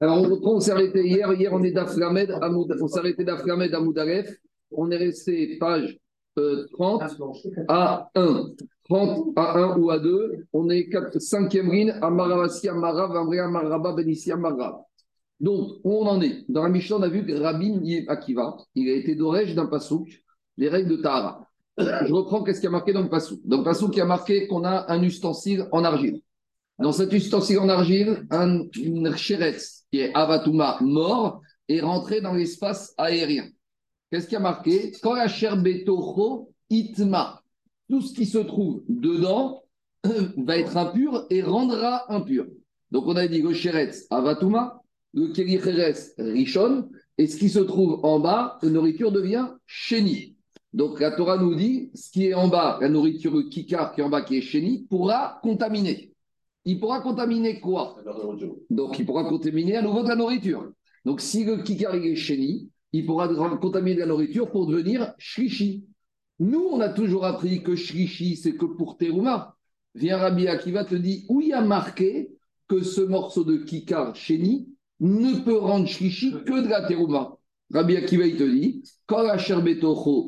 Alors, on on s'est arrêté hier. Hier, on est d'Aflamed, on s'est arrêté d'Aflamed à Moudaref. On est resté page 30 euh, à 1. 30 à 1 ou à 2. On est 5e ligne, Amaravasi, Amara, Vamria, Amaraba, Benissi, Amara. Donc, où on en est? Dans la Mishnah, on a vu que Rabbi Akiva, il a été d'orège d'un pasouk, les règles de Tahara. Je reprends qu'est-ce qui a marqué dans le pasouk? Dans le pasouk, il a marqué qu'on a un ustensile en argile. Dans cet ustensile en argile, un chéretz, qui est Avatuma mort, est rentré dans l'espace aérien. Qu'est-ce qui a marqué? Quand la itma, tout ce qui se trouve dedans va être impur et rendra impur. Donc on a dit le chéretz Avatuma, le kericheres rishon, et ce qui se trouve en bas, la nourriture devient chéni. Donc la Torah nous dit, ce qui est en bas, la nourriture kikar qui est en bas, qui est chéni, pourra contaminer il pourra contaminer quoi? Donc, il pourra contaminer à nouveau de la nourriture. Donc, si le kikar est chéni, il pourra contaminer de la nourriture pour devenir shrishi. Nous, on a toujours appris que shrishi, c'est que pour terouma. Viens Rabbi Akiva te dit où il y a marqué que ce morceau de kikar chéni ne peut rendre shrishi que de la terouma. Rabbi Akiva, il te dit, quand la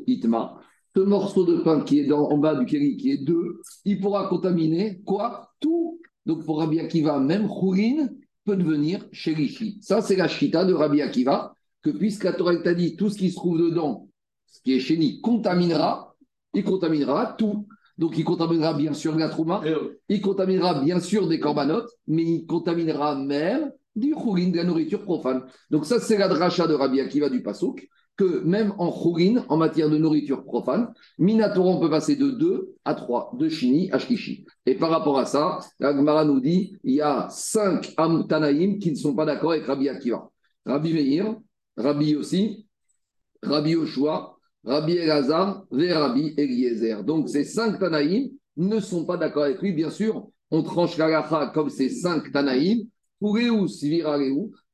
itma, ce morceau de pain qui est en bas du kéri, qui est deux, il pourra contaminer quoi? Tout donc pour Rabbi Akiva, même Khourin peut devenir Sherishi. Ça, c'est la Shita de Rabbi Akiva, que puisque la Torah t'a dit tout ce qui se trouve dedans, ce qui est chéni, contaminera, il contaminera tout. Donc il contaminera bien sûr la trouma, eh il contaminera bien sûr des corbanotes, mais il contaminera même du khourin, de la nourriture profane. Donc ça, c'est la dracha de Rabbi Akiva du Pasouk que même en chourine, en matière de nourriture profane, Minatoron peut passer de 2 à 3, de Shini à Shkishi. Et par rapport à ça, la Gemara nous dit il y a 5 Amtanaïm qui ne sont pas d'accord avec Rabbi Akiva. Rabbi Meir, Rabbi aussi, Rabbi Yoshua, Rabbi Elazar et Rabbi Eliezer. Donc ces 5 Tanaïm ne sont pas d'accord avec lui. Bien sûr, on tranche la comme ces 5 Tanaïm.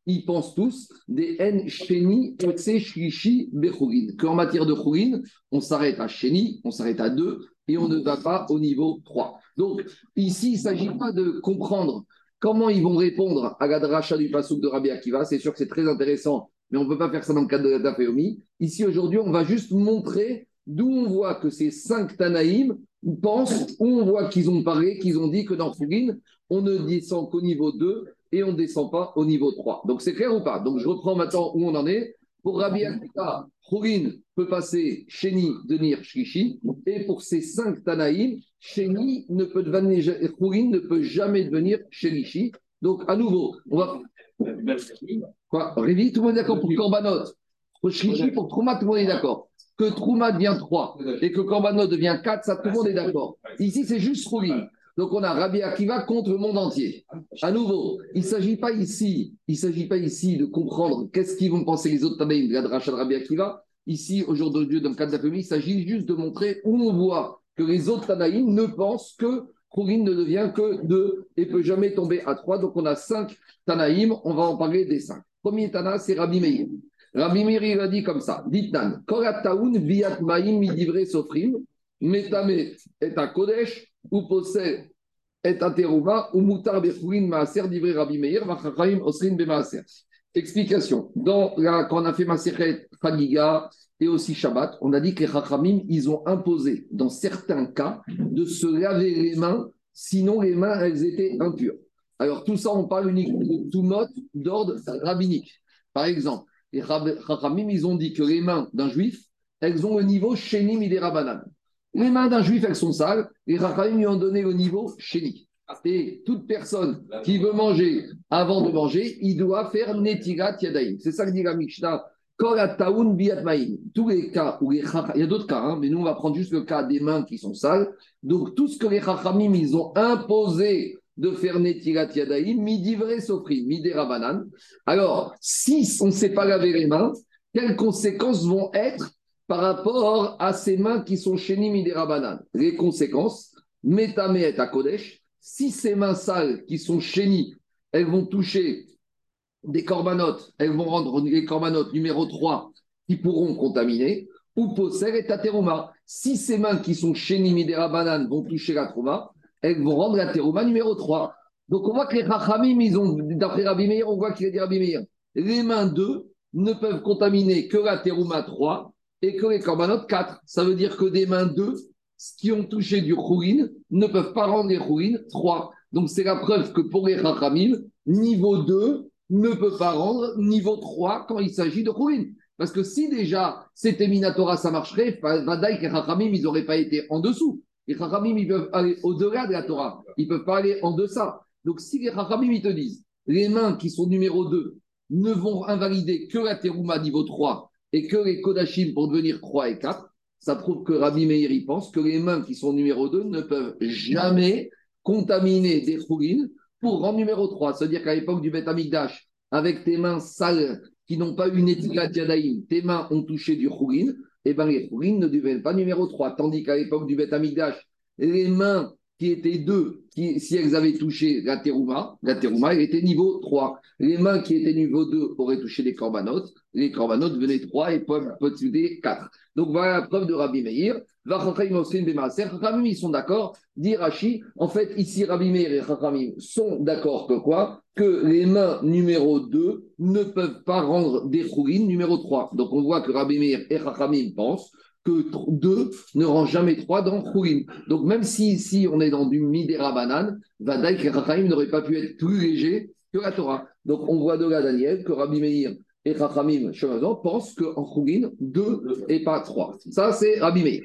Ils pensent tous des N Sheni Shrishi Bechurin. Qu'en matière de Churin, on s'arrête à Sheni, on s'arrête à 2 et on ne va pas au niveau 3. Donc ici, il ne s'agit pas de comprendre comment ils vont répondre à la dracha du Passouk de Rabbi Akiva. C'est sûr que c'est très intéressant, mais on ne peut pas faire ça dans le cadre de la Taféomi. Ici, aujourd'hui, on va juste montrer d'où on voit que ces cinq Tanaïm pensent, où on voit qu'ils ont parlé, qu'ils ont dit que dans Churin, on ne descend qu'au niveau 2 et on ne descend pas au niveau 3. Donc c'est clair ou pas? Donc je reprends maintenant où on en est. Pour Rabbi Akiva, Khourin peut passer Sheni, devenir Shrishi. Et pour ces cinq Tanaïm, Sheni ne peut devenir, ne peut jamais devenir Sherishi. Donc à nouveau, on va. Quoi? Révi, tout le monde est d'accord pour Korbanot? Pour pour Trouma, tout le monde est d'accord. Que Trouma devient 3 et que Korbanot devient 4, ça tout le monde est d'accord. Ici, c'est juste Khourin. Donc on a Rabbi Akiva contre le monde entier. À nouveau, il ne s'agit pas ici, il s'agit pas ici de comprendre qu'est-ce qu'ils vont penser les autres Tanaïm de la de Rabbi Akiva. Ici, aujourd'hui, dans le cadre de il s'agit juste de montrer où on voit que les autres Tanaïm ne pensent que Khourin ne devient que deux et peut jamais tomber à trois. Donc on a cinq Tanaïm, on va en parler des cinq. Premier Tana, c'est Rabbi Meir. Rabbi Meir, il a dit comme ça Ditnan, Korataoun, Viat Maïm, Midivre, Sofrim, Metame un Kodesh, ou terouva, ou mutar maaser divré Rabbi Meir, vachachayim osrin maaser. Explication. Dans quand on a fait Maseret Chagiga et aussi Shabbat, on a dit que les Chachamim, ils ont imposé, dans certains cas, de se laver les mains, sinon les mains, elles étaient impures. Alors tout ça, on parle uniquement de tout mode d'ordre rabbinique. Par exemple, les Chachamim, ils ont dit que les mains d'un juif, elles ont le niveau Shenim Iderabanan. Les mains d'un juif, elles sont sales. Les Rachamim lui ont donné au niveau chéni. Et toute personne qui veut manger avant de manger, il doit faire netirat yadaim. C'est ça que dit la Mishnah. Tous les cas où il y a d'autres cas, hein, mais nous on va prendre juste le cas des mains qui sont sales. Donc tout ce que les Chachamim ils ont imposé de faire netirat yadaim, midi vrai sofri, midi rabanan. Alors si on ne sait pas laver les mains, quelles conséquences vont être par rapport à ces mains qui sont chez Rabanan. Les conséquences, Metameet à Kodesh, si ces mains sales qui sont chénies, elles vont toucher des corbanotes, elles vont rendre les corbanotes numéro 3 qui pourront contaminer, ou Poser et Tateruma. Si ces mains qui sont chénies Rabanan vont toucher la Trouma, elles vont rendre la Teruma numéro 3. Donc on voit que les Rachamim, ils ont, d'après Rabbi Meir, on voit qu'il a dit Rabbi Meir, les mains 2 ne peuvent contaminer que la terouma 3 et que les korbanot 4. Ça veut dire que des mains 2 qui ont touché du khourin ne peuvent pas rendre les khourin 3. Donc c'est la preuve que pour les Rachamim, niveau 2 ne peut pas rendre niveau 3 quand il s'agit de khourin. Parce que si déjà c'était Minatora, ça marcherait, Vadaï et Rachamim, ils n'auraient pas été en dessous. Les Rachamim, ils peuvent aller au-delà de la Torah. Ils ne peuvent pas aller en deçà. Donc si les Rachamim, ils te disent, les mains qui sont numéro 2 ne vont invalider que la Terouma niveau 3 et que les Kodashim pour devenir 3 et 4, ça prouve que Rabbi Meir y pense que les mains qui sont numéro 2 ne peuvent jamais contaminer des chourines pour rendre numéro 3. C'est-à-dire qu'à l'époque du Beth Amikdash, avec tes mains sales qui n'ont pas eu une étiquette Yadaïm, tes mains ont touché du chourine, et eh bien les chourines ne deviennent pas numéro 3. Tandis qu'à l'époque du Beth Amikdash, les mains qui étaient deux, qui, si elles avaient touché la terouma, la terouma, elle était niveau 3. Les mains qui étaient niveau 2 auraient touché les corbanotes, les corbanotes venaient 3 et peuvent posséder 4. Donc voilà la preuve de Rabbi Meir. Chachamim, ils sont d'accord, dit Rashi. En fait, ici, Rabbi Meir et Chachamim sont d'accord que quoi? Que les mains numéro 2 ne peuvent pas rendre des chourines numéro 3. Donc on voit que Rabbi Meir et Chachamim pensent que 2 ne rend jamais 3 dans Khourin. Donc même si ici on est dans du Midera banane, Vadaïk et Rachamim n'auraient pas pu être plus légers que la Torah. Donc on voit de là, Daniel, que Rabbi Meir et Rachamim pensent qu'en Khourin, 2 et pas 3. Ça, c'est Rabbi Meir.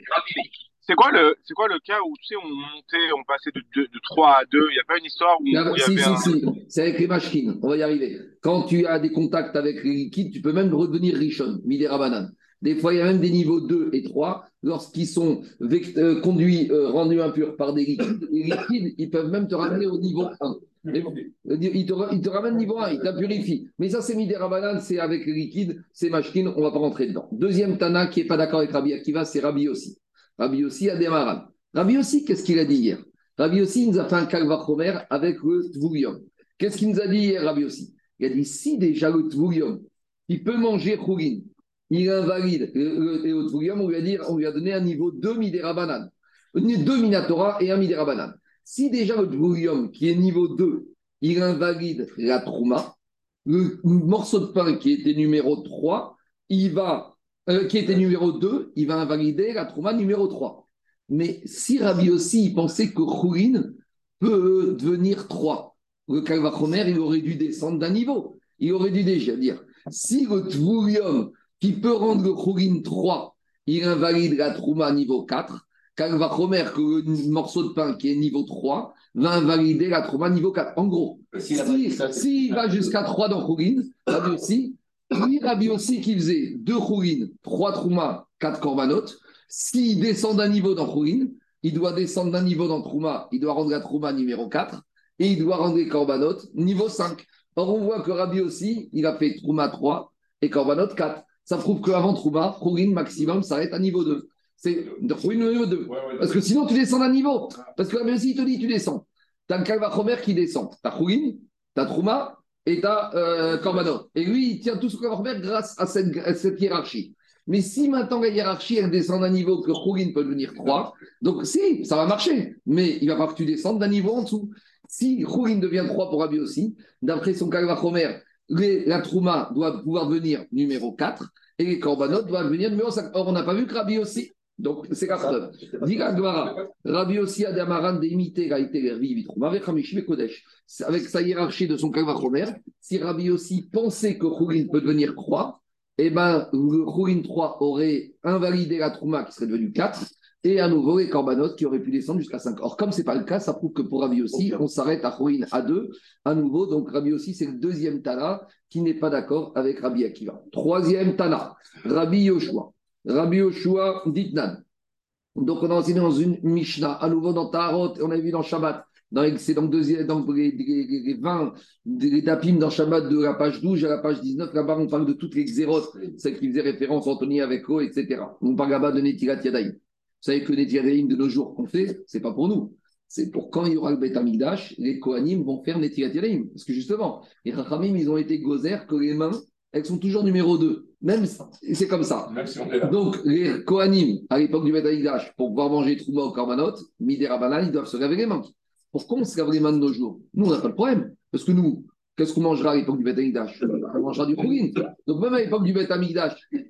C'est quoi, le, c'est quoi le cas où tu sais, on montait, on passait de, de, 3 à 2 Il n'y a pas une histoire où, il y avait Si, si, si. C'est avec les machines. On va y arriver. Quand tu as des contacts avec les liquides, tu peux même redevenir Rishon, Midera. Des fois, il y a même des niveaux 2 et 3 lorsqu'ils sont euh, conduits, euh, rendus impurs par des liquides. Les liquides, ils peuvent même te ramener au niveau 1. Ils, te, ramènent niveau 1, ils t'appurifient. Mais ça, c'est Midera c'est avec les liquides, c'est machine, on ne va pas rentrer dedans. Deuxième Tana qui n'est pas d'accord avec Rabbi Akiva, c'est Rabbi aussi. Rabbi aussi a des marades. Rabbi aussi, qu'est-ce qu'il a dit hier? Rabbi aussi nous a fait un kalvachomer avec le Tvoulium. Qu'est-ce qu'il nous a dit hier, Rabbi aussi Il a dit si déjà le Tvoulium, il peut manger Khourin, il invalide. Et au on lui a on lui a donné un niveau 2 Midera banane. 2 Minatora et un Midera banane. Si déjà le Tvoulium, qui est niveau 2, il invalide la Trouma, le morceau de pain qui était numéro 3, il va, euh, qui était numéro 2, il va invalider la Trouma numéro 3. Mais si Rabbi aussi pensait que Khourin peut devenir 3, le Kalvachomer, il aurait dû descendre d'un niveau. Il aurait dû déjà dire, si le Tvoulium qui peut rendre le Khourin 3, il invalide la Trouma niveau 4, remettre que le morceau de pain qui est niveau 3 va invalider la Trouma niveau 4. En gros, s'il si, va jusqu'à 3 dans Khourin, Rabbi aussi, lui, Rabbi aussi qui faisait 2 Khourin, 3 Trouma, 4 Korbanot, s'il descend d'un niveau dans Khourin, il doit descendre d'un niveau dans Trouma, il doit rendre la Trouma numéro 4, et il doit rendre les Korbanot niveau 5. Or, on voit que Rabbi aussi, il a fait Trouma 3 et Korbanot 4 ça prouve qu'avant Trouba, Khourin maximum s'arrête à niveau 2. C'est Khourin niveau 2. Parce que sinon, tu descends d'un niveau. Parce que même s'il te dit, tu descends. Tu as le Kalvachomer qui descend. Tu as Khourin, tu as Trouma et tu as euh. Et lui, il tient tout ce Kalvachomer grâce à cette, hiérarchie. Mais si maintenant la hiérarchie, elle descend d'un niveau que Khourin peut devenir 3, donc si, ça va marcher. Mais il va falloir que tu descendes d'un niveau en dessous. Si Khourin devient 3 pour Abi aussi, d'après son Kalvachomer, la Trouma doit pouvoir devenir numéro 4 et les Korbanot doivent devenir numéro 5. Or, on n'a pas vu que Rabbi aussi. Donc, c'est la preuve. Rabbi aussi a des amaran d'imiter la Trouma avec Kodesh. Avec sa hiérarchie de son Kalvachomer, si Rabbi aussi pensait que Khourin peut devenir croix, eh bien, le Khourin 3 aurait invalidé la Trouma qui serait devenue 4 et à nouveau les corbanotes qui auraient pu descendre jusqu'à 5. Or, comme ce n'est pas le cas, ça prouve que pour Rabbi aussi, on s'arrête à Khouin à 2, à nouveau. Donc, Rabbi aussi, c'est le deuxième Tana qui n'est pas d'accord avec Rabbi Akiva. Troisième Tana, Rabbi Yoshua. Rabbi Yoshua Ditnan. Donc, on a enseigné dans une Mishnah, à nouveau dans Tarot, on a vu dans Shabbat. C'est dans, deuxième, dans les, les, 20 les tapim dans Shabbat de la page 12 à la page 19. Là-bas, on parle de toutes les xérotes, celles qui faisaient référence à Anthony avec O, etc. On parle là-bas de Netilat Yadaï. Vous savez que les diadéim de nos jours qu'on fait, c'est pas pour nous. C'est pour quand il y aura le Beth Amigdash, les Kohanim vont faire Netilat Yadaïm. Parce que justement, les Rachamim, ils ont été gozer que les mains, elles sont toujours numéro 2. Même c'est comme ça. Donc, les Kohanim, à l'époque du Beth Amigdash, pour pouvoir manger Trouma au Korbanot, Midera Banal, ils doivent se laver les mains. Pourquoi on se lave les mains de nos jours Nous, on n'a pas de problème. Parce que nous, qu'est-ce qu'on mangera à l'époque du Beth On mangera du Khourin. Donc, même à l'époque du Beth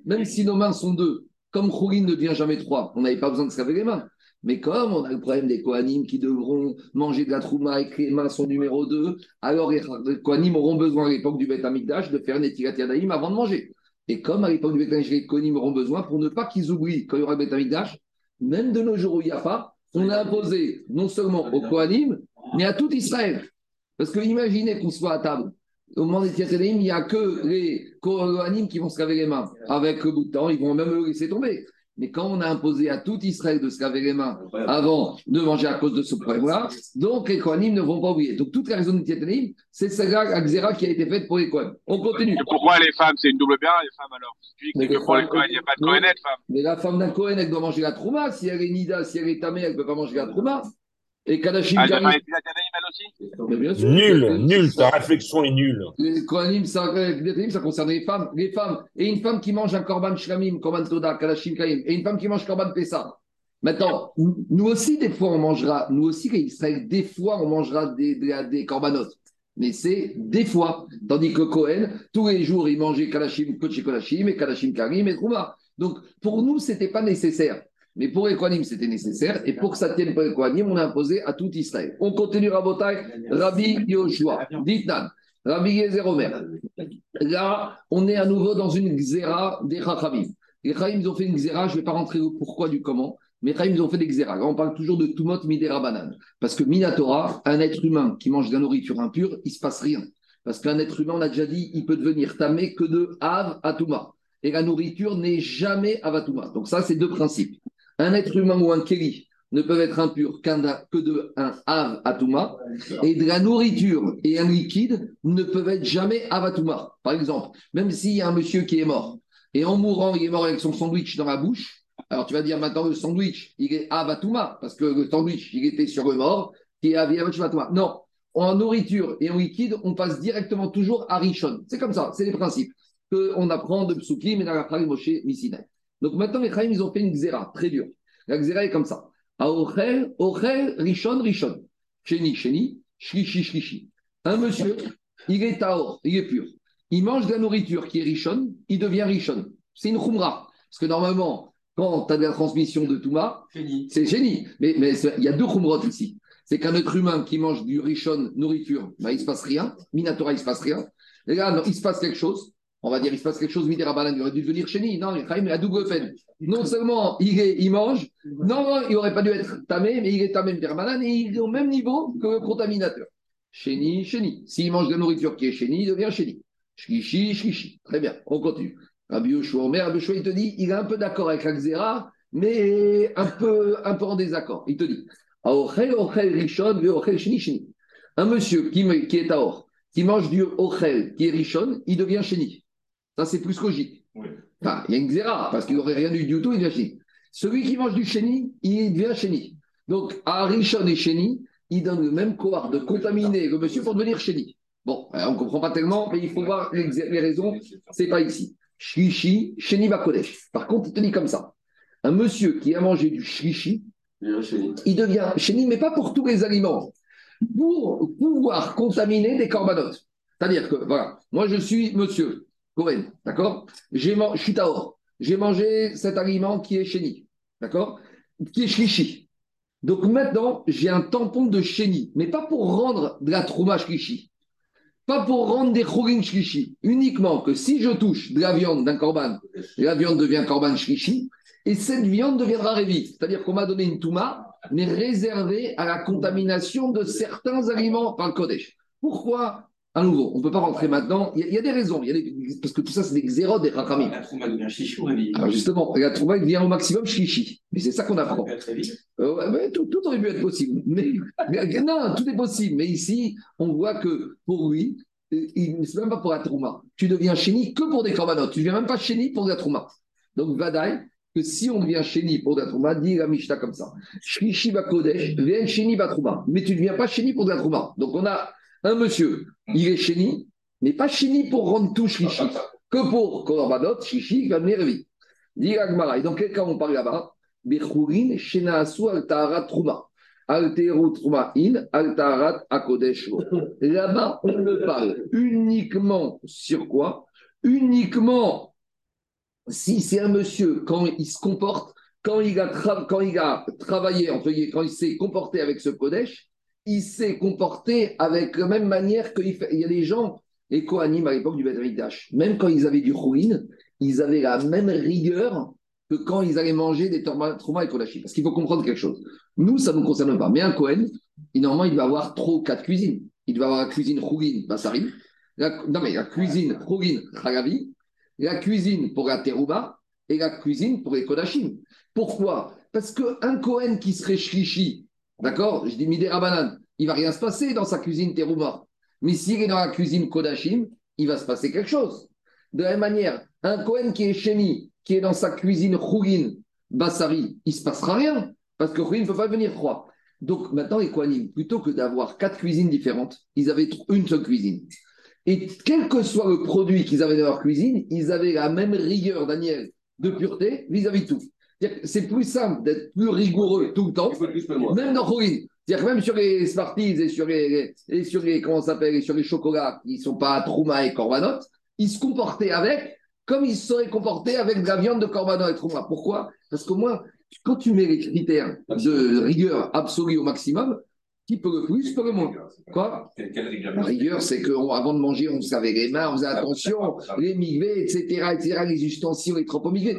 même si nos mains sont deux, comme Khourin ne devient jamais trois, on n'avait pas besoin de se laver les mains. Mais comme on a le problème des Kohanim qui devront manger de la trouma et que les mains sont numéro 2, alors les Kohanim auront besoin à l'époque du Beth de faire Netilat Yadayim avant de manger. Et comme à l'époque du Beth les Kohanim auront besoin pour ne pas qu'ils oublient quand il y aura le Beth même de nos jours où il n'y a pas, on a imposé non seulement aux Kohanim, mais à tout Israël. Parce que imaginez qu'on soit à table. Au moment des il n'y a que les Kohanim qui vont se laver les mains. Avec le bout de temps, ils vont même le laisser tomber. Mais quand on a imposé à tout Israël de se laver les mains avant de manger à cause de ce problème-là, donc les Kohanim ne vont pas oublier. Donc toute la raison du Tietenim, c'est celle-là, Xéra, qui a été faite pour les Kohanim. On continue. pourquoi les femmes, c'est une double bien les femmes alors Tu dis que pour les Kohanim, il n'y a pas de Kohanet, femme. Mais la femme d'un Kohen, elle doit manger la Trouma. Si elle est Nida, si elle est Tamé, elle ne peut pas manger la Trouma. Et Kadashim ah, Karim. aussi Nul, nul, ta réflexion est nulle. Les Kohanim, ça, ça concerne les femmes. Les femmes. Et une femme qui mange un Korban Shlamim, Korban Toda, Kadashim Karim. Et une femme qui mange Korban Pessa. Maintenant, nous aussi, des fois, on mangera, nous aussi, des fois, on mangera des, des, des corbanotes. Mais c'est des fois. Tandis que Cohen, tous les jours, il mangeait Kalashim, Kochi Kalashim et Kalashim Karim et Trouma. Donc, pour nous, ce n'était pas nécessaire. Mais pour Ekonim, c'était nécessaire. Et pour que ça tienne pour Ekonim, on a imposé à tout Israël. On continue Rabotai, Rabbi Yoshua, Ditnan, Rabbi Yezer. Là, on est à nouveau dans une xéra des Chachamim. Les Chachamim ont fait une xéra, je ne vais pas rentrer au pourquoi du comment, mais les Chachamim ont fait des xéra. On parle toujours de Tumot Midera Banan. Parce que Minatora, un être humain qui mange de la nourriture impure, il ne se passe rien. Parce qu'un être humain, on a déjà dit, il peut devenir tamé que de Av à. Et la nourriture n'est jamais Avatouma. Donc ça, c'est deux principes. Un être humain ou un kéli ne peuvent être impurs que de un av atuma, et de la nourriture et un liquide ne peuvent être jamais avatuma. Par exemple, même s'il y a un monsieur qui est mort, et en mourant, il est mort avec son sandwich dans la bouche, alors tu vas dire maintenant le sandwich, il est avatuma, parce que le sandwich, il était sur le mort, qui est avatuma. Non, en nourriture et en liquide, on passe directement toujours à Rishon. C'est comme ça, c'est les principes qu'on apprend de Psukim et la Moshe Misinai. Donc maintenant, les Chaim, ils ont fait une xéra très dure. La xéra est comme ça. Aochel, Ochel, Rishon, Rishon. Sheni, Sheni, Shlishi, Shlishi. Un monsieur, il est taor, il est pur. Il mange de la nourriture qui est Rishon, il devient Rishon. C'est une khumra. Parce que normalement, quand tu as de la transmission de Touma, c'est génie. Mais, mais il y a deux khumrot ici. C'est qu'un être humain qui mange du Rishon, nourriture, bah, il ne se passe rien. Minatora, il ne se passe rien. Et là, non, il se passe quelque chose on va dire, il se passe quelque chose, Midirabanan, il aurait dû devenir chéni. Non, il est à double peine. Non seulement il, mange, non, non, il n'aurait pas dû être tamé, mais il est tamé Midirabanan et il est au même niveau que le contaminateur. Chéni, chéni. S'il mange de la nourriture qui est chéni, il devient chéni. Shkishi, shkishi. Très bien, on continue. Rabbi Yoshua, mais Rabbi il te dit, il est un peu d'accord avec Akzera, mais un peu, un peu en désaccord. Il te dit, un monsieur qui, qui est à or, qui mange du ochel, qui est richon, il devient chéni. Ça, c'est plus logique. il y a une xéra, parce qu'il n'aurait rien eu du tout, il devient chéni. Celui qui mange du chéni, il devient chéni. Donc, à Rishon et chéni, il donne le même corps de contaminer le monsieur pour devenir chéni. Bon, on ne comprend pas tellement, mais il faut voir les, raisons. Ce n'est pas ici. Shlishi, chéni bakodesh. Par contre, il te dit comme ça. Un monsieur qui a mangé du shlishi, il devient chéni, mais pas pour tous les aliments. Pour pouvoir contaminer des corbanotes. C'est-à-dire que, voilà, moi je suis monsieur, Cohen, d'accord? Je suis. J'ai mangé cet aliment qui est chéni, d'accord? Qui est shlishi. Donc maintenant, j'ai un tampon de chéni, mais pas pour rendre de la trouma shlishi. Pas pour rendre des chorin shlishi. Uniquement que si je touche de la viande d'un korban, la viande devient korban shlishi, et cette viande deviendra révi. C'est-à-dire qu'on m'a donné une touma, mais réservée à la contamination de certains aliments par le Kodesh. Pourquoi? À nouveau, on ne peut pas rentrer maintenant. Il y, a, des raisons. Il y a des, parce que tout ça, c'est des zéros des rachamim. La trouma devient chichou, Alors justement, la trouma devient au maximum chichi. Mais c'est ça qu'on apprend. Euh, tout, tout, aurait pu être possible. Mais, non, tout est possible. Mais ici, on voit que pour lui, il ne même pas pour la trouma. Tu deviens chéni que pour des corbanotes. Tu ne deviens même pas chéni pour la trouma. Donc, Vadaï, que si on devient chéni pour la trouma, dit la Mishnah comme ça. Shishi Kodesh, viens chéni trouma. Mais tu ne deviens pas chéni pour la trouma. Donc, on a un monsieur, il est chéni, mais pas chéni pour rendre tout chichi, que pour korbanot, chichi, va venir. Dit Agmara. Et dans quel cas on parle là-bas? Bechourin, Shena Asu, Altara, Trouma. Alteru Trouma In, Altarat Akodesh. Là-bas, on ne parle uniquement sur quoi? Uniquement si c'est un monsieur, quand il se comporte, quand il a, quand il a travaillé, entre quand il s'est comporté avec ce Kodesh, il s'est comporté avec la même manière qu'il fait. Il y a des gens, les Kohanim à l'époque du Beth même quand ils avaient du Khourin, ils avaient la même rigueur que quand ils allaient manger des traumas et Kodashim. Parce qu'il faut comprendre quelque chose. Nous, ça ne nous concerne pas. Mais un Kohen, normalement, il doit avoir trois ou quatre cuisines. Il doit avoir la cuisine Khourin, Bassari. non, mais la cuisine Khourin, Khagavi. La cuisine pour la Teruba et la cuisine pour les Kodashim. Pourquoi? Parce qu'un Kohen qui serait shlishi, d'accord? Je dis Midera Banane, il va rien se passer dans sa cuisine Teruba. Mais s'il est dans la cuisine Kodashim, il va se passer quelque chose. De la même manière, un Kohen qui est Shemi, qui est dans sa cuisine Khourin, Bassari, il ne se passera rien. Parce que Khourin ne peut pas venir froid. Donc maintenant, les Kohanim, plutôt que d'avoir quatre cuisines différentes, ils avaient une seule cuisine. Et quel que soit le produit qu'ils avaient dans leur cuisine, ils avaient la même rigueur, Daniel, de pureté vis-à-vis tout. C'est plus simple d'être plus rigoureux tout le temps, même dans Khourin. C'est-à-dire que même sur les Smarties et sur les, et sur les comment s'appelle, sur les chocolats qui ne sont pas Trouma et Corbanot, ils se comportaient avec comme ils se seraient comportés avec de la viande de Corbanot et Trouma. Pourquoi? Parce que moi, quand tu mets les critères de rigueur absolue au maximum, qui peut le plus, peut le moins. Quoi? La rigueur, c'est qu'avant de manger, on se lavait les mains, on faisait attention, les migvés, etc., etc., les ustensiles, les trop migvés.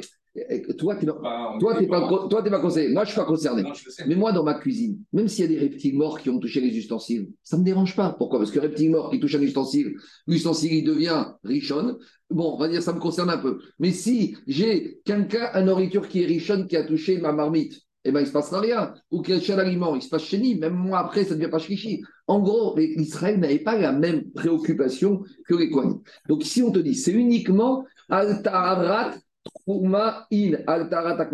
Toi, tu n'es pas, toi, pas conseillé. Moi, je ne suis pas concerné. Mais moi, dans ma cuisine, même s'il y a des reptiles morts qui ont touché les ustensiles, ça ne me dérange pas. Pourquoi? Parce que reptile mort qui touche un ustensile, l'ustensile, il devient richonne. Bon, on va dire, ça me concerne un peu. Mais si j'ai quelqu'un, un nourriture qui est richonne, qui a touché ma marmite, eh ben, il ne se passera rien. Ou qu'il y a aliment, il se passe chez Même moi, après, ça ne devient pas chichi. En gros, Israël n'avait pas la même préoccupation que les Kohanim. Donc ici, on te dit, c'est uniquement Altarat Trouma in Altarat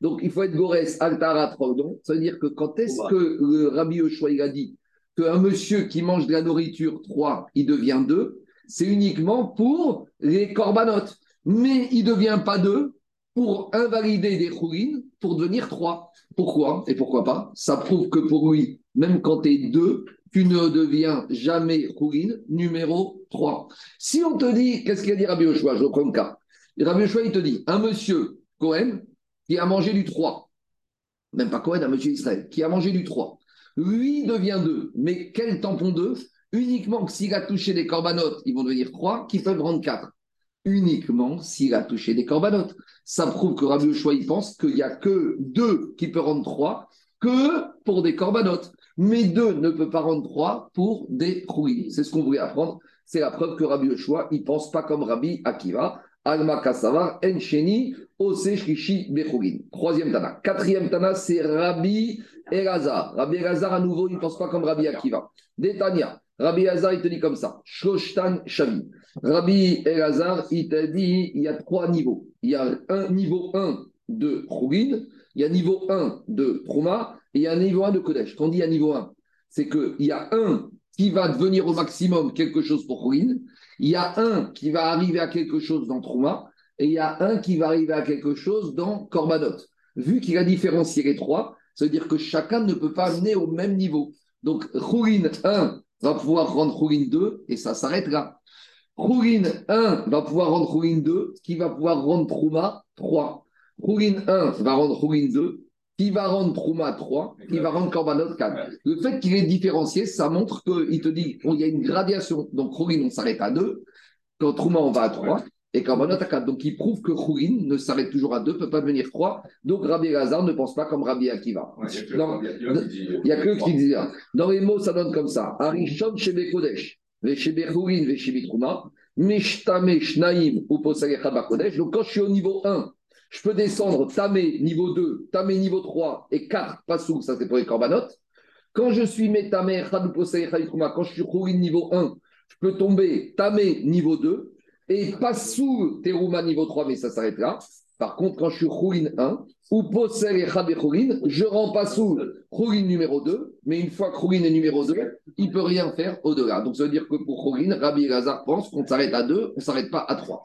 Donc il faut être Gores Altarat Rodon. Ça veut dire que quand est-ce que le Rabbi Yoshua il a dit qu'un monsieur qui mange de la nourriture 3, il devient 2, c'est uniquement pour les corbanotes. Mais il ne devient pas 2 pour invalider des chourines pour devenir trois. Pourquoi Et pourquoi pas? Ça prouve que pour lui, même quand tu es deux, tu ne deviens jamais chourine numéro 3. Si on te dit, qu'est-ce qu'il a dit Rabbi Ochoa Je reprends le cas. Rabbi Ochoa, il te dit, un monsieur Cohen qui a mangé du 3, même pas Cohen, un monsieur Israël, qui a mangé du 3, lui devient 2. Mais quel tampon 2 Uniquement que s'il a touché des corbanotes, ils vont devenir 3, qui peuvent rendre 4 uniquement s'il a touché des corbanotes. Ça prouve que Rabbi Yoshua, il pense qu'il n'y a que deux qui peuvent rendre trois que pour des corbanotes. Mais deux ne peut pas rendre trois pour des rouilles. C'est ce qu'on voulait apprendre. C'est la preuve que Rabbi Yoshua, il pense pas comme Rabbi Akiva. Alma Kasava, Encheni, Ose Shrishi Troisième Tana. Quatrième Tana, c'est Rabbi Elazar. Rabbi Elazar, à nouveau, il ne pense pas comme Rabbi Akiva. Détania. Rabbi Elazar, il te dit comme ça. Shoshtan Shavi. Rabbi Elazar, il t'a dit il y a trois niveaux. Il y a un niveau 1 de Khourin, il y a niveau 1 de Trouma et il y a un niveau 1 de Kodesh. Quand on dit un niveau 1, c'est qu'il y a un qui va devenir au maximum quelque chose pour Khourin, il y a un qui va arriver à quelque chose dans Trouma et il y a un qui va arriver à quelque chose dans Korbanot. Vu qu'il a différencié les trois, ça veut dire que chacun ne peut pas amener au même niveau. Donc, Khourin 1 va pouvoir rendre Khourin 2 et ça s'arrête là. Khourin 1 va pouvoir rendre Khourin 2, qui va pouvoir rendre Trouma 3. Khourin 1 va rendre Khourin 2, qui va rendre Trouma 3, qui va rendre Korbanot 4. Le fait qu'il est différencié, ça montre qu'il te dit qu'il y a une gradation. Donc Khourin, on s'arrête à 2. Quand Trouma, on va à 3. Et Korbanot à 4. Donc il prouve que Khourin ne s'arrête toujours à 2, ne peut pas devenir 3. Donc Rabbi Lazar ne pense pas comme Rabbi Akiva. Il n'y a que qui dit. Dans les mots, ça donne comme ça. Arishon Shebe Kodesh. Donc, quand je suis au niveau 1, je peux descendre Tamé niveau 2, Tamé niveau 3 et 4 Passou, ça c'est pour les corbanotes. Quand je suis Métamé, quand je suis Khourin niveau 1, je peux tomber Tamé niveau 2 et Passou Terouma niveau 3, mais ça s'arrête là. Par contre, quand je suis Khourin 1, ou Posel et Khourin, je rends pas sous Khourin numéro 2, mais une fois Khourin est numéro 2, il ne peut rien faire au-delà. Donc ça veut dire que pour Khourin, Rabbi Lazar pense qu'on s'arrête à 2, on ne s'arrête pas à 3.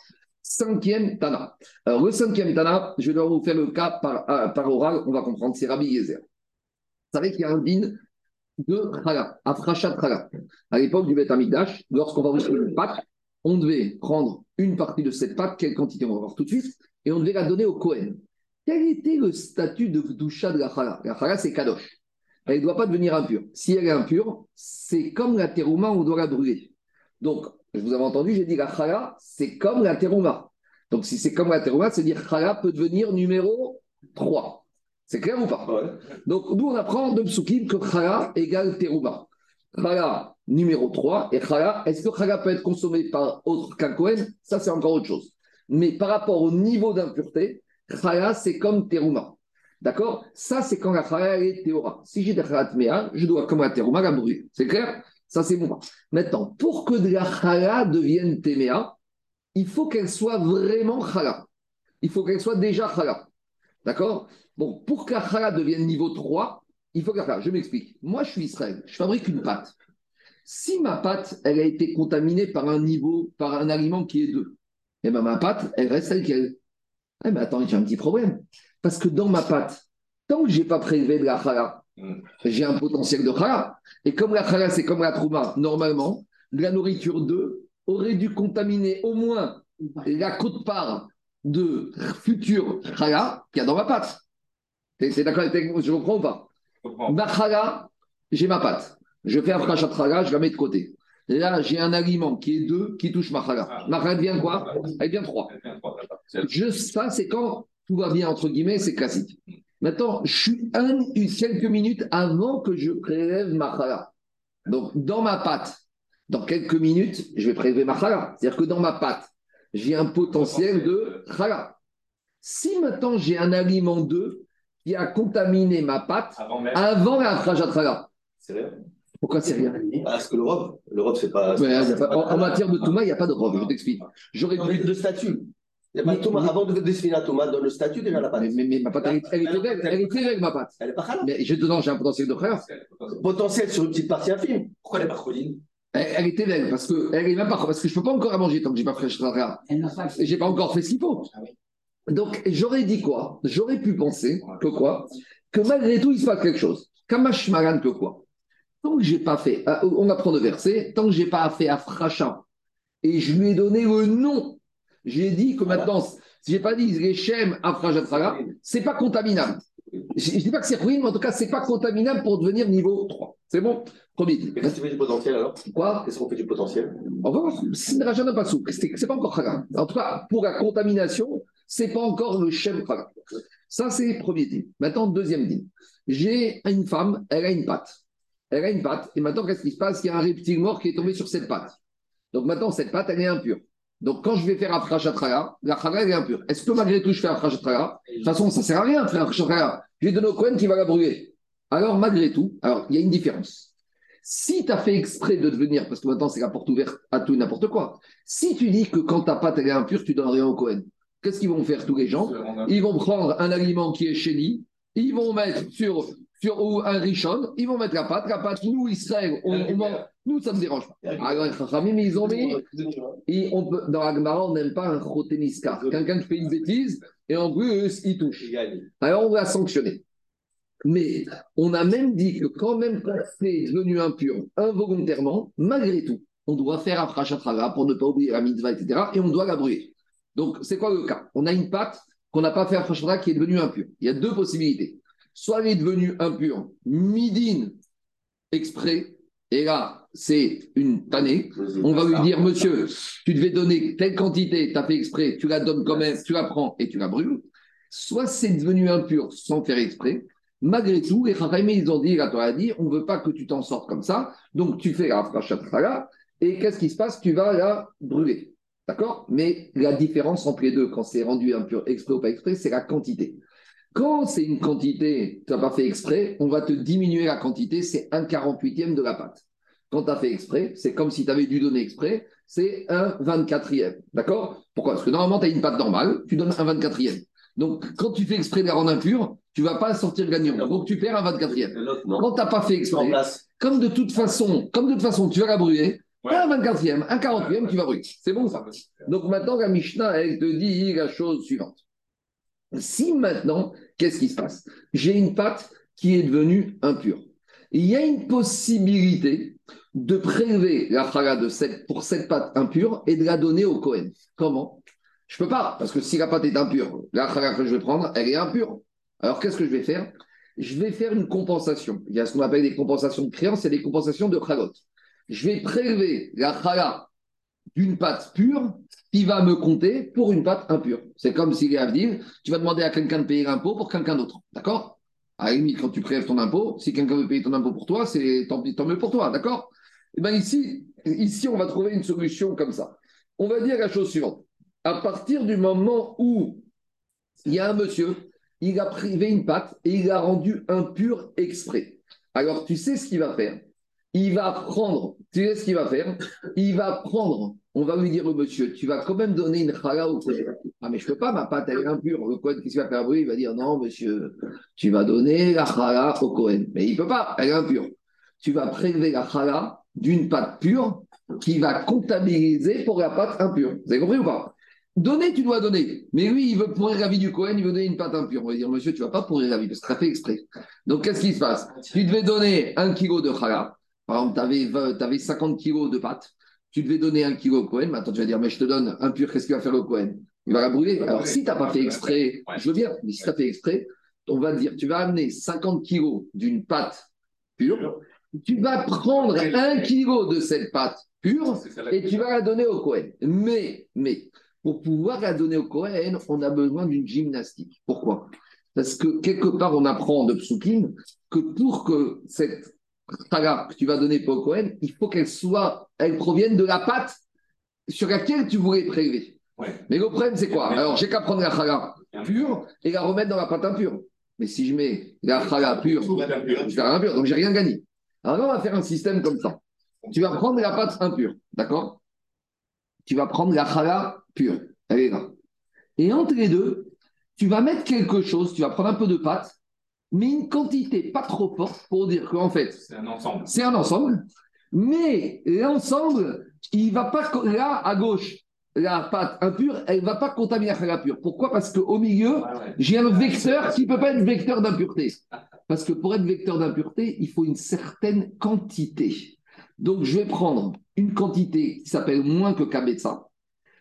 Cinquième Tana. Alors le cinquième Tana, je dois vous faire le cas par, euh, par oral, on va comprendre, c'est Rabbi Yezer. Vous savez qu'il y a un din de chala, afrachat chala. À l'époque du Beth Amikdash, lorsqu'on va recevoir une pâte, on devait prendre une partie de cette pâte, quelle quantité on va voir tout de suite, et on devait la donner au Kohen. Quel était le statut de Gdusha de la chala La chala, c'est kadosh. Elle ne doit pas devenir impure. Si elle est impure, c'est comme la terouma, on doit la brûler. Donc, je vous avais entendu, j'ai dit la chala, c'est comme la terouma. Donc, si c'est comme la terouma, c'est-à-dire chala peut devenir numéro 3. C'est clair ou pas? Donc, nous, on apprend de Psukim que Chala égale Teruba. Chala numéro 3 et Chala, est-ce que Chala peut être consommé par autre qu'un Kohen? Ça, c'est encore autre chose. Mais par rapport au niveau d'impureté, Chala, c'est comme Teruma. D'accord? Ça, c'est quand la Chala est Théora. Si j'ai des Chala je dois, comme la Teruma, la brûler. C'est clair? Ça, c'est bon. Maintenant, pour que de la Chala devienne Téméa, il faut qu'elle soit vraiment Chala. Il faut qu'elle soit déjà Chala. D'accord? Bon, pour que la chala devienne niveau 3, il faut que la Je m'explique. Moi, je suis Israël. Je fabrique une pâte. Si ma pâte, elle a été contaminée par un niveau, par un aliment qui est 2, eh bien ma pâte, elle reste telle qu'elle. Eh mais attends, j'ai un petit problème. Parce que dans ma pâte, tant que je n'ai pas prélevé de la chala, j'ai un potentiel de chala. Et comme la chala, c'est comme la trouma, normalement, la nourriture 2 aurait dû contaminer au moins la côte-part de futur chala qu'il y a dans ma pâte. C'est d'accord avec moi Je comprends ou pas? Ma chala, j'ai ma pâte. Je fais un frachat chala, je la mets de côté. Là, j'ai un aliment qui est 2 qui touche ma chala. Ah. Ma chala devient quoi? Elle devient 3. Je, ça, c'est quand tout va bien, entre guillemets, c'est classique. Maintenant, je suis un, quelques minutes avant que je prélève ma chala. Donc, dans ma pâte, dans quelques minutes, je vais prélever ma chala. C'est-à-dire que dans ma pâte, j'ai un potentiel de chala. Si maintenant j'ai un aliment 2 qui a contaminé ma pâte Avant même. avant la chala, C'est vrai. pourquoi c'est rien? Parce que l'Europe, l'Europe, c'est pas. Ouais, y a pas- en, en matière de Touma, il n'y a pas de robe, je t'explique. J'aurais pu. le statut. Il y a pas Mais- de tomate. Avant de dessiner la tomate, dans le statut, déjà la pâte. Mais, ma pâte, elle, est- elle est très belle, elle est très belle, ma pâte. Elle est pas halal. Mais je te dis, j'ai un potentiel de frère. Potentiel sur une petite partie infime. Pourquoi elle n'est pas choline Elle, elle était belle parce que elle est même pas parce que je peux pas encore la manger tant que j'ai pas fait chala. J'ai pas encore fait ce qu'il faut. Ah oui. Donc j'aurais dit quoi? J'aurais pu penser que quoi? Que malgré tout il se passe quelque chose. Kamash maran que quoi? Tant que j'ai pas fait, euh, on apprend de verset, tant que j'ai pas fait Afracha et je lui ai donné le nom, j'ai dit que maintenant, si j'ai pas dit Rechem Afrajatrala, c'est pas contaminable. Je ne dis pas que c'est ruine, mais en tout cas, c'est pas contaminable pour devenir niveau 3. C'est bon? Premier. Et qu'est-ce que tu fais du potentiel alors? Quoi? Qu'est-ce qu'on fait du potentiel? On va voir. C'est pas sous. C'est c'est pas encore Khaga. En tout cas, pour la contamination, c'est pas encore le Shem Khaga. Ça, c'est le premier dîme. Maintenant, deuxième dîme. J'ai une femme, elle a une patte. Elle a une patte. Et maintenant, qu'est-ce qui se passe? Il y a un reptile mort qui est tombé sur cette patte. Donc maintenant, cette patte, elle est impure. Donc quand je vais faire Afrachatraya, la Chaga, elle est impure. Est-ce que malgré tout, je fais Afrachatraya De toute façon, ça ne sert à rien de faire Afrachatraya. Je vais donner au Cohen qui va la brûler. Alors, malgré tout, alors il y a une différence. Si tu as fait exprès de devenir, parce que maintenant c'est la porte ouverte à tout et n'importe quoi, si tu dis que quand ta pâte elle est impure, tu donnes rien au Cohen, qu'est-ce qu'ils vont faire tous les gens? Ils vont prendre un aliment qui est chéni, ils vont mettre sur ou un richon, ils vont mettre la pâte, la pâte, nous, Israël, on, on mange- nous, ça ne me dérange pas. Alors, ils ont mis, et on peut, dans la Gemara, on n'aime pas un choteniskar, quelqu'un qui fait une bêtise, et en plus, il touche. Alors, on va sanctionner. Mais on a même dit que quand même quand c'est devenu impur involontairement, malgré tout, on doit faire un frachatraga pour ne pas oublier la mitzvah, etc. Et on doit la brûler. Donc, c'est quoi le cas? On a une pâte qu'on n'a pas fait un frachatraga qui est devenue impure. Il y a deux possibilités. Soit elle est devenue impure, midine, exprès, et là, c'est une tannée. On va lui dire, monsieur, tu devais donner telle quantité, tu as fait exprès, tu la donnes quand même, tu la prends et tu la brûles. Soit c'est devenu impur sans faire exprès. Malgré tout, les Chachamim, ils ont dit, la Torah a dit, on ne veut pas que tu t'en sortes comme ça. Donc tu fais la frachatara et qu'est-ce qui se passe? Tu vas la brûler. D'accord? Mais la différence entre les deux, quand c'est rendu impur exprès ou pas exprès, c'est la quantité. Quand c'est une quantité, tu n'as pas fait exprès, on va te diminuer la quantité, c'est un 48e de la pâte. Quand tu as fait exprès, c'est comme si tu avais dû donner exprès, c'est un 24e. D'accord? Pourquoi? Parce que normalement, tu as une pâte normale, tu donnes un 24e. Donc, quand tu fais exprès de la rendre impure, tu ne vas pas sortir gagnant. Donc, tu perds un 24e. L'autre, non. Quand tu n'as pas fait exprès, comme de toute façon, comme de toute façon, tu vas la brûler, Ouais. un 24e, un 40e, tu vas brûler. C'est bon ça donc maintenant, la Mishnah, elle te dit la chose suivante. Si maintenant, qu'est-ce qui se passe? J'ai une pâte qui est devenu impur. Il y a une possibilité de prélever la chala de cette, pour cette pâte impure et de la donner au Cohen. Comment? Je peux pas, parce que si la pâte est impure, la chala que je vais prendre, elle est impure. Alors qu'est-ce que je vais faire? Je vais faire une compensation. Il y a ce qu'on appelle des compensations de créance et des compensations de chalot. Je vais prélever la chala d'une pâte pure qui va me compter pour une pâte impure. C'est comme si, Avdil, tu vas demander à quelqu'un de payer l'impôt pour quelqu'un d'autre. D'accord? À limite, quand tu prélèves ton impôt, si quelqu'un veut payer ton impôt pour toi, c'est tant, mieux pour toi. D'accord? Et bien ici, ici, on va trouver une solution comme ça. On va dire la chose suivante. À partir du moment où il y a un monsieur, il a privé une pâte et il l'a rendue impure exprès. Alors, tu sais ce qu'il va faire? Il va prendre, tu sais ce qu'il va faire? Il va prendre, on va lui dire au monsieur, tu vas quand même donner une chala au Kohen. Ah, mais je ne peux pas, ma pâte, elle est impure. Le Kohen, qu'est-ce qu'il va faire? Il va dire, non, monsieur, tu vas donner la chala au Kohen. Mais il ne peut pas, elle est impure. Tu vas prélever la chala d'une pâte pure qui va comptabiliser pour la pâte impure. Vous avez compris ou pas? Donner, tu dois donner. Mais lui, il veut pourrir la vie du Cohen, il veut donner une pâte impure. On va dire, monsieur, tu ne vas pas pourrir la vie, parce que fait exprès. Donc, qu'est-ce qui se passe? Tu devais donner un kilo de chala. Par exemple, tu avais, 50 kilos de pâte, tu devais donner un kilo au Cohen, maintenant tu vas dire, mais je te donne un pur, qu'est-ce qu'il va faire le Cohen? Il va la brûler. Alors si tu n'as pas fait exprès, je veux bien, mais si tu as fait exprès, on va dire, tu vas amener 50 kilos d'une pâte pure, tu vas prendre un kilo de cette pâte pure et tu vas la donner au Cohen. Mais, mais, pour pouvoir la donner au Cohen, on a besoin d'une gymnastique. Pourquoi? Parce que quelque part, on apprend de Psukim que pour que cette que tu vas donner pour Cohen, il faut qu'elle soit, elle provienne de la pâte sur laquelle tu voulais prélever. Mais le problème, c'est quoi Alors, j'ai qu'à prendre la chala pure et la remettre dans la pâte impure. Mais si je mets la chala pure, je vais impure, donc j'ai rien gagné. Alors là, on va faire un système comme ça. Tu vas prendre la pâte impure, d'accord? Tu vas prendre la chala pure, elle est là. Et entre les deux, tu vas mettre quelque chose, tu vas prendre un peu de pâte mais une quantité pas trop forte pour dire qu'en fait, c'est un ensemble. C'est un ensemble, mais l'ensemble, il va pas là à gauche. La pâte impure, elle ne va pas contaminer la pure. Pourquoi? Parce qu'au milieu, j'ai un vecteur qui ne peut pas être vecteur d'impureté. Parce que pour être vecteur d'impureté, il faut une certaine quantité. Donc, je vais prendre une quantité qui s'appelle moins que Kabetza.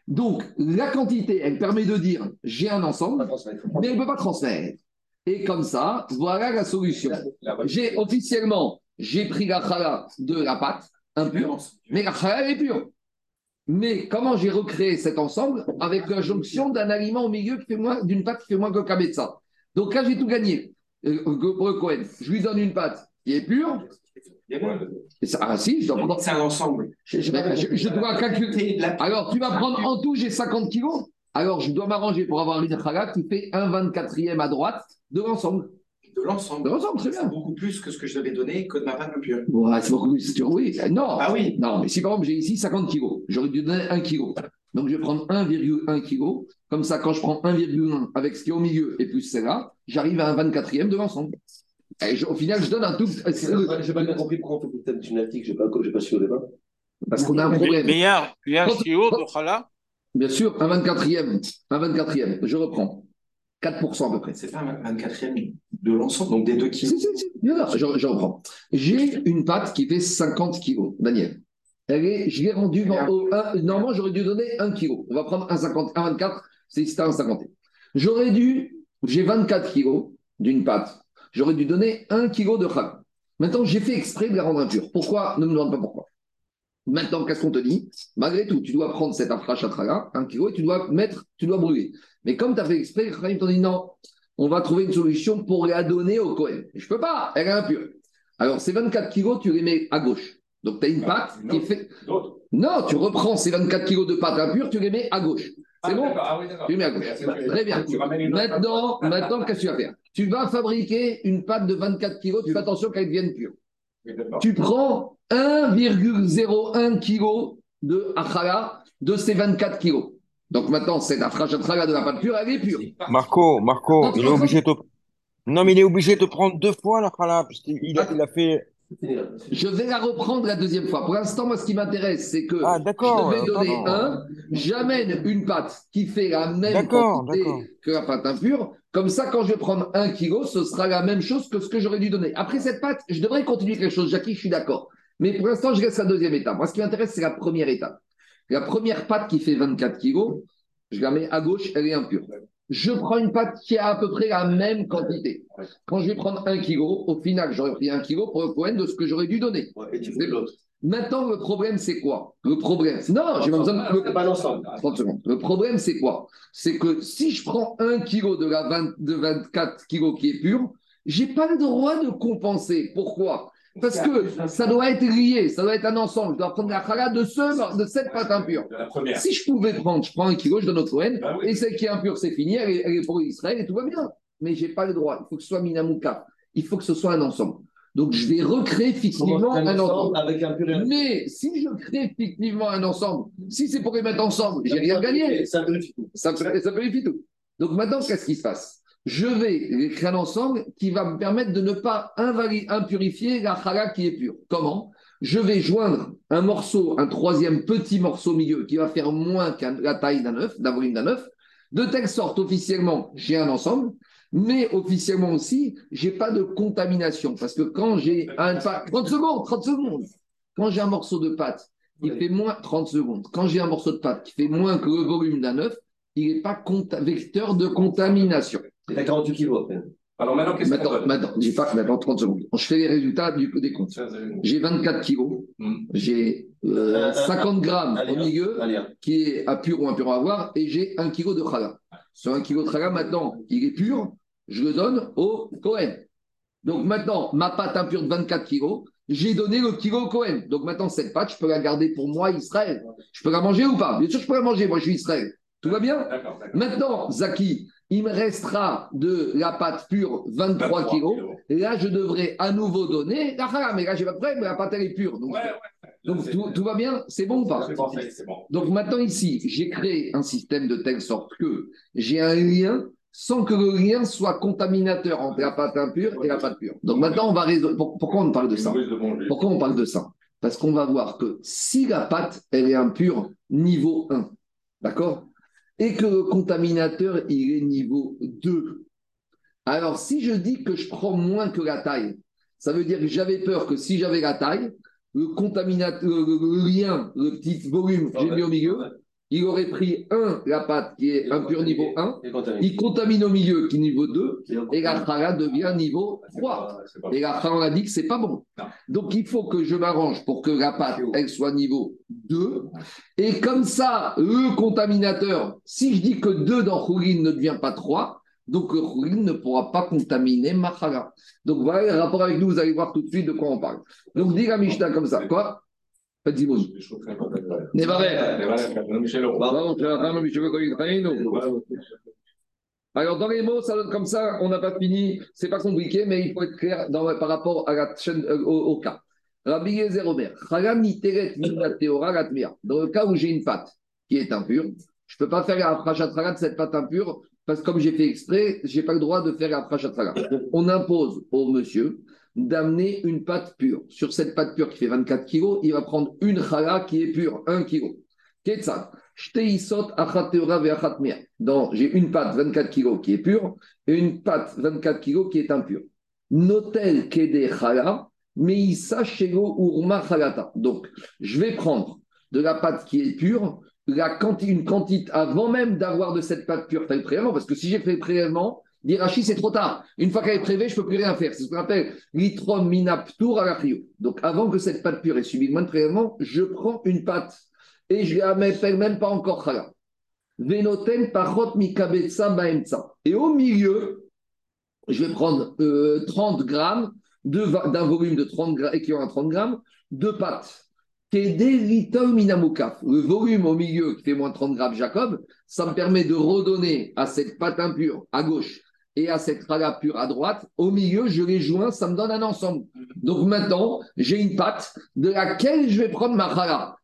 Donc, la quantité, elle permet de dire j'ai un ensemble, mais elle ne peut pas transmettre. Et comme ça, voilà la solution. J'ai officiellement, j'ai pris la chala de la pâte impure, mais la chala est pure. Mais comment j'ai recréé cet ensemble avec la jonction d'un aliment au milieu qui fait moins d'une pâte qui fait moins que ça Donc là, j'ai tout gagné. Euh, pour le Cohen, je lui donne une pâte qui est pure. Ah si, je dois prendre. C'est un ensemble. Je, dois calculer. Alors, tu vas prendre en tout, j'ai 50 kilos. Alors, je dois m'arranger pour avoir une chala qui fait un 24e à droite de l'ensemble. De l'ensemble. De l'ensemble, très bien. beaucoup plus que ce que je devais donner que de ma pâte pure. Ouais, c'est beaucoup plus. Oui, non. Ah oui. Non, mais si par exemple j'ai ici 50 kilos, j'aurais dû donner 1 kg. Donc je vais prendre 1,1 kg. Comme ça, quand je prends 1,1 avec ce qui est au milieu et plus celle-là, j'arrive à un 24e de l'ensemble. Et au final, je donne un tout. Je n'ai pas bien compris pourquoi on fait cette gymnastique. Je n'ai pas, pas su au débat. Parce qu'on a un problème. Mais il y Bien sûr, un 24e. Un 24e. Je reprends. 4% à peu près. C'est pas un 24e de l'ensemble, donc des 2 kilos. Si, si, si. je, reprends. J'ai une pâte qui fait 50 kilos, Daniel. Elle est, je l'ai rendue normalement, j'aurais dû donner 1 kilo. On va prendre un, 50, un 24, c'est un 50. J'aurais dû, j'ai 24 kilos d'une pâte. J'aurais dû donner 1 kilo de kham. Maintenant, j'ai fait exprès de la rendre impure. Pourquoi? Ne me demande pas pourquoi. Maintenant, qu'est-ce qu'on te dit? Malgré tout, tu dois prendre cette afrachatraga, un kilo, et tu dois mettre, tu dois brûler. Mais comme tu as fait exprès, ils t'ont dit non, on va trouver une solution pour la donner au Cohen. Je ne peux pas, elle est impure. Alors, ces 24 kilos, tu les mets à gauche. Donc, tu as une pâte qui est faite. Non, tu reprends ces 24 kilos de pâte impure, tu les mets à gauche. C'est ah, bon ah, oui, Tu mets à gauche. Très bien. Maintenant, maintenant qu'est-ce que tu vas faire? Tu vas fabriquer une pâte de 24 kilos, tu fais attention qu'elle devienne pure. Tu prends 1,01 kg de achala de ces 24 kg. Donc maintenant, cette achala de la pâte pure, elle est pure. Marco, Marco, il est obligé de... Non, mais il est obligé de prendre deux fois l'achala, puisqu'il a, il a fait Je vais la reprendre la deuxième fois. Pour l'instant, moi, ce qui m'intéresse, c'est que Ah, je vais donner un, j'amène une pâte qui fait la même quantité que la pâte impure. Comme ça, quand je vais prendre un kilo, ce sera la même chose que ce que j'aurais dû donner. Après cette pâte, je devrais continuer quelque chose. Jackie, je suis d'accord. Mais pour l'instant, je reste à la deuxième étape. Moi, ce qui m'intéresse, c'est la première étape. La première pâte qui fait 24 kilos, je la mets à gauche, elle est impure. Je prends une pâte qui a à peu près la même quantité. Quand je vais prendre un kilo, au final, j'aurais pris un kilo pour le Cohen de ce que j'aurais dû donner. Ouais, Et tu fais l'autre. Maintenant, le problème, c'est quoi? Le problème, non, j'ai pas besoin de. C'est pas l'ensemble. 30 secondes. Le problème, c'est quoi? C'est que si je prends un kilo de la 20 de 24 kilos qui est pur, j'ai pas le droit de compenser. Pourquoi? Parce que ça doit être lié, ça doit être un ensemble. Je dois prendre la chala de, ce, de cette pâte impure. De la première. Si je pouvais prendre, je prends un kilo, je donne au Cohen, Bah oui. et celle qui est impure, c'est fini, elle est, elle est pour Israël et tout va bien. Mais j'ai pas le droit. Il faut que ce soit Minamouka. Il faut que ce soit un ensemble. Donc je vais recréer fictivement un ensemble. Avec un Mais si je crée fictivement un ensemble, si c'est pour les mettre ensemble, j'ai rien gagné. Ça vérifie tout. Ça, tout. Donc maintenant, qu'est-ce qui se passe? Je vais créer un ensemble qui va me permettre de ne pas impurifier la chala qui est pure. Comment? Je vais joindre un morceau, un troisième petit morceau au milieu qui va faire moins que la taille d'un œuf, d'un volume d'un œuf, de telle sorte officiellement j'ai un ensemble, mais officiellement aussi j'ai pas de contamination parce que quand j'ai un pa- 30 secondes, 30 secondes, quand j'ai un morceau de pâte qui fait moins 30 secondes, quand j'ai un morceau de pâte qui fait moins que le volume d'un œuf, il n'est pas vecteur de contamination. T'as 48 kilos après. Alors maintenant, qu'est-ce Maintenant, donne maintenant, j'ai pas, maintenant 30 secondes. Je fais les résultats du des comptes. J'ai 24 kilos, Hmm. j'ai euh, Euh, euh, 50 grammes allez, au milieu Allez, qui est à pur ou impur à avoir et j'ai un kilo de chala. Sur un kilo de chala, maintenant, il est pur, je le donne au Cohen. Donc maintenant, ma pâte impure de 24 kilos, j'ai donné le kilo au Cohen. Donc maintenant, cette pâte, je peux la garder pour moi, Israël. Je peux la manger ou pas? Bien sûr, je peux la manger, moi je suis Israël. Tout va bien? Maintenant, Zaki, il me restera de la pâte pure 23 23 kilos. kilos. Et là, je devrais à nouveau donner la. Mais là, j'ai pas de problème, la pâte, elle est pure. Donc, Ouais, ouais. Donc tout, tout va bien C'est bon ou pas? C'est bon, donc maintenant ici, j'ai créé un système de telle sorte que j'ai un lien sans que le lien soit contaminateur entre la pâte impure et la pâte pure. Donc maintenant, on va résoudre. pour- Pourquoi on parle de ça? Pourquoi on parle de ça? Parce qu'on va voir que si la pâte, elle est impure niveau 1, d'accord? Et que le contaminateur, il est niveau 2. Alors, si je dis que je prends moins que la taille, ça veut dire que j'avais peur que si j'avais la taille, le contaminateur, le, le- lien, le petit volume que j'ai mis au milieu, il aurait pris 1, la pâte qui est impure niveau 1, Et contaminé. il contamine au milieu qui est niveau 2, Et la chala devient niveau 3. C'est pas- Et la fin, on a dit que c'est pas bon. Non. Donc, il faut que je m'arrange pour que la pâte, elle soit niveau 2. Et comme ça, le contaminateur, si je dis que 2 dans Khourin ne devient pas 3, donc le Khourin ne pourra pas contaminer ma chala. Donc, voilà le rapport avec nous, vous allez voir tout de suite de quoi on parle. Donc, dit la Mishnah comme ça. Quoi? Nous. Alors, dans les mots, ça donne comme ça, on n'a pas fini, c'est pas compliqué, mais il faut être clair par rapport à la chaîne, euh, au, cas. Rabbi Yezer. Dans le cas où j'ai une pâte qui est impure, je ne peux pas faire la de cette pâte impure, parce que comme j'ai fait exprès, je n'ai pas le droit de faire la prachatara. On impose au monsieur d'amener une pâte pure. Sur cette pâte pure qui fait 24 kilos, il va prendre une chala qui est pure, 1 kilo. Ketzat Shteisot achat teora ve'achat mia. Donc, j'ai une pâte 24 kg qui est pure et une pâte 24 kg qui est impure. Notel kede chala, meisa shelo urma chalata. Donc, je vais prendre de la pâte qui est pure, la une quantité avant même d'avoir de cette pâte pure fait le parce que si j'ai fait le prélèvement, l'irachi, c'est trop tard. Une fois qu'elle est prélevée, je ne peux plus rien faire. C'est ce qu'on appelle l'itrom minaptour à la Donc, avant que cette pâte pure ait subi le moins de prélèvement, je prends une pâte et je la m'appelle même pas encore chala. Venoten pachot mikabetsa. Et au milieu, je vais prendre euh, 30 grammes de va- d'un volume de 30 grammes, équivalent à 30 grammes, de pâte. Le volume au milieu qui fait moins de 30 grammes, Jacob, ça me permet de redonner à cette pâte impure à gauche et à cette chala pure à droite. Au milieu, je les joins, ça me donne un ensemble. Donc maintenant, j'ai une pâte de laquelle je vais prendre ma chala.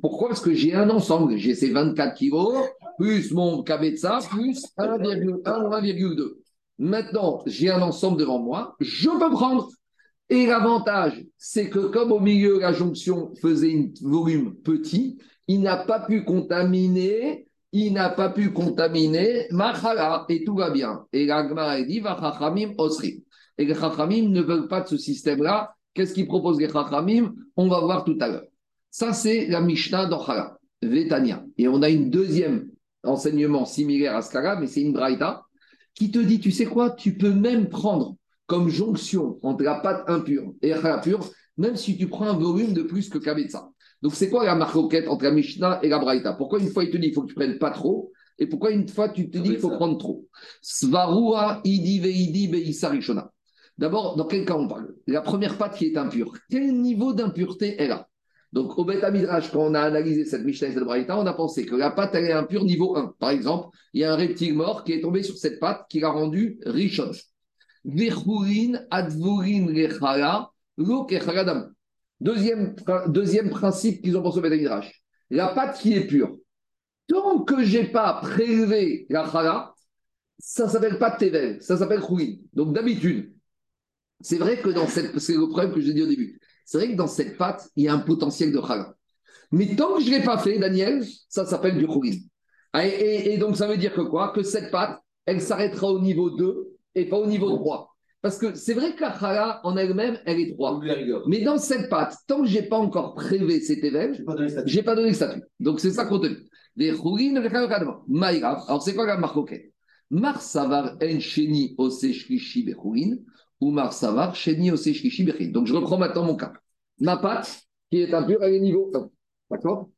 Pourquoi? Parce que j'ai un ensemble. J'ai ces 24 kilos, plus mon kabetza, plus 1,1 ou 1,2. Maintenant, j'ai un ensemble devant moi. Je peux prendre. Et l'avantage, c'est que comme au milieu, la jonction faisait un volume petit, il n'a pas pu contaminer, il n'a pas pu contaminer Machala, et tout va bien. Et l'agma a dit, osri. Et les chachamim ne veulent pas de ce système-là. Qu'est-ce qu'ils proposent les chachamim? On va voir tout à l'heure. Ça, c'est la Mishnah d'Ochala, Vetania. Et on a une deuxième enseignement similaire à ce cas-là, mais c'est une braïta, qui te dit, tu sais quoi, tu peux même prendre comme jonction entre la pâte impure et la pure, même si tu prends un volume de plus que Kavetsa. Donc, c'est quoi la marquette entre la Mishnah et la Braïta? Pourquoi une fois il te dit qu'il faut que tu prennes pas trop? Et pourquoi une fois tu te dis qu'il faut prendre trop? Svarua idi veidi beisarishona. D'abord, dans quel cas on parle? La première pâte qui est impure. Quel niveau d'impureté elle a? Donc, au Beth Midrash, quand on a analysé cette Mishnah et cette Braïta, on a pensé que la pâte elle est impure niveau 1. Par exemple, il y a un reptile mort qui est tombé sur cette pâte qui l'a rendue richonne. Deuxième, deuxième principe qu'ils ont pensé au Beth Midrash. La pâte qui est pure. Tant que j'ai pas prélevé la chala, ça s'appelle pas tevel, ça s'appelle chouin. Donc d'habitude, c'est vrai que dans cette, c'est le problème que j'ai dit au début. C'est vrai que dans cette pâte, il y a un potentiel de chala. Mais tant que je ne l'ai pas fait, Daniel, ça s'appelle du chouin. Et, donc ça veut dire que quoi? Que cette pâte, elle s'arrêtera au niveau 2 et pas au niveau 3. Parce que c'est vrai que la chala en elle-même, elle est 3. Mais dans cette pâte, tant que je n'ai pas encore prélevé cet événement, je n'ai pas donné le statut. Donc c'est ça qu'on te dit. Les. Alors c'est quoi la marque? Mar savar en sheni ose shlishi bechourine ou mar savar sheni ose shlishi bechin. Donc je reprends maintenant mon cas. Ma pâte qui est impure, elle est niveau 1. D'accord?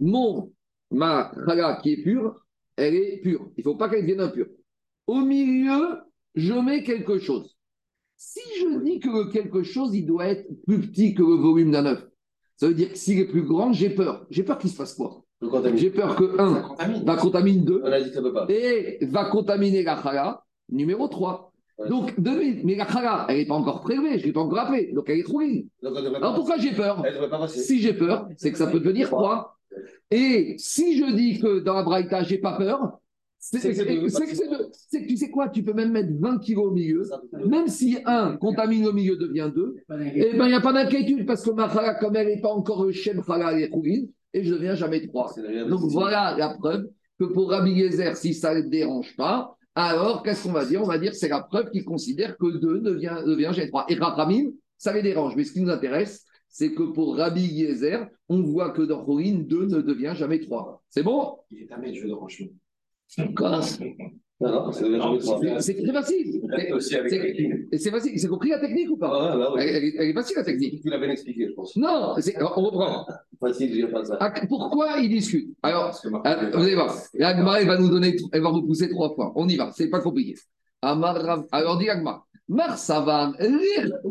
Mon, ma chala qui est pure, elle est pure. Il ne faut pas qu'elle devienne impure. Au milieu, je mets quelque chose. Si je dis que le quelque chose, il doit être plus petit que le volume d'un œuf, ça veut dire que s'il est plus grand, j'ai peur. J'ai peur qu'il se passe quoi? J'ai peur que 1 va contaminer 2 et va contaminer la chala numéro 3. Donc, de, mais la chala, elle n'est pas encore prélevée, je ne l'ai pas encore appelée, donc elle est trop ligne. Alors pourquoi j'ai peur? Si j'ai peur, c'est que ça peut devenir 3. Et si je dis que dans la braïta, je n'ai pas peur, c'est que tu sais quoi, tu peux même mettre 20 kilos au milieu, même si un contamine au milieu devient 2, et ben il n'y a pas d'inquiétude parce que ma chala, comme elle n'est pas encore Shem Chala et et je ne deviens jamais 3. Donc voilà la preuve que pour Rabbi Gezer, si ça ne dérange pas, alors qu'est-ce qu'on va dire? On va dire que c'est la preuve qu'il considère que 2 devient, devient G3. Et Rachamim, ça les dérange. Mais ce qui nous intéresse, c'est que pour Rabbi Gezer, on voit que dans Chorin, 2 ne devient jamais 3. C'est bon? Il est un maître de C'est très facile. C'est facile. C'est compris la technique ou pas? Ah, bah, elle, est- elle est facile la technique. Tu l'as bien expliqué, je pense. Non, on reprend. Facile, je pas ça. Ah, Pourquoi ils discutent Alors, ah, vous allez voir. La Gemara, elle va nous donner, elle va repousser trois fois. On y va, c'est pas compliqué. Alors, dit Agma. Mar Savan,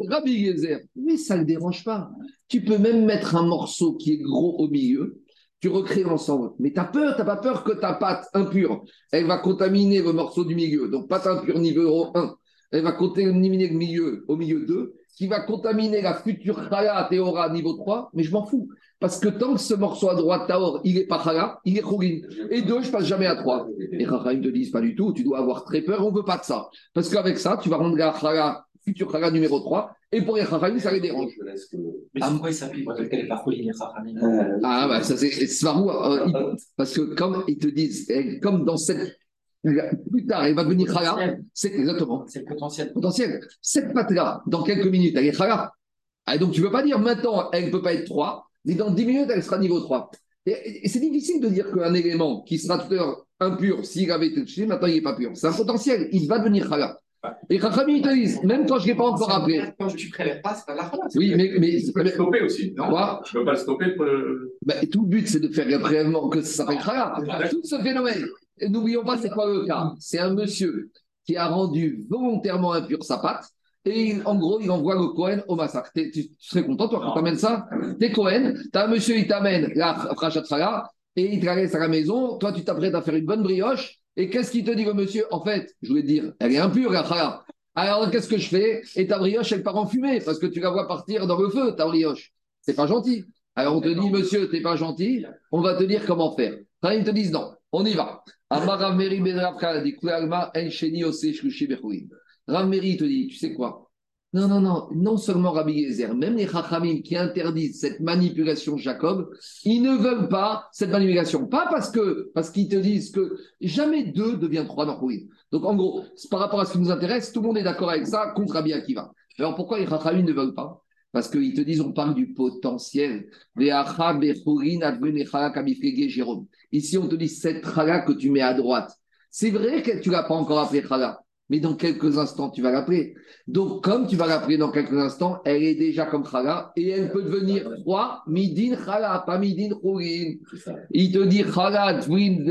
Rabbi Gezer, mais ça ne le dérange pas. Tu peux même mettre un morceau qui est gros au milieu, tu recrées l'ensemble. Mais tu as peur, tu pas peur que ta pâte impure, elle va contaminer le morceau du milieu. Donc, pâte impure niveau 1, elle va contaminer le milieu au milieu 2, qui va contaminer la future Chala Théora niveau 3, mais je m'en fous. Parce que tant que ce morceau à droite, Taor, il est pas Chala, il est Khougin. Et 2, je passe jamais à 3. Et Rahim te disent pas du tout, tu dois avoir très peur, on veut pas de ça. Parce qu'avec ça, tu vas rendre la Chala, future Chala numéro 3, et pour les Rahim, ça les dérange. Mais Ah, pourquoi il s'appuie pour les Chachamim Euh, Ah, bah ça c'est Svarou. euh, il- parce que comme ils te disent, eh, comme dans cette. Plus tard, elle va devenir Chala, c'est exactement. C'est le potentiel. potentiel. Cette pâte-là, dans quelques minutes, elle est chala. Ah, donc, tu ne peux pas dire maintenant, elle ne peut pas être 3, mais dans 10 minutes, elle sera niveau 3. Et, c'est difficile de dire qu'un élément qui sera tout à l'heure impur, s'il avait été touché, maintenant il n'est pas pur. C'est un potentiel, il va devenir chala. Et Rachamim, ils te disent, même quand je ne l'ai pas encore appris. Quand tu prélèves pas, c'est la. Oui, mais, mais, Tu peux le stopper aussi, non Quoi Je peux pas le stopper pour le- Ben, tout le but, c'est de faire un prélèvement que ça s'appelle Khala. Tout ce phénomène. N'oublions pas, c'est quoi le cas? C'est un monsieur qui a rendu volontairement impur sa pâte. Et il- en gros, il envoie le Cohen au massacre. Tu, tu serais content, toi, quand t'amènes ça? T'es Cohen, t'as un monsieur, il t'amène la frachat et il te la laisse à la maison. Toi, tu t'apprêtes à faire une bonne brioche. Et qu'est-ce qu'il te dit, le monsieur? En fait, je voulais te dire, elle est impure, la. Alors, qu'est-ce que je fais? Et ta brioche, elle part en fumée parce que tu la vois partir dans le feu, ta brioche. C'est pas gentil. Alors on te dit, monsieur, t'es pas gentil, on va te dire comment faire. Quand ils te disent non, on y va. Amar ben te dit, tu sais quoi? Non, non, non, non seulement Rabbi Yezer, même les Chachamim qui interdisent cette manipulation Jacob, ils ne veulent pas cette manipulation. Pas parce que parce qu'ils te disent que jamais deux devient trois dans. Donc en gros, par rapport à ce qui nous intéresse, tout le monde est d'accord avec ça contre Rabbi Akiva. Alors pourquoi les Chachamim ne veulent pas? Parce qu'ils te disent, on parle du potentiel. Ici, on te dit cette chala que tu mets à droite. C'est vrai que tu l'as pas encore appelée chala mais dans quelques instants, tu vas l'appeler. Donc, comme tu vas l'appeler dans quelques instants, elle est déjà comme Khala et elle peut devenir roi, midin Khala, pas midin Khourin. Il te dit Khala, Tvin,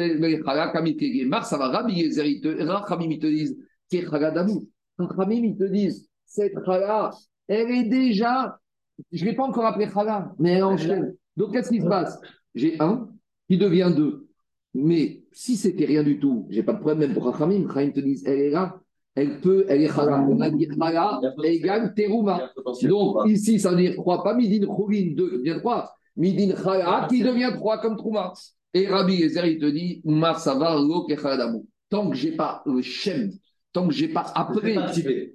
Khala, Kamikege. Mar, ça va, Rabbi Yezer, Rachamim, ils te disent, est Khala d'amour. Rachamim, ils te disent, cette Khala, elle est déjà, je ne l'ai pas encore appelée Khala, mais elle enchaîne. Donc, qu'est-ce qui se passe? J'ai un qui devient deux. Mais si c'était rien du tout, j'ai pas de problème même pour Rachamim. Rachamim te disent, elle est là elle peut, elle est chala. On a dit chala égale terouma. Donc ici, ça veut dire 3, pas midin choulin, 2 devient 3. Midin chala qui devient 3 comme trouma. Et Rabbi Yezer, il te dit, Umar savar lo. Tant que j'ai pas le shem, tant que j'ai pas appelé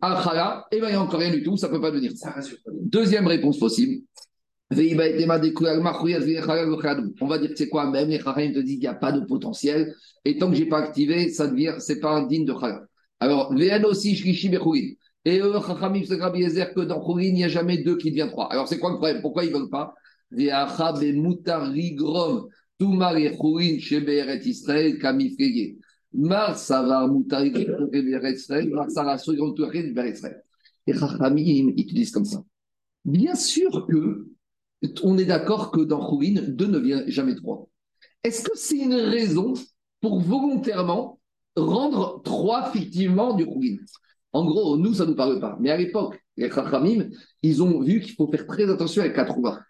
un chala, et bien il n'y a encore rien du tout, ça ne peut pas devenir ça. Deuxième réponse possible. On va dire que c'est quoi? Même les Chachamim te disent qu'il n'y a pas de potentiel. Et tant que je n'ai pas activé, ça devient, c'est pas un digne de Chala. Alors, Véan aussi, Shlishi Bechourin. Et eux, Chachamim, c'est Rabbi Yezer, que dans Khourin, il n'y a jamais deux qui deviennent trois. Alors, c'est quoi le problème? Pourquoi ils ne veulent pas? Veacha Bemutar Rigrom, Toumar et Khourin, Sheberet Israël, Kamifrege. Mar Savar Mutar Sheberet Israël, Mar Savar Soyon Sheberet Israël. Et Chachamim, ils te disent comme ça. Bien sûr que on est d'accord que dans Khourin, deux ne vient jamais trois. Est-ce que c'est une raison pour volontairement rendre trois fictivement du Khourin. En gros, nous, ça ne nous parle pas. Mais à l'époque, les Chachamim, ils ont vu qu'il faut faire très attention avec la Trouma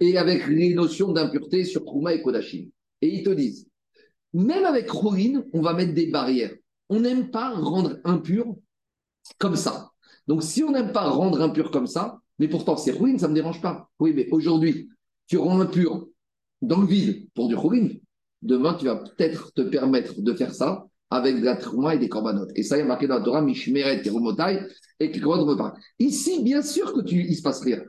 et avec les notions d'impureté sur Trouma et Kodashim. Et ils te disent, même avec Khourin, on va mettre des barrières. On n'aime pas rendre impur comme ça. Donc, si on n'aime pas rendre impur comme ça, mais pourtant c'est Khourin, ça ne me dérange pas. Oui, mais aujourd'hui, tu rends impur dans le vide pour du Khourin. Demain, tu vas peut-être te permettre de faire ça avec de la trouma et des corbanotes. Et ça, il y a marqué dans la Torah, Mishmeret, Kerumotai, et Kerumotai ne pas. Ici, bien sûr que tu, il se passe rien.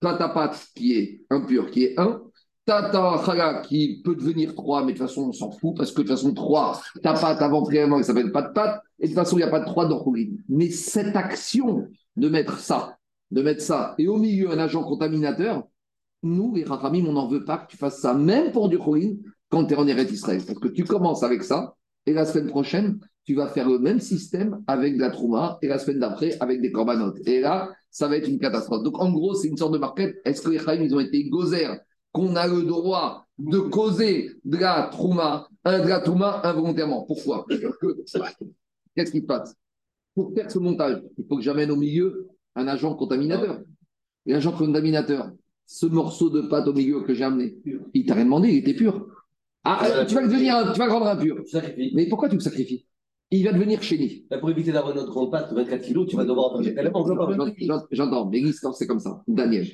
Tu as ta pâte qui est impure, qui est 1. Tu as ta chala qui peut devenir 3, mais de toute façon, on s'en fout, parce que de toute façon, 3, ta pâte avant préalablement, il s'appelle pas de pâte, et de toute façon, il n'y a pas de 3 dans Khourin. Mais cette action de mettre ça, de mettre ça, et au milieu, un agent contaminateur, nous, les Rachamim, on n'en veut pas que tu fasses ça, même pour du Khourin, quand tu es en Eretz Israël. Parce que tu commences avec ça, et la semaine prochaine, tu vas faire le même système avec de la trouma. Et la semaine d'après, avec des corbanotes. Et là, ça va être une catastrophe. Donc, en gros, c'est une sorte de marquette. Est-ce que les Chaim, ils ont été gozer qu'on a le droit de causer de la trouma, de la trouma involontairement? Pourquoi? Qu'est-ce qui se passe? Pour faire ce montage, il faut que j'amène au milieu un agent contaminateur. Et l'agent contaminateur, ce morceau de pâte au milieu que j'ai amené, il t'a rien demandé, il était pur. Ah, tu vas le devenir, tu vas le rendre impur. Mais pourquoi tu le sacrifies? Il va devenir chéni. Pour éviter d'avoir notre grande pâte de 24 kilos, tu vas devoir manger tellement. J'entends, mais l'histoire, c'est comme ça. Daniel.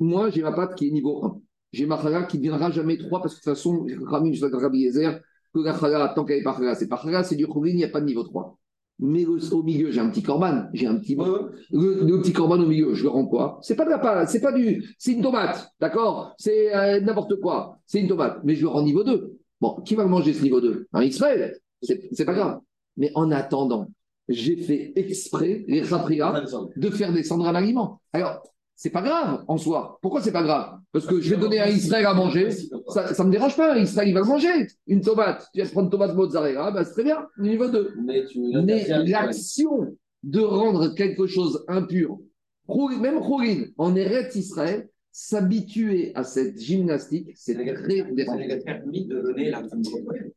Moi, j'ai ma pâte qui est niveau 1. J'ai ma chala qui ne viendra jamais 3 parce que de toute façon, Rami, je Rabbi Yezer, que la chala, tant qu'elle n'est pas chala, c'est pas chala, c'est du khouvin, il n'y a pas de niveau 3. Mais au milieu, j'ai un petit corban, j'ai un petit. Le, petit corban au milieu, je le rends quoi C'est pas de la pâte, c'est pas du. C'est une tomate, d'accord? C'est euh, n'importe quoi. C'est une tomate, mais je le rends niveau 2. Bon, qui va manger ce niveau 2 Un Israël, c'est pas grave. Mais en attendant, j'ai fait exprès, les rapria, de faire descendre un aliment. Alors, c'est pas grave en soi. Pourquoi c'est pas grave? Parce que je vais donner à Israël à manger, ça ne me dérange pas. Israël, il va le manger. Une tomate, tu vas prendre une tomate mozzarella, ben c'est très bien, niveau 2. Mais, l'action de rendre quelque chose impur, même Khourin, en Eretz Israël, s'habituer à cette gymnastique, c'est très dérangeant. Ça a permis de donner la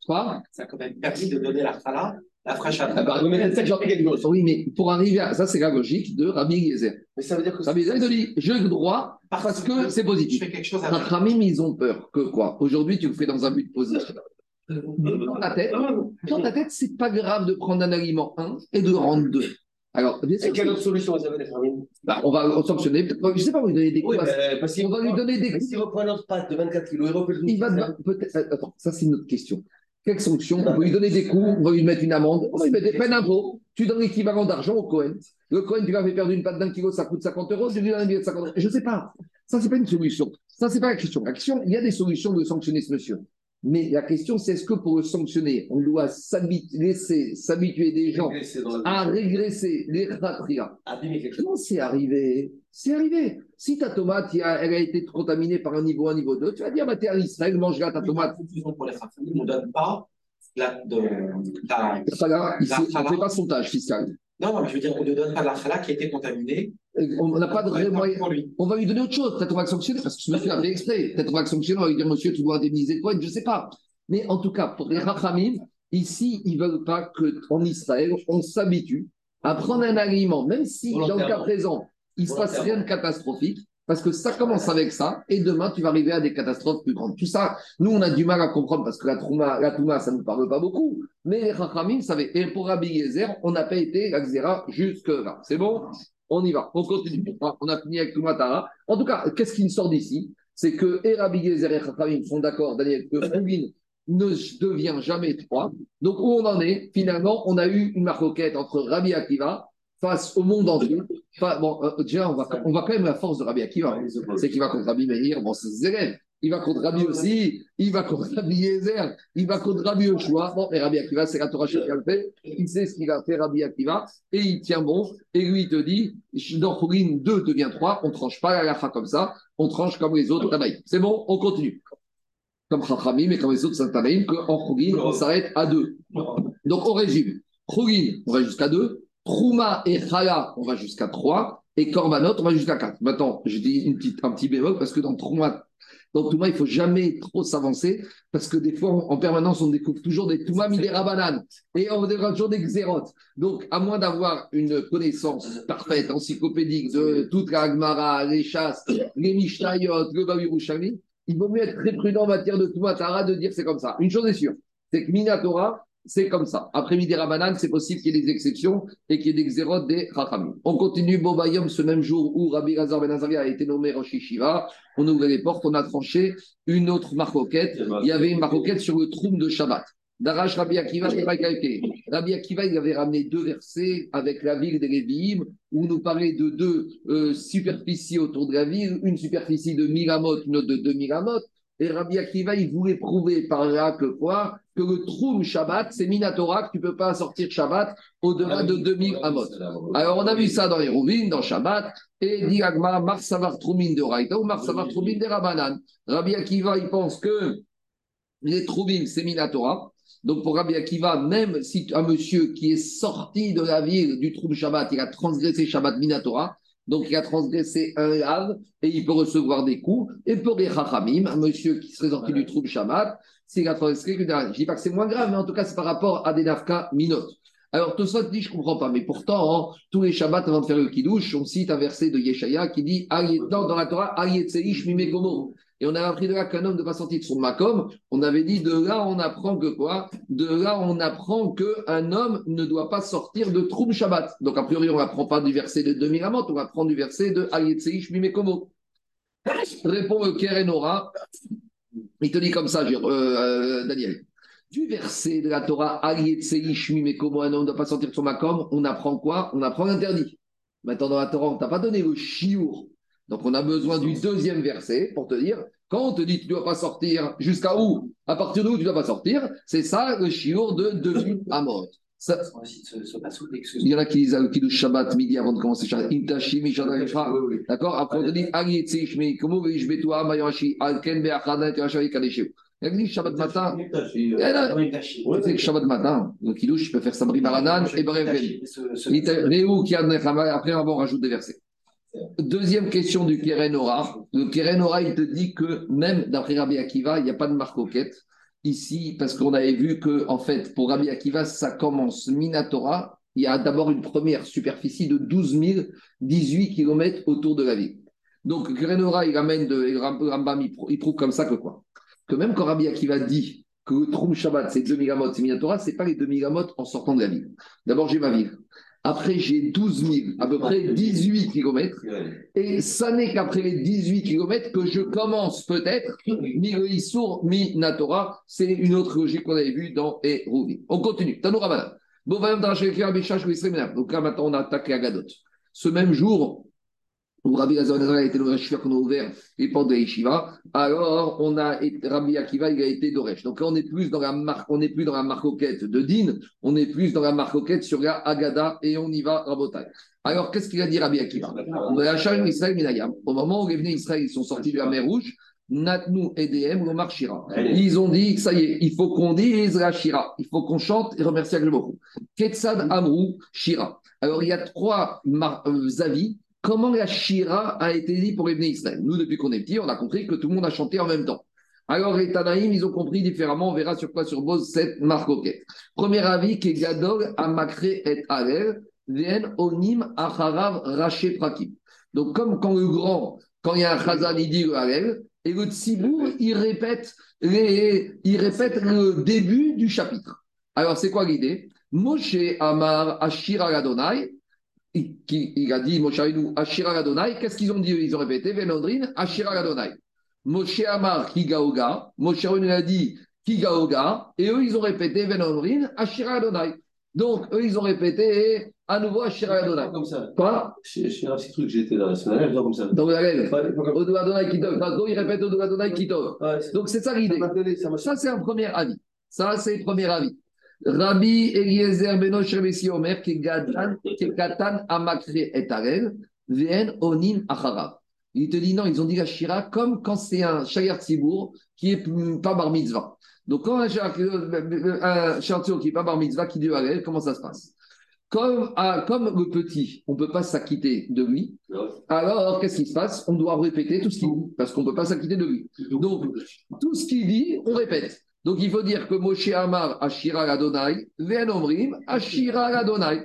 Quoi? Ça a quand même permis de donner la chala la fraîche à ah bah, Oui, mais pour arriver à ça, c'est la logique de Rabbi Yezer. Mais ça veut dire que Rabbi Yezer te dit j'ai le droit parce, que, c'est positif. Je fais quelque chose à Rabbi ils ont peur que quoi? Aujourd'hui, tu le fais dans un but positif. Dans ta tête, dans ta tête, c'est pas grave de prendre un aliment 1 et de rendre 2. Alors, bien sûr, quelle autre solution vous avez, les bah, On va sanctionner. Je ne sais pas, vous lui donner des coups. Oui, parce on va lui donner des coups. S'il reprend notre pâte de 24 kilos, il refait le Il va peut-être. Attends, ça, c'est une autre question. Quelle sanction On va lui donner des coups, on va lui mettre une amende, on va lui mettre des peines d'impôt. Tu donnes l'équivalent d'argent au Cohen. Le Cohen, tu lui avais perdu une patte d'un kilo, ça coûte 50 euros, je lui donne un billet de 50 euros. Je ne sais pas. Ça, c'est pas une solution. Ça, c'est pas la question. La question, il y a des solutions de sanctionner ce monsieur. Mais la question, c'est est-ce que pour le sanctionner, on doit laisser s'habituer des gens à régresser les khatria. Comment c'est arrivé? C'est arrivé. Si ta tomate, elle a été contaminée par un niveau 1, niveau 2, tu vas dire, bah, t'es à Israël, mange là ta tomate. pour les on ne donne pas la, de, pas son tâche fiscal. Non, non, mais je veux dire, on ne donne pas la chala qui a été contaminée. On n'a pas de vrai moyen. pour lui. On va lui donner autre chose. Peut-être on va le sanctionner parce que ce monsieur a fait exprès. Peut-être on va le sanctionner. On va lui dire, monsieur, tu dois indemniser quoi Je ne sais pas. Mais en tout cas, pour les Rachamim, ici, ils ne veulent pas qu'en Israël, on s'habitue à prendre un aliment, même si dans le cas présent, il ne se passe rien de catastrophique. Parce que ça commence avec ça, et demain, tu vas arriver à des catastrophes plus grandes. Tout ça, nous, on a du mal à comprendre parce que la Trouma, la Touma, ça ne nous parle pas beaucoup. Mais les Rachamim savaient. Et pour Rabbi Yezer, on n'a pas été la Xéra jusque-là. C'est bon? On y va. On continue. On a fini avec Toumatara. En tout cas, qu'est-ce qui sort d'ici? C'est que et Rabbi Yezer et Rachamim sont d'accord, Daniel, que Rubin ne devient jamais trois. Donc, où on en est? Finalement, on a eu une maroquette entre Rabbi Akiva face au monde entier. Enfin, bon, euh, déjà, on va, on va quand même la force de Rabbi Akiva c'est qu'il va contre Rabbi Meir, bon, c'est ses élèves. Il va contre Rabbi aussi, il va contre Rabbi Yezer, il va contre Rabbi Yoshua. Bon, mais Rabbi Akiva, c'est la Torah qui le fait. Il sait ce qu'il a fait, Rabbi Akiva, et il tient bon. Et lui, il te dit, dans Khourin, 2 devient 3, on ne tranche pas la lacha comme ça, on tranche comme les autres Tanaïm. C'est bon, on continue. Comme Chachamim et comme les autres Tanaïm, qu'en Khourin, on s'arrête à 2. Donc, on résume. Khourin, on va jusqu'à 2. Trouma et Chala, on va jusqu'à 3. Et Korbanot, on va jusqu'à 4. Maintenant, je dis une petite, un petit bémol parce que dans Trouma, dans Touma, il ne faut jamais trop s'avancer parce que des fois, en en permanence, on découvre toujours des Touma Midera Banane et on découvre toujours des Xérotes. Donc, à moins d'avoir une connaissance parfaite, encyclopédique de toute la Agmara, les chasses, les Mishnayot, le Babirouchami, il vaut mieux être très prudent en matière de Touma Tara de dire c'est comme ça. Une chose est sûre, c'est que Minatora, c'est comme ça. Après Midera Banane, c'est possible qu'il y ait des exceptions et qu'il y ait des Xérotes des Chachamim. On continue Bobayom ce même jour où Rabbi Razar Ben Azaria a été nommé Rosh Yeshiva. On ouvre les portes, on a tranché une autre marcoquette. Il y avait une marcoquette sur le troum de Shabbat. Darash Rabbi Akiva Rabbi avait ramené deux versets avec la ville des Lévi'im, où nous parlait de deux euh, superficies autour de la ville, une superficie de 1000 amot, une autre de 2000 amot. Et Rabbi Akiva, il voulait prouver par là que quoi Que le troum Shabbat, c'est Minatora, que tu ne peux pas sortir Shabbat au-delà de 2000 amot. Alors, on a vu ça dans les Rouvines, dans Shabbat, et dit Agma, Marsavar Troumin de Raïta ou Marsavar Troumin de Rabanan. Rabbi Akiva, il pense que les Troumim, c'est Minatora. Donc, pour Rabbi Akiva, même si un monsieur qui est sorti de la ville du Troum Shabbat, il a transgressé Shabbat Minatora, donc il a transgressé un lave et il peut recevoir des coups. Et pour les Chachamim, un monsieur qui serait sorti du Troum Shabbat, s'il a transgressé, je ne dis pas que c'est moins grave, mais en tout cas, c'est par rapport à des nafka minot. Alors, tout ça dit, je ne comprends pas. Mais pourtant, hein, tous les Shabbats, avant de faire le Kiddush, on cite un verset de Yeshaya qui dit dans, dans la Torah, Ayetzeish mimekomo. Et on a appris de là qu'un homme ne pas sortir de son makom. On avait dit de là, on apprend que quoi? De là, on apprend qu'un homme ne doit pas sortir de Troum Shabbat. Donc, a priori, on n'apprend pas du verset de 2000 Amot, on apprend du verset de Ayetzeish mimekomo. Répond le Kerenora. Il te dit comme ça, euh, euh, Daniel du verset de la Torah, mais comment un homme ne doit pas sortir de son makom, on apprend quoi? On apprend l'interdit. Maintenant, dans la Torah, on t'a pas donné le chiour. Donc, on a besoin du deuxième verset pour te dire, quand on te dit tu ne dois pas sortir, jusqu'à où? À partir d'où tu ne dois pas sortir? C'est ça le chiour de 2000 amot. Ça, il y en a qui disent le Kiddush Shabbat midi avant de commencer Shabbat. D'accord? Après, on te dit. Il que Shabbat matin. C'est que Shabbat matin, le Kiddush, je peux faire Sabri Baranan et qui a après, on va rajouter des versets. Deuxième question du Keren Ora. Le Keren Ora, il te dit que même d'après Rabbi Akiva, il n'y a pas de marcoquette ici, parce qu'on avait vu que, en fait, pour Rabbi Akiva, ça commence Minatora. Il y a d'abord une première superficie de 12 018 km autour de la ville. Donc, Keren Ora, il amène de Rambam, il prouve comme ça que quoi? Que même quand Rabbi Akiva dit que Troum Shabbat, c'est 2000 amot, c'est Minatora, ce n'est pas les 2000 amot en sortant de la ville. D'abord, j'ai ma ville. Après, j'ai 12 000, à peu près 18 km. Et ça n'est qu'après les 18 km que je commence peut-être mi Issour, mi Natora. C'est une autre logique qu'on avait vue dans Erouvi. On continue. Tanoura Madame. Bon, va Donc là, maintenant, on attaque la Gadot. Ce même jour, où Rabbi Lazar a été la Shiva qu'on a ouvert les portes de Yeshiva, alors on a Rabbi Akiva, il a été d'Oresh. Donc là, on n'est plus dans la marque, on n'est plus dans la marcoquette de Din, on est plus dans la marcoquette sur la Agada et on y va Rabotai. Alors, qu'est-ce qu'il a dit Rabbi Akiva? On a Israël Minayam. Au moment où les venus Israël, ils sont sortis de la mer Rouge, Natnu Edem Lomar Shira. Ils ont dit, ça y est, il faut qu'on dise Shira. Il faut qu'on chante et remercier Aglemorou. Ketsad Amrou Shira. Alors, il y a trois euh, avis comment la Shira a été dit pour Ibn Israël. Nous, depuis qu'on est petit, on a compris que tout le monde a chanté en même temps. Alors, les Tanaïm, ils ont compris différemment. On verra sur quoi sur Boz cette marcoquette. Premier avis, que Gadol Amakre et Alel, Vien Onim Acharav Raché Prakim. Donc, comme quand le grand, quand il y a un Chazan, il dit le Alel, et le Tzibour, il répète, il répète le début du chapitre. Alors, c'est quoi l'idée? Moshe Amar Ashira Adonai, il, a dit Moshe Rabbeinu Ashira Adonai. Qu'est-ce qu'ils ont dit Ils ont répété Venandrin Ashira Adonai. Moshe Amar Kigaoga. Moshe Rabbeinu a dit Kigaoga. Et eux, ils ont répété Venandrin Ashira Adonai. Donc, eux, ils ont répété à nouveau Ashira Adonai. Comme ça. Quoi? Chez un petit truc, j'étais dans la semaine, comme ça. Donc, la règle. Odo Adonai Kitov. Donc, ils répètent Odo Adonai Kitov. Donc, c'est ça l'idée. Ça, c'est un premier avis. Ça, c'est le premier avis. Rabbi Eliezer Benosh Rebesi Omer, qui Katan Amakre et Arel, Vien Onin Acharav. Il te dit non, ils ont dit la Shira comme quand c'est un Shayar Tzibour qui est pas bar mitzvah. Donc quand un Shayar qui n'est pas bar mitzvah, qui dit Arel, comment ça se passe? Comme, ah, comme le petit, on ne peut pas s'acquitter de lui, alors qu'est-ce qui se passe? On doit répéter tout ce qu'il dit, parce qu'on ne peut pas s'acquitter de lui. Donc, tout ce qu'il dit, on répète. Donc il faut dire que Moshe Amar Ashira Adonai, Ven Omrim Ashira Adonai.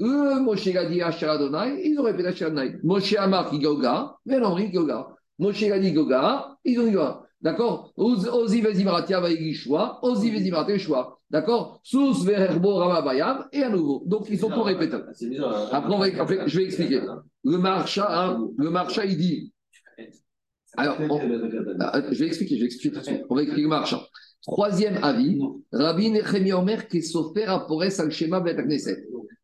Eux, Moshe a dit Ashira Adonai, ils ont répété Ashira Adonai. Moshe Amar Kigoga, Ven Omrim Kigoga. Moshe a dit Goga, ils ont dit D'accord? Ozi Vezimaratia Vaigishwa, Ozi Vezimaratia Shwa. D'accord? Sous Verbo Ramabayam, et à nouveau. Donc ils sont pour répéter. Hein. Après, on va, après, je vais expliquer. Le marcha, hein, le marcha, il dit. Alors, on, euh, je vais expliquer, je vais expliquer tout de suite. On va expliquer le marcha. Troisième avis, Rabbi Nechemia Omer qui est à Pores al Shema Bet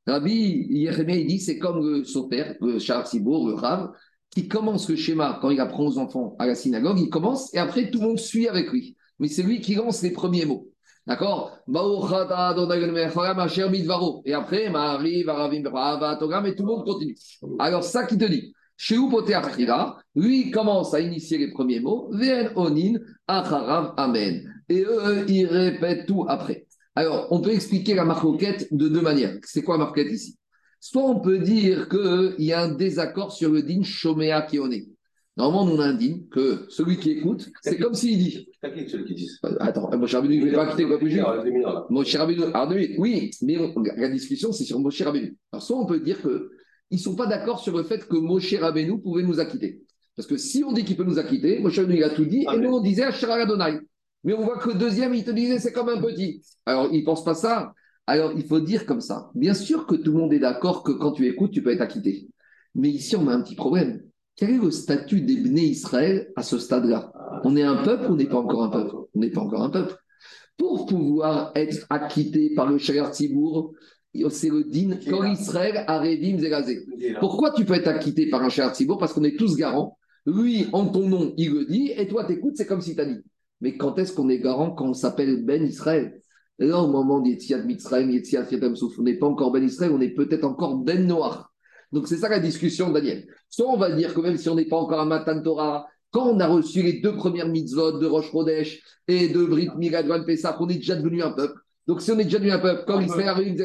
Rabbi il dit c'est comme le Sofer, le Shah Sibour, le Rav, qui commence le schéma quand il apprend aux enfants à la synagogue, il commence et après tout le monde suit avec lui. Mais c'est lui qui lance les premiers mots. D'accord? Et après, arrive, et tout le monde continue. Alors, ça qui te dit, chez lui il commence à initier les premiers mots, Ven Onin, Acharav, Amen. Et eux, ils répètent tout après. Alors, on peut expliquer la marquette de deux manières. C'est quoi la marquette ici? Soit on peut dire qu'il y a un désaccord sur le din Shomea. Normalement, on a un din que celui qui écoute, c'est comme s'il dit. celui qui dit Attends, mon cher il ne pas quitter quoi plus Mon cher oui, mais la discussion, c'est sur Moshe Rabbeinu. Alors, soit on peut dire que ils ne sont pas d'accord sur le fait que Moshe Rabbeinu pouvait nous acquitter. Parce que si on dit qu'il peut nous acquitter, Moshe Rabbeinu il a tout dit, et nous on disait Asher Adonai. Mais on voit que le deuxième, il te disait c'est comme un petit. Alors, il ne pense pas ça. Alors, il faut dire comme ça. Bien sûr que tout le monde est d'accord que quand tu écoutes, tu peux être acquitté. Mais ici, on a un petit problème. Quel est le statut des Bnei Israël à ce stade-là? On est un peuple ou on n'est pas encore un peuple? On n'est pas encore un peuple. Pour pouvoir être acquitté par le Shayar Tibour, c'est le din quand Israël a Zérazé. Pourquoi tu peux être acquitté par un Shayar Tibour Parce qu'on est tous garants. Lui, en ton nom, il le dit, et toi, t'écoutes, c'est comme si tu as dit. Mais quand est-ce qu'on est garant quand on s'appelle Ben Israël? Là, au moment d'Yetziat Mitzrayim, Yetziat Yatam Souf, on n'est pas encore Ben Israël, on est peut-être encore Ben Noir. Donc c'est ça la discussion, Daniel. Soit on va dire que même si on n'est pas encore un Matan Torah, quand on a reçu les deux premières mitzvot de Rosh Chodesh et de Brit Migadwan Pesach, on est déjà devenu un peuple. Donc si on est déjà devenu un peuple, comme Israël arrive,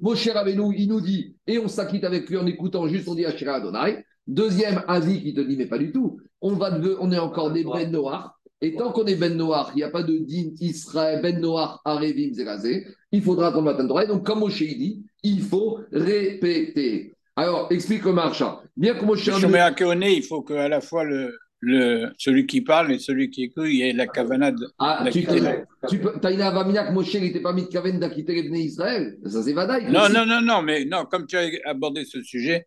mon cher Abenou, il nous dit, et on s'acquitte avec lui en écoutant juste, on dit Ashira Adonai. Deuxième avis qui te dit, mais pas du tout. On, va, on est encore des Ben Noirs. Et tant qu'on est Ben Noir, il n'y a pas de din Israël, Ben Noir, Arevim, Zerazé, il faudra attendre matin de Donc, comme Moshe dit, il faut répéter. Alors, explique le marcha. Bien que Moshe Rabbeinu. il faut qu'à la fois le, le, celui qui parle et celui qui écoute, il y a la cavanade. Ah, tu, d'acquitter. tu peux, t'as une avamina que Moshe n'était pas mis de Kaven d'acquitter les Israël. Ça, c'est Vadaï. Non, non, non, non, mais non, comme tu as abordé ce sujet,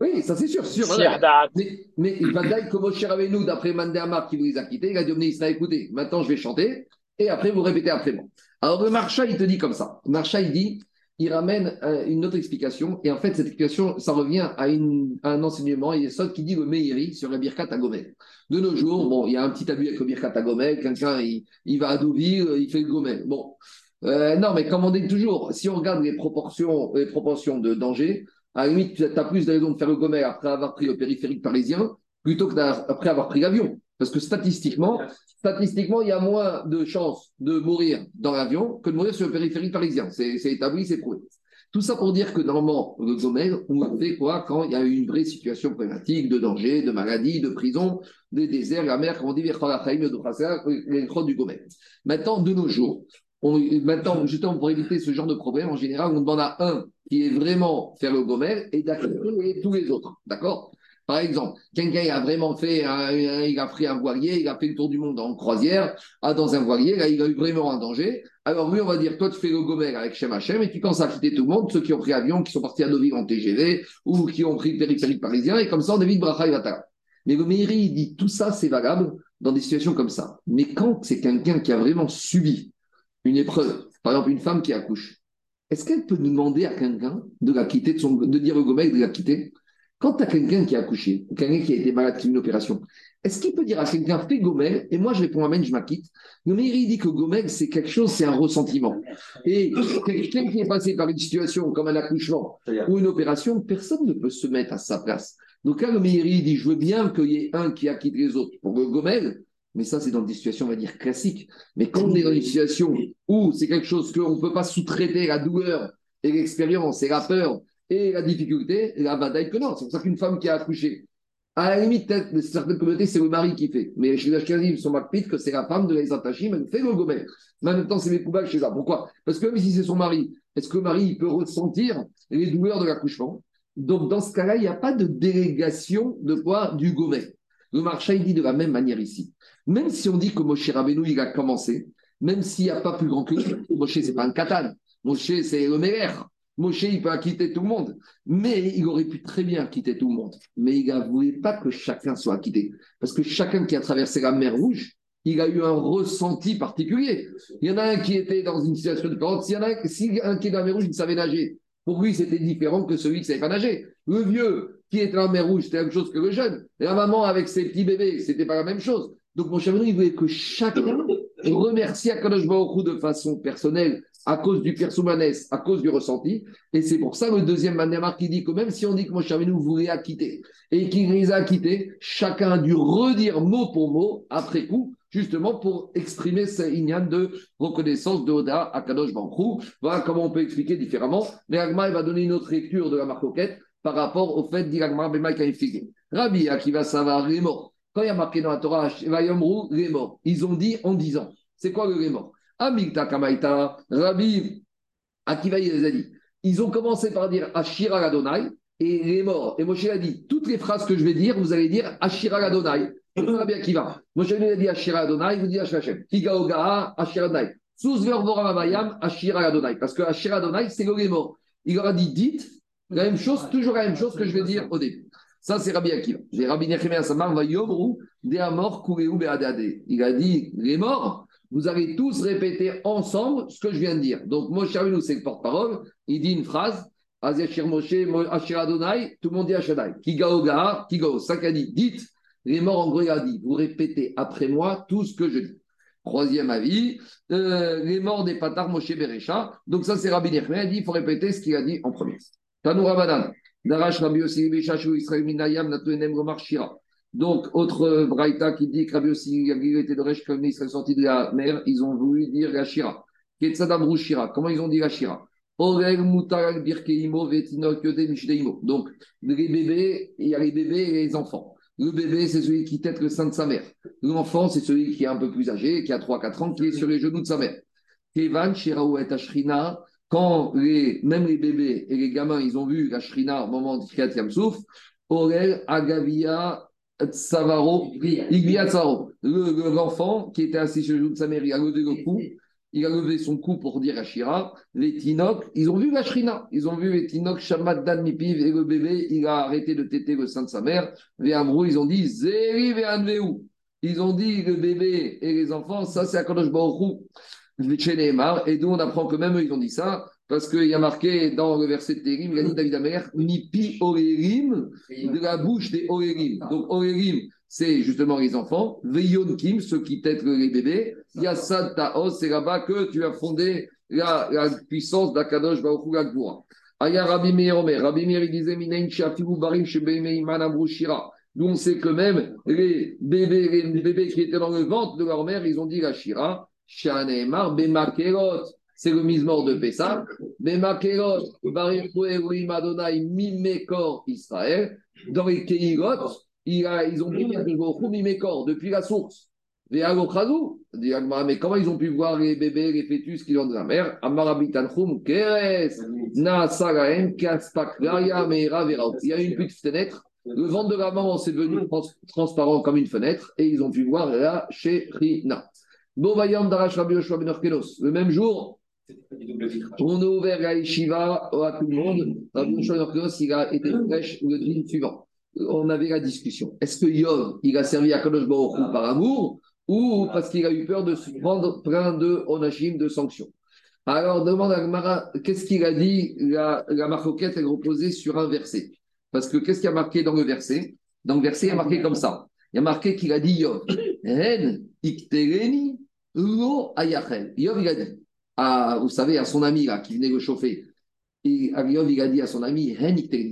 Oui, ça, c'est sûr, sûr. voilà. Mais, mais Vadaï, que Moshe Rabbeinu, d'après Mandéamar qui vous les a quittés, il a dit Israël, écoutez, maintenant je vais chanter, et après vous répétez après moi. Alors le Marcha, il te dit comme ça. Marcha, il dit, il ramène euh, une autre explication, et en fait, cette explication, ça revient à, une- à un enseignement, il y a qui dit le Meiri sur la Birkat à Gomel. De nos jours, bon, il y a un petit abus avec le Birkat à Gomel, quelqu'un, il, il va à Deauville, il fait le Gomel. Bon. Euh, non, mais comme on dit toujours, si on regarde les proportions, les proportions de danger, à la limite, tu as plus de raison de faire le Gomel après avoir pris le périphérique parisien, plutôt que après avoir pris l'avion. Parce que statistiquement, statistiquement, il y a moins de chances de mourir dans l'avion que de mourir sur le périphérique parisien. C'est établi, c'est prouvé. Tout ça pour dire que normalement, le Gomel, on fait quoi quand il y a une vraie situation problématique de danger, de maladie, de prison, de désert, la mer, comme on dit, les du Gomel. Maintenant, de nos jours, on- maintenant, justement, pour éviter ce genre de problème, en général, on demande à un qui est vraiment faire le Gomel et d'accueillir tous les autres. D'accord? Par exemple, quelqu'un a vraiment fait, un- il a pris un voilier, il a fait le tour du monde en croisière, ah, dans un voilier, là, il a eu vraiment un danger. Alors lui, on va dire, toi, tu fais le Gomel avec Shem Hachem et tu commences à quitter tout le monde, ceux qui ont pris avion, qui sont partis à Deauville en TGV ou qui ont pris le périphérique parisien, et comme ça, on évite Bracha et Vatara. Mais le Meiri, il dit, tout ça, c'est valable dans des situations comme ça. Mais quand c'est quelqu'un qui a vraiment subi une épreuve, par exemple une femme qui accouche, est-ce qu'elle peut demander à quelqu'un de la quitter, de, dire au Gomel de la quitter? Quand tu as quelqu'un qui a accouché, ou quelqu'un qui a été malade, qui a une opération, est-ce qu'il peut dire à quelqu'un fais Gomel et moi je réponds Amen, je m'acquitte? Le Meiri dit que Gomel, c'est quelque chose, c'est un ressentiment. Et quelqu'un qui est passé par une situation comme un accouchement ou une opération, personne ne peut se mettre à sa place. Donc là, le Meiri dit je veux bien qu'il y ait un qui acquitte les autres pour le Gomel, mais ça, c'est dans des situations, on va dire, classiques. Mais quand on est dans une situation où c'est quelque chose qu'on ne peut pas sous-traiter, la douleur et l'expérience et la peur et la difficulté, la bataille que non. C'est pour ça qu'une femme qui a accouché, à la limite, peut-être, dans certaines communautés, c'est le mari qui fait. Mais chez les Ashkenazim, ils sont macpit que c'est la femme de les attachim, elle fait le gomel. Mais en même temps, c'est mes coupables chez eux. Pourquoi? Parce que même si c'est son mari, est-ce que le mari il peut ressentir les douleurs de l'accouchement? Donc, dans ce cas-là, il n'y a pas de délégation de quoi Du gomel. Le marché, il dit de la même manière ici. Même si on dit que Moshe Rabbeinu, il a commencé, même s'il n'y a pas plus grand que lui, Moshe, c'est pas un katan. Moshe, c'est le Meler. Moshe, il peut acquitter tout le monde. Mais il aurait pu très bien quitter tout le monde. Mais il ne voulait pas que chacun soit acquitté. Parce que chacun qui a traversé la mer Rouge, il a eu un ressenti particulier. Il y en a un qui était dans une situation différente. S'il y en a un, si un qui est dans la mer Rouge, il savait nager. Pour lui, c'était différent que celui qui ne savait pas nager. Le vieux qui était la mer Rouge, c'était la même chose que le jeune. La maman avec ses petits bébés, c'était pas la même chose. Donc, mon cher il voulait que chacun remercie Akadosh de façon personnelle à cause du persoumanès, à cause du ressenti. Et c'est pour ça le deuxième Mandamar qui dit que même si on dit que mon nous voulait acquitter et qu'il les a acquittés, chacun a dû redire mot pour mot après coup, justement pour exprimer ce ignan de reconnaissance de Oda à Kadosh. Voilà comment on peut expliquer différemment. Mais Agma va donner une autre lecture de la marcoquette par rapport au fait d'Iragma Bema Kaifigé. Rabbi Akiva Savar est mort. Quand il y a marqué dans la Torah, Vayomru, les morts. Ils ont dit en disant. C'est quoi le les morts Amigta Kamaita, Rabbi Akiva, il les a dit. Ils ont commencé par dire Ashira Adonai et les morts. Et Moshe a dit toutes les phrases que je vais dire, vous allez dire Ashira Adonai. Rabbi Akiva. Moshe lui a dit Ashira Adonai, vous dites Ashira Hashem. Ashira. Sous. Parce que Ashira Adonai, c'est le les morts. Il leur a dit dites la même chose, toujours la même chose que je vais dire au début. Ça, c'est Rabbi Akiva. Et Rabbi Nechemia Samar va yomru de amor kureu beadade. Il a dit les morts, vous allez tous répéter ensemble ce que je viens de dire. Donc, Moshe Rabbeinu, c'est le porte-parole. Il dit une phrase. Aziachir Moshe, Ashir Adonai, tout le monde dit Ashadai. Kigao Gaha, Kigao. Ça qu'a dit. Dites, les morts en gros, il a dit, vous répétez après moi tout ce que je dis. Troisième avis, euh, les morts des patards Moshe Berecha. Donc, ça, c'est Rabbi Nechemia. Il dit, il faut répéter ce qu'il a dit en premier. Tanoura Banan. Darash Rabbi Yossi Beshachu Israël Minayam Natoenem Romar Shira. Donc, autre euh, braïta qui dit que Rabbi Yossi était de Resh quand ils seraient sortis de la mer, ils ont voulu dire la Shira. Ketsadam Shira. Comment ils ont dit la Shira? Orel Mutar Birkeimo Vetinok Mishdeimo. Donc, les bébés, il y a les bébés et les enfants. Le bébé, c'est celui qui tête le sein de sa mère. L'enfant, c'est celui qui est un peu plus âgé, qui a 3-4 ans, qui est sur les genoux de sa mère. Kevan, Shiraou et quand les, même les bébés et les gamins, ils ont vu la Shrina au moment du Kriyat Yamsouf, Orel, Agavia, Tsavaro, Iglia Tsavaro. Le- le- L'enfant qui était assis sur le genou de sa mère, il a levé le cou. Il a levé son cou pour dire à Shira, les Tinoks, ils ont vu la Shrina, ils ont vu les Tinoks, Shamat Dan Mipiv, et le bébé, il a arrêté de téter le sein de sa mère. Véamrou, ils ont dit, Zeri Veanveu. Ils ont dit, le bébé et les enfants, ça c'est Akadosh Baruch. Chez. Et d'où on apprend que même eux, ils ont dit ça, parce qu'il y a marqué dans le verset de Térim, il a dit David Amer, Mipi Orerim, de la bouche des Orerim. Donc Orerim, c'est justement les enfants. Veyon Kim, ceux qui têtent les bébés. Yassad Taos, c'est là-bas que tu as fondé la, la puissance d'Akadosh Baruch Hu Gagboura. Aya Rabbi Meir Omer. Rabbi Meir, il disait Minayin Shafiru Barim Shebeiman Amrushira. D'où on sait que même les bébés, les bébés qui étaient dans le ventre de leur mère, ils ont dit la Shira. Shaneemar Bemakerot. C'est le mise-mort de Pessah. Bemakerot, Barim Elohim Adonai Mimekor Israël. Dans les Keirot, ils ont dit que Mimekor, depuis la source. Mais Agmara, mais comment ils ont pu voir les bébés, les fœtus qui ont de la mère Amarabitanchum, Keres, Naasaraem, Kaspaklaria, Meira, Vera. Il y a une petite fenêtre. Le ventre de la maman, c'est devenu trans- transparent comme une fenêtre et ils ont pu voir la Sherina. Ben. Le même jour, on a ouvert la yeshiva à tout le monde. Ben il a été le suivant. On avait la discussion. Est-ce que Yov, il a servi à Kadosh Baruch par amour ou parce qu'il a eu peur de se prendre plein de de sanctions? Alors, demande à Gmara, qu'est-ce qu'il a dit La, la marcoquette est reposée sur un verset? Parce que qu'est-ce qu'il y a marqué dans le verset? Dans le verset, il y a marqué comme ça. Il y a marqué qu'il a dit Yov. Lo ayachel. Yov, il a dit, à, vous savez, à son ami là, qui venait le chauffer. Et Yov, il a dit à son ami.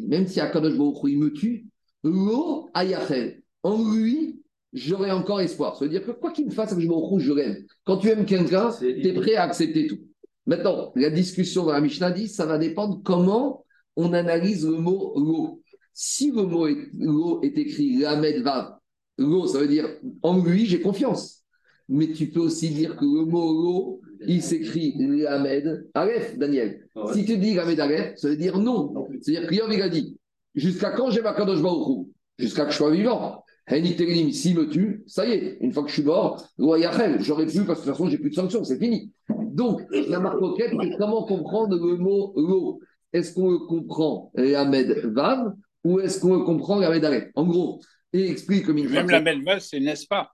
Même si Akadosh Baruch il me tue, lo ayachel. En lui, j'aurai encore espoir. Ça veut dire que quoi qu'il me fasse, Akadosh Baruch Hu, je l'aime. Quand tu aimes quelqu'un, tu es prêt à accepter tout. Maintenant, la discussion dans la Mishnah dit, ça va dépendre comment on analyse le mot lo. Si le mot lo est écrit lamed vav, lo, ça veut dire en lui, j'ai confiance. Mais tu peux aussi dire que le mot lo, il s'écrit lamed aleph, Daniel. Ah ouais. Si tu dis lamed aleph, ça veut dire non. C'est-à-dire que il a dit, jusqu'à quand j'ai ma kadosh Baruch Jusqu'à que je sois vivant. Henny Terelim, s'il me tue, ça y est, une fois que je suis mort, j'aurais pu, parce que de toute façon, j'ai plus de sanctions, c'est fini. Donc, la marque coquette, c'est comment comprendre le mot lo. Est-ce qu'on le comprend lamed vav ou est-ce qu'on le comprend lamed aleph En gros, et explique comme il Même la Melva, c'est n'est-ce pas?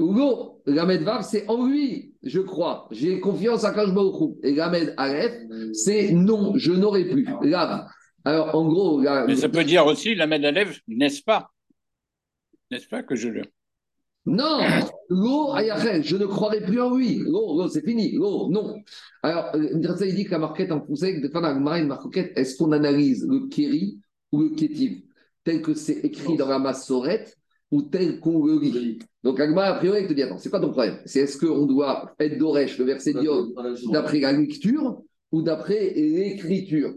Hugo, Lamed Vav, c'est en lui, je crois. J'ai confiance à Hu. Et Lamed Aleph, c'est non, je n'aurai plus. Alors, en gros, la- Mais ça peut dire aussi la Medalev, n'est-ce pas? N'est-ce pas que je le. non, l'eau je ne croirai plus en lui. L'eau, l'eau, c'est fini. L'eau, non. Alors, ça, il dit que la marquette en français, de une marquette, est-ce qu'on analyse le kéri ou le kétiv tel que c'est écrit dans la massorette ou tel qu'on le lit Donc, Agma, a priori, il te dit attends, c'est quoi ton problème? C'est est-ce qu'on doit être d'Oresh, le verset d'Yov, d'après la lecture ou d'après l'écriture?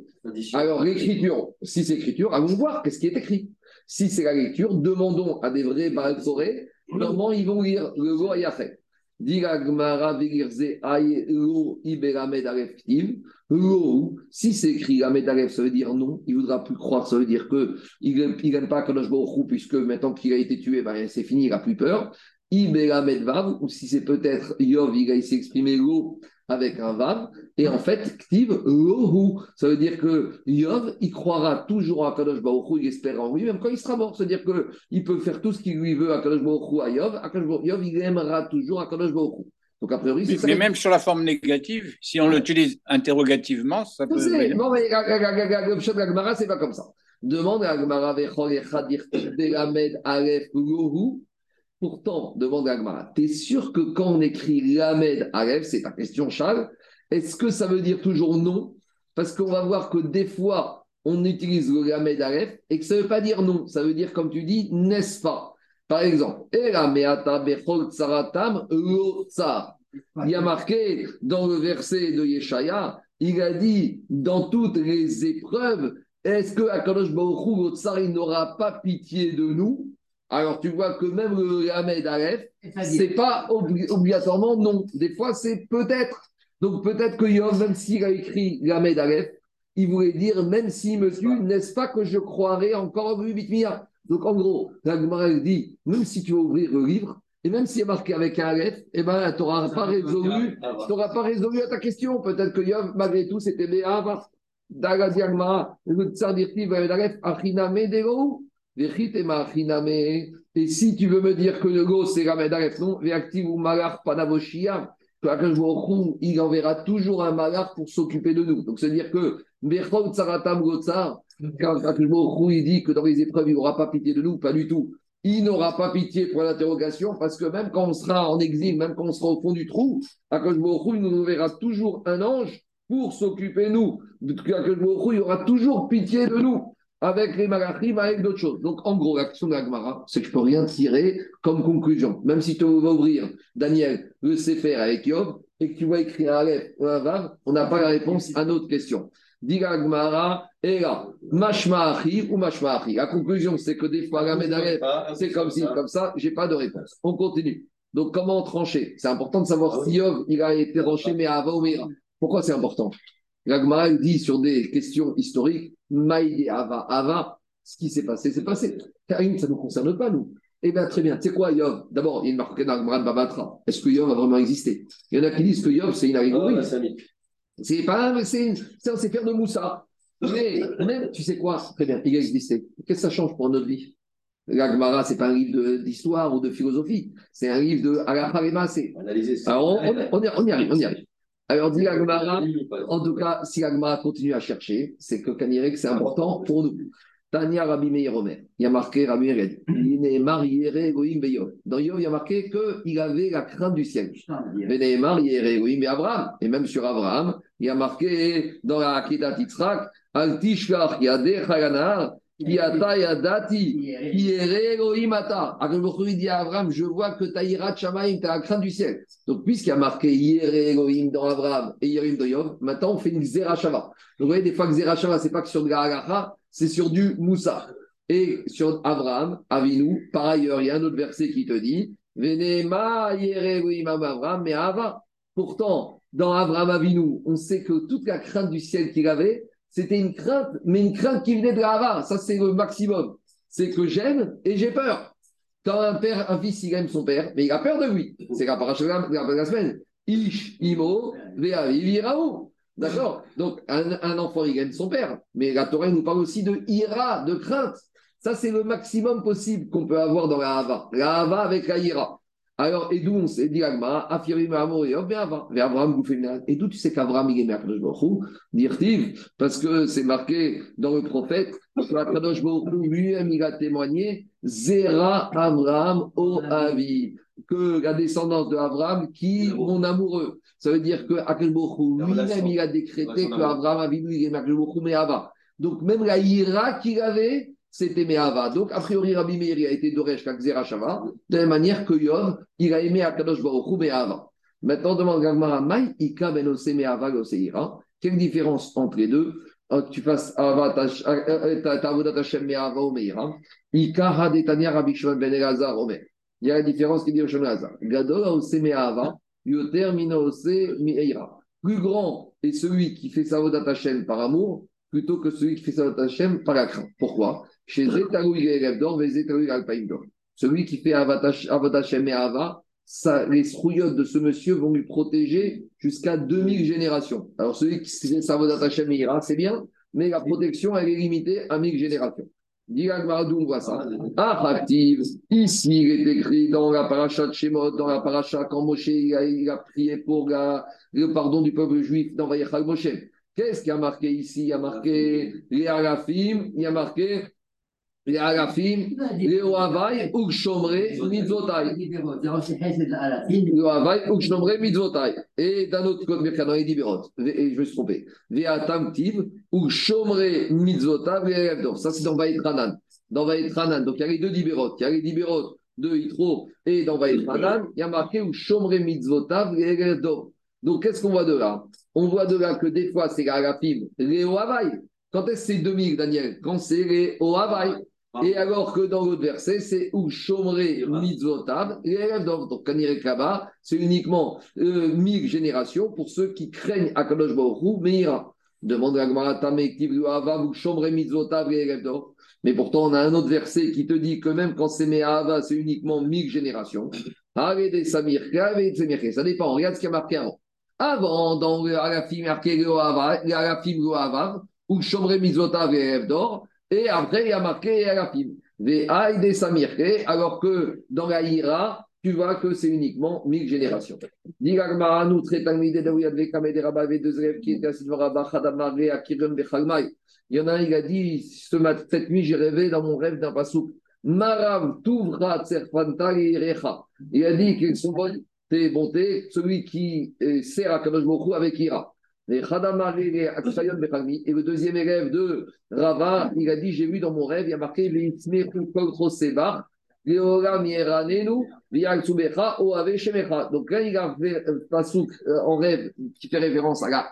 Alors, l'écriture, si c'est l'écriture, allons voir qu'est-ce qui est écrit. Si c'est la lecture, demandons à des vrais Baal-Soré comment ils vont lire le mot Si c'est écrit ça veut dire non, il ne voudra plus croire, ça veut dire qu'il n'aime pas Kadosh Baruch puisque maintenant qu'il a été tué, ben, c'est fini, il n'a plus peur. Iberamed Vav, ou si c'est peut-être Yov, il a ici exprimé Lo avec un Vav, et en fait, Ktiv, Lohu, ça veut dire que Yov, il croira toujours à Kadosh Baruch Hu, il espère en lui, même quand il sera mort. C'est-à-dire qu'il peut faire tout ce qu'il lui veut à Kadosh Baruch Hu, à Yov, à Kadosh Baruch Hu, Yov, il aimera toujours à Kadosh Baruch Hu. Donc, a priori, c'est Mais, ça. mais même sur la forme négative, si on l'utilise interrogativement, ça peut. non, mais pshat de la Gemara, c'est pas comme ça. Demande à la Gemara, Vechol Echad Dirtiv Delamed Aleph Lohu. Pourtant, demande Gemara, t'es sûr que quand on écrit Lamed Aleph, c'est ta question, Charles, est-ce que ça veut dire toujours non? Parce qu'on va voir que des fois, on utilise le Lamed Aleph et que ça ne veut pas dire non. Ça veut dire, comme tu dis, n'est-ce pas? Par exemple, Tsar. Il y a marqué dans le verset de Yeshaya, il a dit dans toutes les épreuves, est-ce que Akadosh Baruch Hu, il n'aura pas pitié de nous? Alors tu vois que même le Hamed Aleph, c'est pas obli- obligatoirement non. Des fois, c'est peut-être. Donc peut-être que Yov, même s'il a écrit Lamed Aleph, il voulait dire, même s'il me tue, n'est-ce pas que je croirai encore en Bitmia Donc en gros, la dit, même si tu veux ouvrir le livre, et même s'il est marqué avec un lettre, eh ben, tu n'auras pas résolu, pas résolu à ta question. Peut-être que Yov, malgré tout, c'était Béava. Daga Diagmara, le tsar dirti, Valedalef, Achiname Dego, Vechitema Achiname. Et si tu veux me dire que le go, c'est la Medalef, non, Veactiv ou Malar Panavoshia, que il enverra toujours un Malar pour s'occuper de nous. Donc, c'est-à-dire que, Tsaratam Gotsar, quand il dit que dans les épreuves, il n'aura pas pitié de nous, pas du tout. Il n'aura pas pitié pour l'interrogation parce que même quand on sera en exil, même quand on sera au fond du trou, Akash Baruch Hu, il nous enverra toujours un ange pour s'occuper de nous. Akash Baruch Hu, il aura toujours pitié de nous avec les malachim, avec d'autres choses. Donc, en gros, l'action de la Gemara, c'est que je ne peux rien tirer comme conclusion. Même si tu vas ouvrir, Daniel, le Sefer avec Yov, et que tu vas écrire un Aleph ou un Vav, on n'a pas la réponse à notre question. Dit la Gemara, et là, ou Mashma Achi. La conclusion, c'est que des fois, la Aleph, c'est comme si, comme ça, j'ai pas de réponse. On continue. Donc, comment trancher? C'est important de savoir si Yov, il a été tranché, mais avant ou Mira. Pourquoi c'est important? L'Agmara dit sur des questions historiques, Maïdé Ava, Ava, ce qui s'est passé, c'est passé. Karim, ça ne nous concerne pas, nous. Eh bien, très bien. Tu sais quoi, Yov? D'abord, il y a une marque dans l'Agmara de Babatra. Est-ce que Yov a vraiment existé? Il y en a qui disent que Yov, c'est une allégorie. c'est pas c'est un faire de Moussa. Mais même, tu sais quoi? Très bien, il a existé. Qu'est-ce que ça change pour notre vie? L'Agmara, ce n'est pas un livre d'histoire ou de philosophie. C'est un livre de Alaharema. Alors, on, on, on, y arrive, on y arrive. Alors, dit Agmara, en tout cas, si Agmara continue à chercher, c'est que Kanirek, c'est important pour nous. Tania Rabbi Meir Omer, il y a marqué Rabbi Meir, il est marié Beyov. Dans Yov, il y a marqué qu'il avait la crainte du ciel. est marié Egoïm Abraham. Et même sur Abraham, il y a marqué dans la Akita Titzrak, Al Tishkach Yadeh Chaganar, Kiata Yadati, Kiere Elohimata. il dit à Abraham, je vois que Taïra Shamaim, tu as la crainte du ciel. Donc, puisqu'il y a marqué Yere Elohim dans Abraham et Yerim dans Yov, maintenant on fait une Zerachava. Donc, vous voyez, des fois que Zerachava, c'est pas que sur de la c'est sur du Moussa. Et sur Abraham, Avinu, par ailleurs, il y a un autre verset qui te dit Venema Yere Elohim Abraham, mais Ava. Pourtant, dans Abraham Avinu, on sait que toute la crainte du ciel qu'il avait, c'était une crainte, mais une crainte qui venait de la Ça, c'est le maximum. C'est que j'aime et j'ai peur. Quand un père, un fils, il aime son père, mais il a peur de lui. C'est la paracha de la semaine. Ish, imo, viraou. D'accord? Donc, un, enfant, il aime son père. Mais la Torah nous parle aussi de ira, de crainte. Ça, c'est le maximum possible qu'on peut avoir dans la hava. La hava avec la ira. Alors, et d'où on s'est dit Agma, affirmé Amour et Abraham bouffé Et d'où tu sais qu'Abraham il est Merkadosh Baruch dire parce que c'est marqué dans le prophète, Merkadosh Baruch lui-même il a témoigné, Zera Abraham o Avi, que la descendance de Abraham qui mon amoureux. Ça veut dire que lui-même il a décrété que Abraham a vu il est Merkadosh mais Ava. Donc, même la ira qu'il avait, c'était Me'ava. Donc, a priori, Rabbi Meir a été Doresh Kakzera Shava, de la manière que Yov, il a aimé Akadosh Baruch Hu Me'ava. Maintenant, demande Gagmara Mai, Ika Benose Me'ava Goseira. Quelle différence entre les deux? Euh, Tu fasses Tavodat Hashem Me'ava ou Me'ira. Ika Hadetania Rabbi Shimon Ben Elazar Omer. Il y a la différence qui dit au Shimon Elazar. Gadol Ose Me'ava, Yoter Mina Ose Me'ira. Plus grand est celui qui fait Savodat Hashem par amour plutôt que celui qui fait Savodat Hashem par la crainte. Pourquoi? Chez Celui qui fait Avatachem et Ava, les srouillottes de ce monsieur vont lui protéger jusqu'à 2000 générations. Alors celui qui fait Savodatachem et Ira, c'est bien, mais la protection, elle est limitée à 1000 générations. Diragmaradou, on voit ça? Attractive. Ici, il est écrit dans la paracha de Shemot, dans la paracha quand Moshe il a, prié pour le pardon du peuple juif dans Vayechal Moshe. Qu'est-ce qu'il y a marqué ici? Il y a marqué les il y a marqué les Arafim, les Ohavai, Ukshomre, Mitzvotai. Les Ohavai, Ukshomre, Mitzvotai. Et d'un autre côté, dans les Dibérot, je me suis trompé. Veatam Tiv, Ukshomre, Mitzvotai. Ça, c'est dans Vaïtranan. Dans Vaïtranan. Donc, il y a les deux Dibérot. Il y a les Dibérot de Yitro et dans Vaïtranan, il y a marqué Ukshomre, Mitzvotai. Donc, qu'est-ce qu'on voit de là? On voit de là que des fois, c'est les Arafim, les Ohavai. Quand est-ce que c'est 2000, Daniel? Quand c'est les Ohavai. Et alors que dans l'autre verset, c'est où chômerait mitzvotav, et élèves Donc, c'est uniquement euh, mille générations pour ceux qui craignent Akadosh Baruch Meira. Demande la Gemara, mitzvotav et Erev d'or. Mais pourtant, on a un autre verset qui te dit que même quand c'est Me'ava, c'est uniquement mille générations. Ave de Samir, Ave de Samir, ça dépend, regarde ce qu'il y a marqué avant. Avant, dans le Arafim, marqué le Arafim le ou chombre mitzvotav et Erev d'or. Et après, il y a marqué Samir, alors que dans la Ira, tu vois que c'est uniquement mille générations. Il y en a un, il a dit cette nuit, j'ai rêvé dans mon rêve d'un pasouk. Marav. Il a dit qu'ils sont bonnes tes bontés, celui qui euh, sert à Kadosh avec Ira. Et le deuxième élève de Rava, il a dit j'ai vu dans mon rêve, il y a marqué. Donc là, il a fait un euh, en rêve qui fait référence à la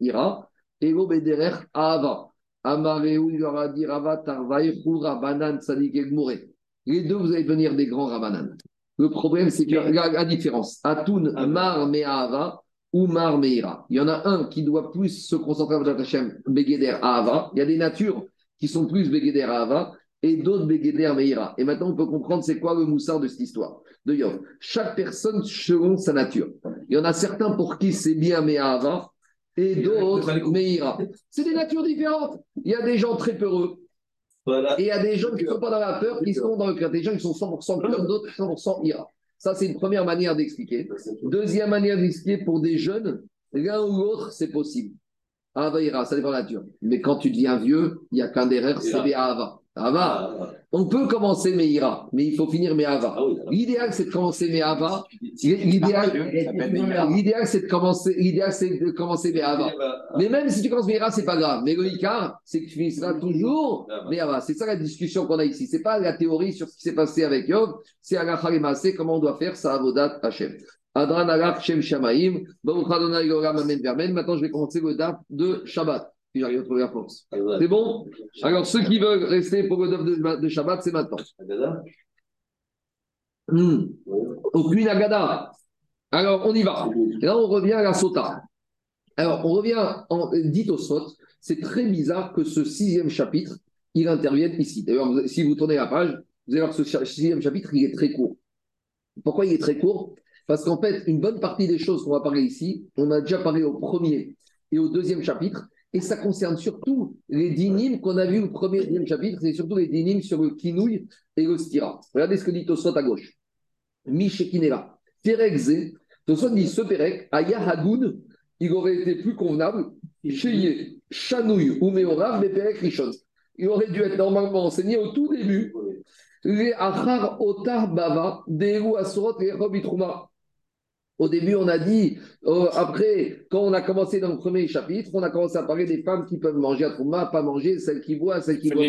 Ira, et l'Obederer Ava. Amareu, il leur a dit Rava Tarvaï, Rabanan, Sadik Egmouré. Les deux, vous allez devenir des grands Rabanan. Le problème, c'est que la, la différence. Atun, Mar Me'ava ou Mar Me'ira. Il y en a un qui doit plus se concentrer sur Hashem, Begeder Ava. Il y a des natures qui sont plus Begeder Ava et d'autres Begeder Meira. Et maintenant, on peut comprendre c'est quoi le moussard de cette histoire de Yov. Chaque personne selon sa nature. Il y en a certains pour qui c'est bien Me'ava et d'autres Meira. C'est des natures différentes. Il y a des gens très peureux Voilà. et il y a des gens qui ne sont pas dans la peur, qui sont dans le cœur. Des gens qui sont 100% peur, d'autres 100% ira. Ça, c'est une première manière d'expliquer. Deuxième manière d'expliquer pour des jeunes, l'un ou l'autre, c'est possible. Ava ira, ça dépend de la nature. Mais quand tu deviens vieux, il n'y a qu'un derrière, c'est Ava. Ava. Ah, On peut commencer Meira, mais il faut finir Meava. ah L'idéal, c'est de commencer Meava. L'idéal, c'est de commencer, l'idéal, c'est de commencer Meava. Mais même si tu commences Meira, c'est pas grave. Mais le Icar, c'est que tu finisseras toujours Meava. C'est ça la discussion qu'on a ici. C'est pas la théorie sur ce qui s'est passé avec Yov, c'est Agacha et comment on doit faire ça Avodat Hashem. Adran Alach Shem Shamaim. Maintenant, je vais commencer le date de Shabbat. À trouver la réponse. C'est bon Alors, ceux qui veulent rester pour le de, de Shabbat, c'est maintenant. Hmm. Aucune agada. Alors, on y va. Et là, on revient à la sota. Alors, on revient en dit au sot. C'est très bizarre que ce sixième chapitre, il intervienne ici. D'ailleurs, si vous tournez la page, vous allez voir que ce sixième chapitre, il est très court. Pourquoi il est très court? Parce qu'en fait, une bonne partie des choses qu'on va parler ici, on a déjà parlé au premier et au deuxième chapitre, et ça concerne surtout les dynimes qu'on a vus au premier chapitre, c'est surtout les dynimes sur le kinouille et le stira. Regardez ce que dit Tosot à gauche. Mishekinela. Terekze, Tosot dit ce Perek, à Yahagoun, il aurait été plus convenable, Cheye, Chanouille ou Meorav, mais Perek Rishon. Il aurait dû être normalement enseigné au tout début. Les Achar Otar Bava, Dehu Asurot et Robitrouma. Au début, on a dit, oh, après, quand on a commencé dans le premier chapitre, on a commencé à parler des femmes qui peuvent manger à Trouma, pas manger, celles qui voient, celles qui voient.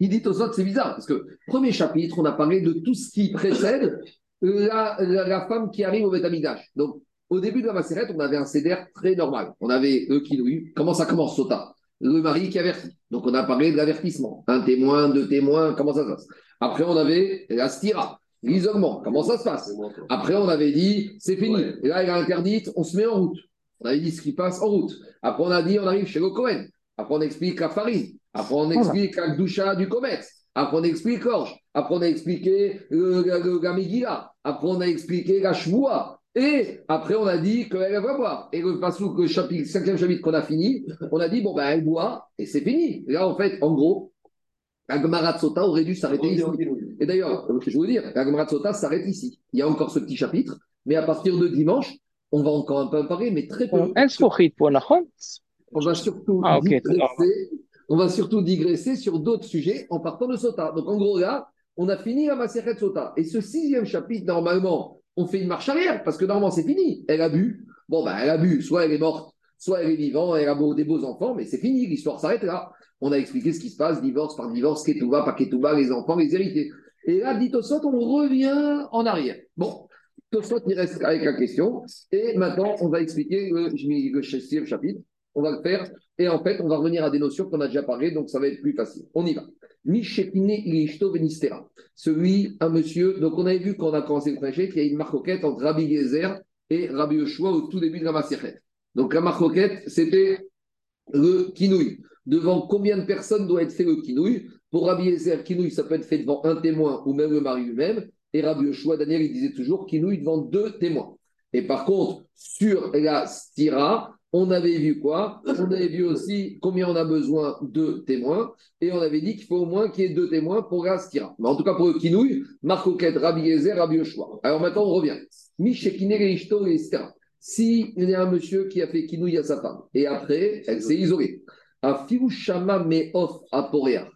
Il dit aux autres, c'est bizarre, parce que premier chapitre, on a parlé de tout ce qui précède la, la, femme qui arrive au Betamidash. Donc, au début de la macérette, on avait un CDR très normal. On avait le kinouï. Comment ça commence, Sota? Le mari qui avertit. Donc, on a parlé de l'avertissement. Un témoin, deux témoins, comment ça se passe? Après, on avait la stira, l'isolement. Comment ça se passe? Après, on avait dit, c'est fini. Ouais. Et là, il a interdite, on se met en route. On avait dit ce qui passe en route. Après, on a dit, on arrive chez le Cohen. Après, on explique la farine. Après, on explique la doucha du commerce. Après, on explique l'orge. Après, on a expliqué le, le, le- la Megillah. Après, on a expliqué la Shvoua. Et après, on a dit qu'elle va boire. Et le passou, le chapitre, cinquième chapitre qu'on a fini, on a dit, bon, ben, elle boit et c'est fini. Là, en fait, en gros, la Sota aurait dû s'arrêter ici. Et d'ailleurs, euh, je vais vous dire, la Sota s'arrête ici. Il y a encore ce petit chapitre, mais à partir de dimanche, on va encore un peu en parler, mais très peu. On va surtout digresser, on va surtout digresser sur d'autres sujets en partant de Sota. Donc, en gros, là, on a fini la Maseret Sota. Et ce sixième chapitre, normalement, on fait une marche arrière, parce que normalement c'est fini. Elle a bu. Bon, ben elle a bu, soit elle est morte, soit elle est vivante, elle a des beaux enfants, mais c'est fini, l'histoire s'arrête là. On a expliqué ce qui se passe, divorce par divorce, ketouba par ketouba, les enfants, les hérités. Et là, dit Tosot, on revient en arrière. Bon, Tosot, il reste avec la question. Et maintenant, on va expliquer le, le chapitre. On va le faire. Et en fait, on va revenir à des notions qu'on a déjà parlé, donc ça va être plus facile. On y va. Celui, un monsieur, donc on avait vu quand on a commencé le projet qu'il y a une marcoquette entre Rabbi Gezer et Rabbi Yoshua au tout début de la Maseret. Donc la marcoquette, c'était le kinouï. Devant combien de personnes doit être fait le kinouï? Pour Rabbi Yezer, kinouï, ça peut être fait devant un témoin ou même le mari lui-même. Et Rabbi Yoshua, Daniel, il disait toujours kinouï devant deux témoins. Et par contre, sur la stira, on avait vu quoi? On avait vu aussi combien on a besoin de témoins. Et on avait dit qu'il faut au moins qu'il y ait deux témoins pour la. Mais en tout cas, pour le kinouï, Marcoquette, Rabbi Yezer, Rabbi. Alors maintenant, on revient. Mishekine, Reishto, etc. Si il y a un monsieur qui a fait kinouï à sa femme, et après, elle s'est isolée, à Firouchama Meof à Poréa,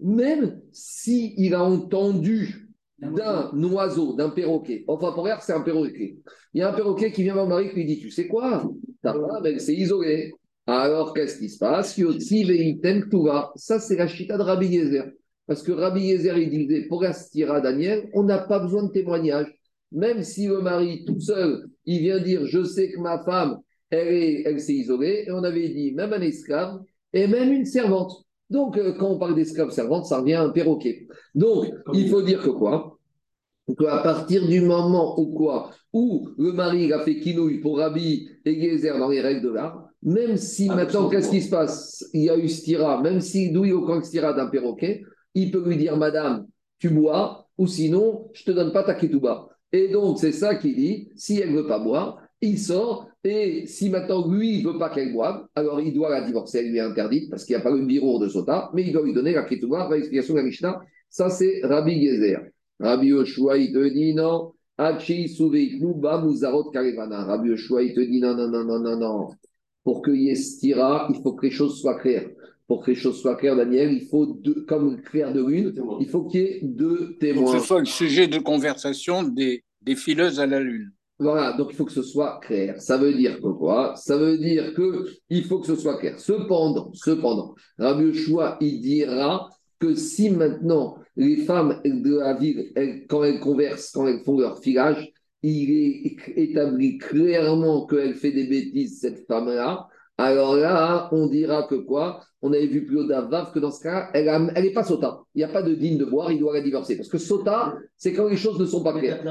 même s'il il a entendu d'un oiseau, d'un perroquet, enfin Poréa, c'est un perroquet. Il y a un perroquet qui vient voir Marie et lui dit Tu sais quoi? Ta femme, elle s'est isolée. Alors, qu'est-ce qui se passe? Ça, c'est la chita de Rabbi Yezer. Parce que Rabbi Yezer, il disait Pour Astira Daniel, on n'a pas besoin de témoignage. Même si le mari, tout seul, il vient dire Je sais que ma femme, elle, est- elle s'est isolée, et on avait dit même un esclave et même une servante. Donc, euh, quand on parle d'esclave servante, ça revient à un perroquet. Donc, il faut dire que quoi? Qu'à partir du moment où quoi? Où le mari il a fait kinouille pour Rabbi et Gezer dans les règles de l'art, même si Ah, maintenant, qu'est-ce qui se passe? Il y a eu stira, même si d'où il y a aucun stira d'un perroquet, il peut lui dire Madame, tu bois, ou sinon, je te donne pas ta ketouba. Et donc, c'est ça qu'il dit si elle veut pas boire, il sort, et si maintenant lui, il veut pas qu'elle boive, alors il doit la divorcer, elle lui est interdite, parce qu'il n'y a pas le bureau de Sota, mais il doit lui donner la ketouba, par l'explication de la Mishnah. Ça, c'est Rabbi Gezer. Rabbi Yoshua, il te dit non. Souveiknu Karevana. Rabbi Yoshua, il te dit non, non, non, non, non, non. Pour qu'il y ait stira, il faut que les choses soient claires. Pour que les choses soient claires, Daniel, il faut deux, comme clair de lune, il faut qu'il y ait deux Pour que témoins. ce soit le sujet de conversation des, des fileuses à la lune. Voilà, donc il faut que ce soit clair. Ça veut dire que quoi? Ça veut dire que il faut que ce soit clair. Cependant, cependant, Rabbi Yoshua, il dira que si maintenant les femmes de la ville, elles- quand elles conversent, quand elles font leur filage, il est établi clairement qu'elle fait des bêtises, cette femme-là, alors là, on dira que quoi? On avait vu plus haut d'Avav que dans ce cas, elle n'est pas sota. Il n'y a pas de digne de boire, il doit la divorcer. Parce que sota, c'est quand les choses ne sont pas claires.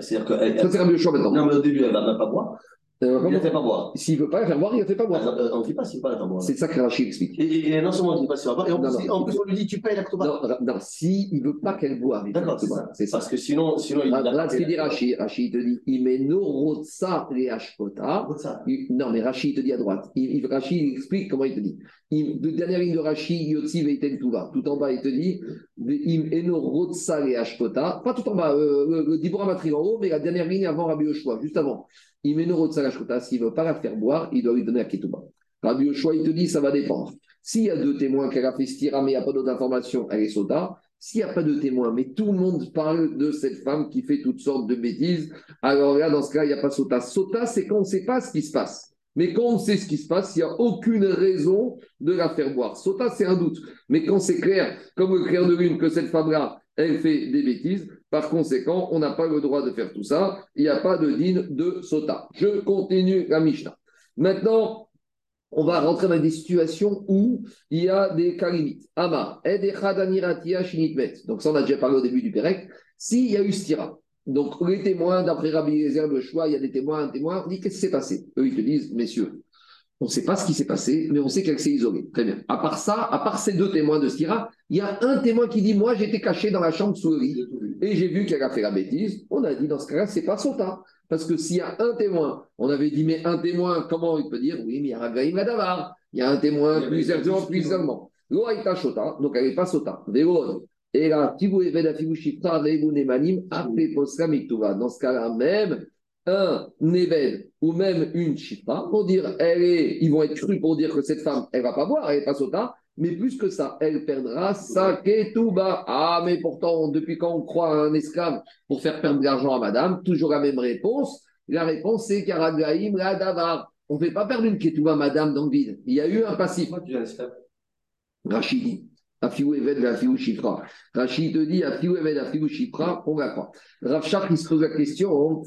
c'est-à-dire que. Ça, c'est Rabbi Yoshua maintenant. Non, mais au début, elle va même pas boire. Euh, Il ne fait pas boire. S'il veut pas la faire boire, il la fait pas boire. Euh, On ne dit pas s'il ne pas la faire boire. C'est ça que Rachid explique. Et, et non seulement on ne dit pas s'il va boire, et en, Non, plus, non. en plus, on lui dit tu payes la Ktoba. Non, non si il veut pas qu'elle boive, il D'accord, c'est pas. ça. Ça. Parce que sinon, sinon il Là, ce qu'il dit Rachid, Rachid te dit Imeno rotsa le hashpota. Ça. Il- Non, mais Rachid te dit à droite. Il, il- Rachid il explique comment il te dit. Il, de dernière ligne de Rachid, Yotzi Veiten Tuva. Tout en bas, il te dit Im eno rotsa le hashpota. Pas tout en bas, euh, le, le Dibora Matri en haut, mais la dernière ligne avant Rabbi Yoshua, juste avant. Im eno rotsa le hashpota. S'il veut pas la faire boire, il doit lui donner la ketouba. Rabbi Yoshua, il te dit ça va dépendre. S'il y a deux témoins qu'elle a fait stira, mais il n'y a pas d'autres informations, elle est sota. S'il n'y a pas de témoins, mais tout le monde parle de cette femme qui fait toutes sortes de bêtises, alors là, dans ce cas, il n'y a pas sota. Sota, c'est quand on ne sait pas ce qui se passe. Mais quand on sait ce qui se passe, il n'y a aucune raison de la faire boire. Sota, c'est un doute. Mais quand c'est clair, comme le clair de lune, que cette femme-là, elle fait des bêtises, par conséquent, on n'a pas le droit de faire tout ça. Il n'y a pas de digne de sota. Je continue la Mishnah. Maintenant, on va rentrer dans des situations où il y a des cas limites. Ama. Donc ça, on a déjà parlé au début du Pérec. S'il y a eu stira, donc les témoins, d'après Rabbi Eliezer de choix, il y a des témoins, un témoin, on dit qu'est-ce qui s'est passé? Eux, ils te disent, messieurs, on ne sait pas ce qui s'est passé, mais on sait qu'elle s'est isolée. Très bien. À part ça, à part ces deux témoins de stira, il y a un témoin qui dit, moi, j'étais caché dans la chambre sous le lit et j'ai vu qu'elle a fait la bêtise. On a dit, dans ce cas-là, c'est pas sota. Parce que s'il y a un témoin, on avait dit, mais un témoin, comment il peut dire? Oui, mais il y a Ragaïm Adavar. Il y a un témoin plus discussions. plus seulement. L'Oaïta Shota, donc elle n'est pas sota. Et là. Dans ce cas-là, même un Neved ou même une Shifta, pour dire, elle est, ils vont être crus pour dire que cette femme, elle va pas boire, elle n'est pas sota. Mais plus que ça, elle perdra sa ketouba. Ah, mais pourtant, depuis quand on croit à un esclave pour faire perdre de l'argent à madame? Toujours la même réponse. La réponse, c'est Karagaïm la davar. On ne fait pas perdre une ketouba à madame dans le vide. Il y a eu un passif. Pourquoi tu es un esclave? Rachid, Afiou Eved, Afiou Shifra. Rachid te dit, Afiou Eved, Afiou Shifra, on va croire. Rav Shach, il se pose la question,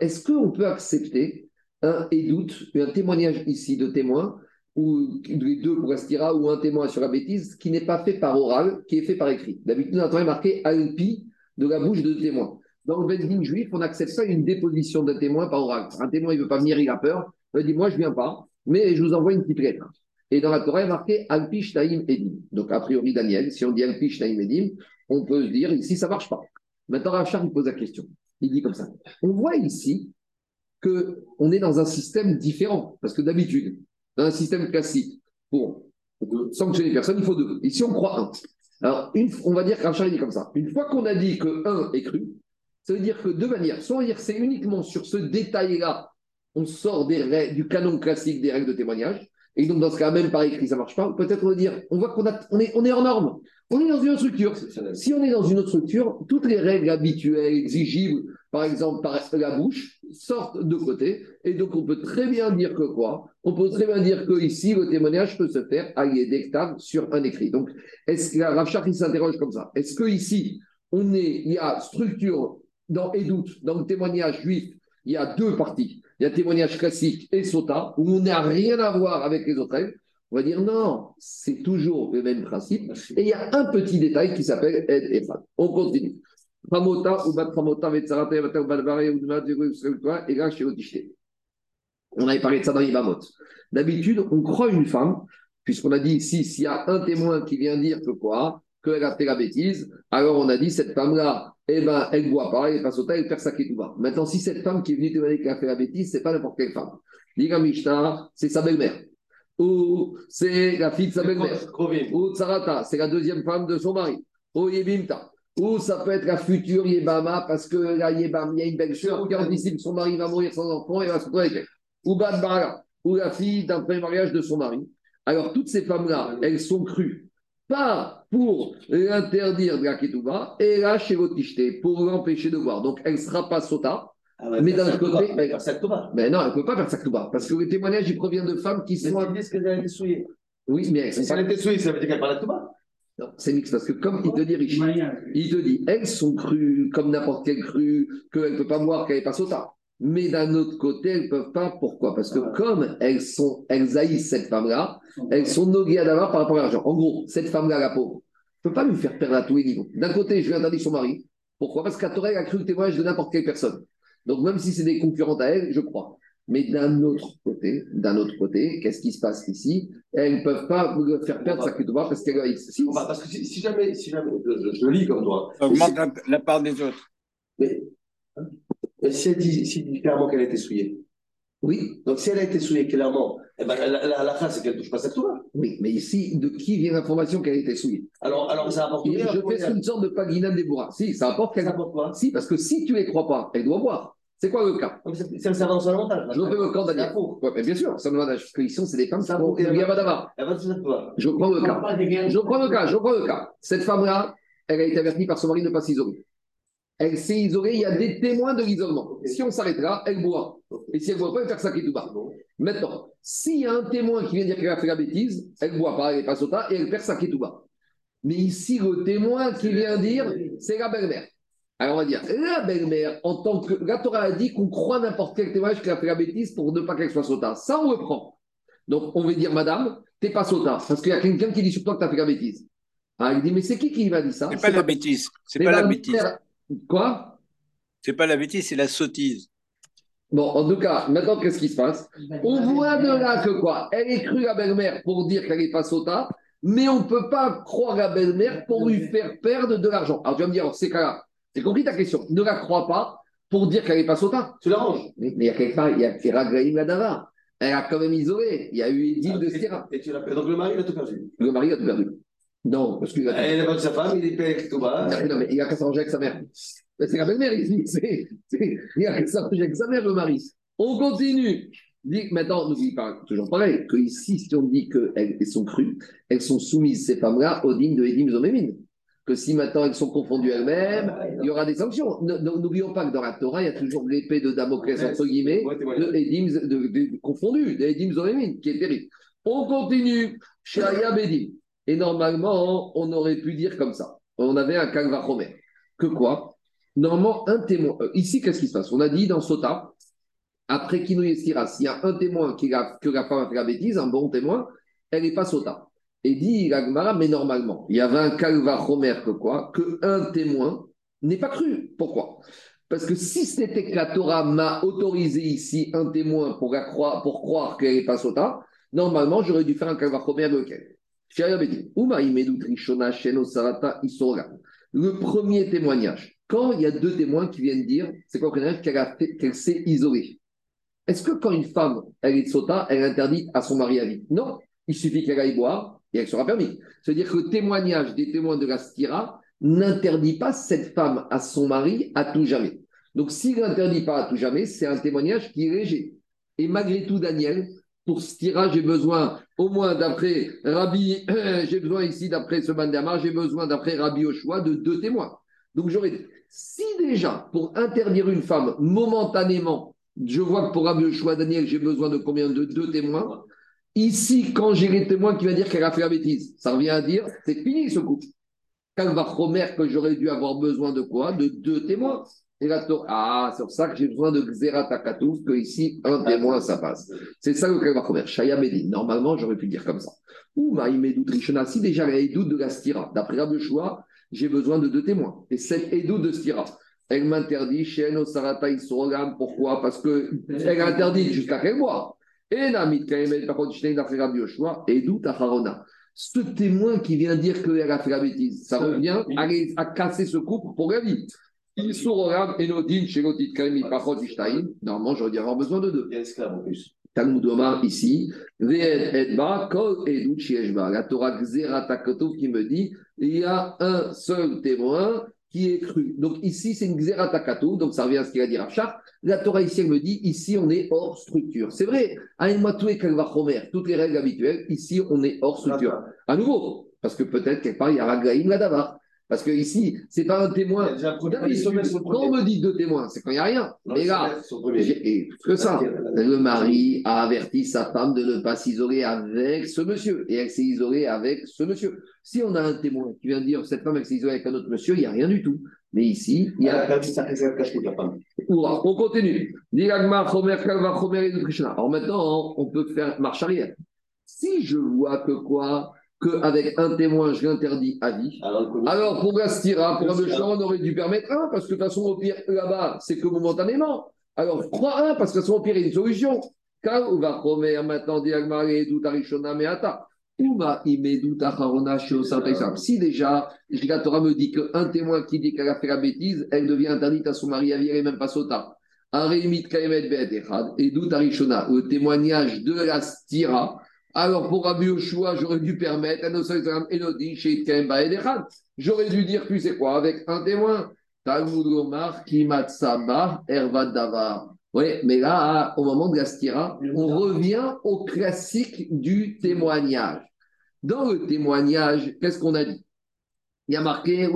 est-ce qu'on peut accepter un et doute, un témoignage ici de témoin, ou les deux pour Astira, ou un témoin sur la bêtise, qui n'est pas fait par oral, qui est fait par écrit? D'habitude, on a marqué Alpi de la bouche de témoin. Dans le Bedin juif, on n'accepte pas une déposition d'un témoin par oral. Un témoin, il ne veut pas venir, il a peur. Il dit Moi, je ne viens pas, mais je vous envoie une petite lettre. Et dans la Torah, il est marqué Alpi Shtaim Edim. Donc, a priori, Daniel, si on dit Alpi Shtaim Edim, on peut se dire ici, ça ne marche pas. Maintenant, Rachar, il pose la question. Il dit comme ça On voit ici qu'on est dans un système différent. Parce que d'habitude, dans un système classique, pour sanctionner personne, il faut deux. Ici, on croit un. Alors, on va dire il dit comme ça. Une fois qu'on a dit que un est cru, ça veut dire que deux manières. Soit on va c'est uniquement sur ce détail-là, on sort du canon classique des règles de témoignage. Et donc, dans ce cas, même par écrit, ça ne marche pas. Peut-être on va dire, on voit qu'on on est, on est en norme. On est dans une autre structure. Si on est dans une autre structure, toutes les règles habituelles, exigibles, par exemple par la bouche, sortent de côté. Et donc, on peut très bien dire que quoi? On peut très bien dire que ici, le témoignage peut se faire à l'idectave sur un écrit. Donc, est-ce que Rav il s'interroge comme ça? Est-ce que ici, on est, il y a structure dans Edout, dans le témoignage juif, il y a deux parties? Il y a témoignage classique et sota, où on n'a rien à voir avec les autres règles. On va dire non, c'est toujours le même principe. Et il y a un petit détail qui s'appelle Ed et Fad. On continue. On avait parlé de ça dans Ibamot. D'habitude, on croit une femme, puisqu'on a dit ici, s'il y a un témoin qui vient dire que quoi Qu'elle a fait la bêtise, alors on a dit cette femme-là, eh ben, elle ne boit pas, elle passe au temps, elle perd sa ketouba. Maintenant, si cette femme qui est venue témoigner qu'elle a fait la bêtise, c'est pas n'importe quelle femme. Diga Mishnah, c'est sa belle-mère. Ou c'est la fille de sa belle-mère. Ou Tsarata, c'est la deuxième femme de son mari. Ou Yebimta. Ou ça peut être la future Yebama, parce que la Yebam, il y a une belle soeur qui anticipe son mari va mourir sans enfant et va se retrouver avec elle. Ou Badbara, ou la fille d'un premier mariage de son mari. Alors, toutes ces femmes-là, elles sont crues pas pour l'interdire de la ketouba, et là chez l'oticheté, pour l'empêcher de voir. Donc elle ne sera pas sota, Ah ouais, mais d'un côté, mais- mais non, elle ne peut pas faire sa ketouba, parce que le témoignage, il provient de femmes qui Mais sont. ils disent qu'elle a été souillée. Oui, mais elles Mais sont si pas. elle a été souillée, ça veut dire qu'elle parle de Ktouba. Non, c'est mix, parce que comme il te dit Richie, il te dit, elles sont crues comme n'importe quelle crue, qu'elle ne peut pas voir qu'elle n'est pas sota. Mais d'un autre côté, elles ne peuvent pas. Pourquoi? Parce que comme elles, sont, elles haïssent cette femme-là, elles sont noguées à d'avoir par rapport à l'argent. En gros, cette femme-là, la pauvre, je ne peux pas lui faire perdre à tous les niveaux. D'un côté, je lui interdis son mari. Pourquoi? Parce qu'à Torah, elle a cru le témoignage de n'importe quelle personne. Donc, même si c'est des concurrentes à elle, je crois. Mais d'un autre côté, d'un autre côté, qu'est-ce qui se passe ici? Elles ne peuvent pas me faire perdre sa ketouba parce qu'elle haïssent. Si, Parce que si, si jamais, si jamais je, je- je lis comme toi, Augmente la, la part des autres. mais, mais si elle dit, si elle dit clairement qu'elle a été souillée, oui, donc si elle a été souillée clairement, eh ben, la, la, la c'est qu'elle ne touche pas sa Ktouba. oui, mais ici, de qui vient l'information qu'elle a été souillée? Alors, alors ça apporte Et rien. Je fais une sorte de pagina des bourras. Si, ça apporte Ça quelque apporte quoi? Si, parce que si tu ne les crois pas, elle doit boire. C'est quoi le cas? C'est un servant montage. Je refais le Daniel. peau. Ouais, mais bien sûr, ça va parce que ici, c'est des femmes qui Ça Ktouba. Je prends le cas. Je prends le cas, je prends le cas. Cette femme-là, elle a été avertie par son mari de ne pas s'isoler. Elle s'est isolée, il y a des témoins de l'isolement. Si on s'arrête là, elle boit. Et si elle ne boit pas, elle va faire sa ketouba. Maintenant, s'il y a un témoin qui vient dire qu'elle a fait la bêtise, elle ne boit pas, elle n'est pas sota et elle perd sa ketouba. Mais ici, le témoin qui vient dire, c'est la belle-mère. Alors on va dire, la belle-mère, en tant que. La Torah a dit qu'on croit n'importe quel témoignage qu'elle a fait la bêtise pour ne pas qu'elle soit sota. Ça, on le prend. Donc on veut dire, madame, t'es pas sota, parce qu'il y a quelqu'un qui dit sur toi que tu as fait la bêtise. Ah, il dit, mais c'est qui qui m'a dit ça? C'est pas la bêtise. C'est pas la la bêtise. Quoi? C'est pas la bêtise, c'est la sottise. Bon, en tout cas, maintenant, qu'est-ce qui se passe? On voit de là que quoi? Elle est crue la belle-mère pour dire qu'elle n'est pas sota, mais on ne peut pas croire la belle-mère pour lui faire perdre de l'argent. Alors tu vas me dire, c'est cas j'ai compris ta question. Ne la crois pas pour dire qu'elle n'est pas sota. Tu l'arranges. Mais mais il y a quelque part, il y a Ferraglaïm Ladava. Elle a quand même isolé. Il y a eu Edil de Sierra. Et tu l'as Donc le mari, il a tout perdu. Le mari a tout perdu. Non, parce a Elle a perdu sa femme, il est payé avec Ktouba. Non, mais il a qu'à s'arranger avec sa mère. Mais C'est la belle-mère ici. C'est- c'est- Il a qu'à s'arranger avec sa mère, le mari. On continue. Dit, maintenant, n'oublie pas, toujours pareil, que ici, si on dit qu'elles sont crues, elles sont soumises, ces femmes-là, aux dîmes de Edim Zomémine. Que si maintenant elles sont confondues elles-mêmes, il y aura des sanctions. N'oublions pas que dans la Torah, il y a toujours l'épée de Damoclès, entre guillemets, de Edim, de, de- confondu, de Edim Zomémine, qui est terrible. On continue. Shaya Bedim. Et normalement, on aurait pu dire comme ça. On avait un Kalvachomer. Que quoi? Normalement, un témoin. euh, ici, qu'est-ce qui se passe? On a dit dans Sota après Kino Yestira, s'il y a un témoin qui a, que la femme fait la bêtise, un bon témoin, elle n'est pas sota. Et dit l'Agmara, mais normalement, il y avait un calva romer que quoi? Que un témoin n'est pas cru. Pourquoi? Parce que si c'était que la Torah m'a autorisé ici un témoin pour, croire, qu'elle n'est pas sota, normalement, j'aurais dû faire un calva romer lequel le premier témoignage, quand il y a deux témoins qui viennent dire, c'est quoi qu'elle qu'elle s'est isolée? Est-ce que quand une femme, elle est sota, elle est interdite à son mari à vie? Non. Il suffit qu'elle aille boire et elle sera permis. C'est-à-dire que le témoignage des témoins de la stira n'interdit pas cette femme à son mari à tout jamais. Donc s'il n'interdit pas à tout jamais, c'est un témoignage qui est léger. Et malgré tout, Daniel, pour stira, j'ai besoin, au moins d'après Rabbi, j'ai besoin ici, d'après ce Bandama, j'ai besoin d'après Rabbi Oshua de deux témoins. Donc j'aurais si déjà, pour interdire une femme momentanément, je vois que pour Rabbi Oshua, Daniel, j'ai besoin de combien de deux témoins Ici, quand j'ai les témoins qui va dire qu'elle a fait la bêtise, ça revient à dire, c'est fini ce couple. Quand va promettre que j'aurais dû avoir besoin de quoi? De deux témoins. Et la ah, c'est pour ça que j'ai besoin de Xera Takatouf, que ici, un témoin, ça passe. C'est ça le Kalva Chomer. Shaya Medi. Normalement, j'aurais pu dire comme ça. Ou Maïmedou Trishona, si déjà la Edout de la Stira, d'après Rabbe Choua, j'ai besoin de deux témoins. Et cette Edout de Stira, elle m'interdit chez Sarata Isorogam. Pourquoi? Parce qu'elle interdit jusqu'à quel mois? Et d'où Ce témoin qui vient dire qu'elle a fait la bêtise, ça revient à, casser ce couple pour la vie. Il et Nodin chez Normalement, j'aurais dû avoir besoin de deux. Talmud Omar ici, La Torah qui me dit il y a un seul témoin qui est cru. Donc ici, c'est une xératakato, donc ça revient à ce qu'il a dit Rafshah. La Torah ici, elle me dit, ici, on est hors structure. C'est vrai, toutes les règles habituelles, ici, on est hors structure. À nouveau, parce que peut-être quelque part, il y a Ragaïm là Parce que ici, c'est pas un témoin. Quand on me dit deux témoins, c'est quand il n'y a rien. Mais là, et que ça, le mari a averti sa femme de ne pas s'isoler avec ce monsieur. Et elle s'est isolée avec ce monsieur. Si on a un témoin qui vient dire cette femme elle s'est isolée avec un autre monsieur, il n'y a rien du tout. Mais ici, il y a. On continue. Alors maintenant, on peut faire marche arrière. Si je vois que quoi qu'avec un témoin, je l'interdis à vie. Alors, pour Gastira, pour un on aurait dû permettre un, parce que de toute façon, au pire, là-bas, c'est que momentanément. Alors, crois un, parce que de toute façon, au pire, il y a une solution. Car on va maintenant, Diagmare, tout Arishona, Meata. Si déjà, la Torah me dit qu'un témoin qui dit qu'elle a fait la bêtise, elle devient interdite à son mari à et même pas sota. Et d'où le témoignage de la stira. Alors pour Rabbi Yoshua, j'aurais dû permettre J'aurais dû dire, tu sais quoi, avec un témoin. Talmud Gomar, Kimatsaba, Ervad Davar. Oui, mais là, au moment de la stira, on revient au classique du témoignage. Dans le témoignage, qu'est-ce qu'on a dit? Il y a marqué,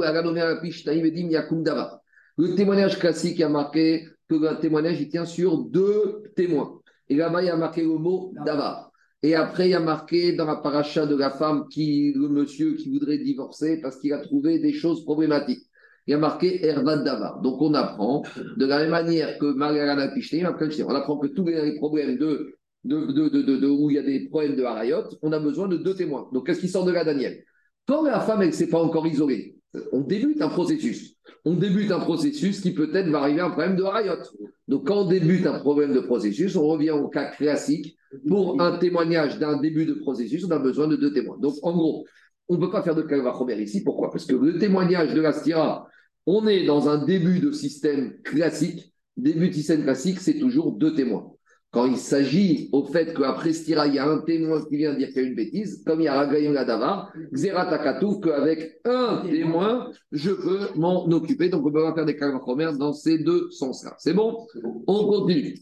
le témoignage classique, il y a marqué que le témoignage, il tient sur deux témoins. Et là-bas, il y a marqué le mot davar. Et après, il y a marqué dans la paracha de la femme, qui, le monsieur qui voudrait divorcer parce qu'il a trouvé des choses problématiques il y a marqué Ervad Davar. Donc on apprend de la même manière que Mariana on apprend que tous les problèmes de, de, de, de, où il y a des problèmes de harayot, on a besoin de deux témoins. Donc qu'est-ce qui sort de là, Daniel? Quand la femme, elle ne s'est pas encore isolée, on débute un processus. On débute un processus qui peut-être va arriver à un problème de harayot. Donc quand on débute un problème de processus, on revient au cas classique. Pour un témoignage d'un début de processus, on a besoin de deux témoins. Donc en gros, on ne peut pas faire de Kalva ici. Pourquoi? Parce que le témoignage de la Stira, on est dans un début de système classique. Début de système classique, c'est toujours deux témoins. Quand il s'agit au fait qu'après Stira, il y a un témoin qui vient dire qu'il y a une bêtise, comme il y a Ragayim Ladava, Xeratakatouf, qu'avec un témoin, je peux m'en occuper. Donc, on peut pas faire des calmes dans ces deux sens-là. C'est bon? On continue.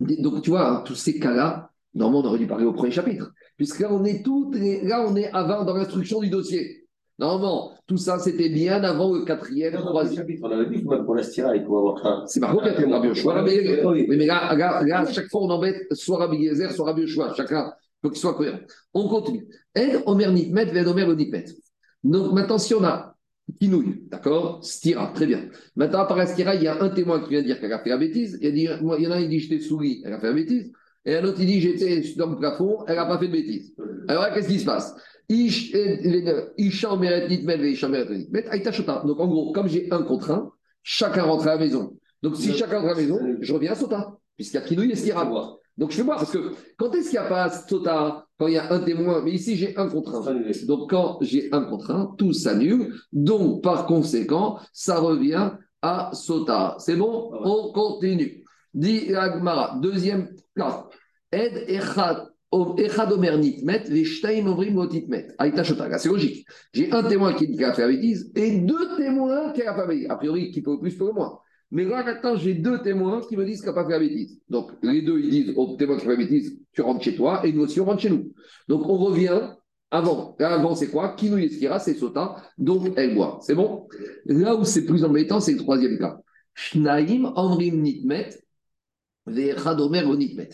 Donc, tu vois, tous ces cas-là, normalement, on aurait dû parler au premier chapitre. Puisque là, on est tout, là, on est avant dans l'instruction du dossier. Normalement, tout ça, c'était bien avant le quatrième, troisième. On avait dit pour la stira, il faut avoir ça. C'est marrant qu'il y a Rabbi Yoshua. Mais là, là, là, à chaque fois, on embête soit Rabbi Yezer, soit Rabbi Yoshua. Chacun, il faut qu'il soit cohérent. On continue. Aide Omer Nitmet, Ved Omer Nitmet. Donc maintenant, si on a Kinouille, d'accord? Stira, très bien. Maintenant, après Stira, il y a un témoin qui vient dire qu'elle a fait la bêtise. Il y, a dit, moi, il y en a un qui dit j'étais souris, elle a fait la bêtise. Et un autre, il dit j'étais dans le plafond, elle n'a pas fait de bêtise. Alors là, qu'est-ce qui se passe? Donc en gros, comme j'ai un contre un, chacun rentre à la maison. Donc si chacun rentre à la maison, je reviens à Sota, puisqu'il y a Kinouille et Stira. Donc je fais voir, parce que quand est-ce qu'il n'y a pas Sota Quand il y a un témoin, mais ici j'ai un contre un. Donc, quand j'ai un contre un, tout s'annule. Donc, par conséquent, ça revient à Sota. C'est bon? On continue. Dit Agmara, deuxième cas. Ed echad Là, C'est logique. J'ai un témoin qui dit qu'il a fait la bêtise et deux témoins qui a fait la bêtise. A priori, qui peut plus le moins. Mais là, maintenant, j'ai deux témoins qui me disent qu'il n'a pas fait la bêtise. Donc, les deux, ils disent au témoin qui a fait la bêtise, tu rentres chez toi, et nous aussi, on rentre chez nous. Donc, on revient avant. Avant, c'est quoi? Kinou Yeskira, c'est Sota, donc elle boit. C'est bon? Là où c'est plus embêtant, c'est le troisième cas. Shnaim Amrim Nitmet, Ve'echad Omer Lo Nitmet.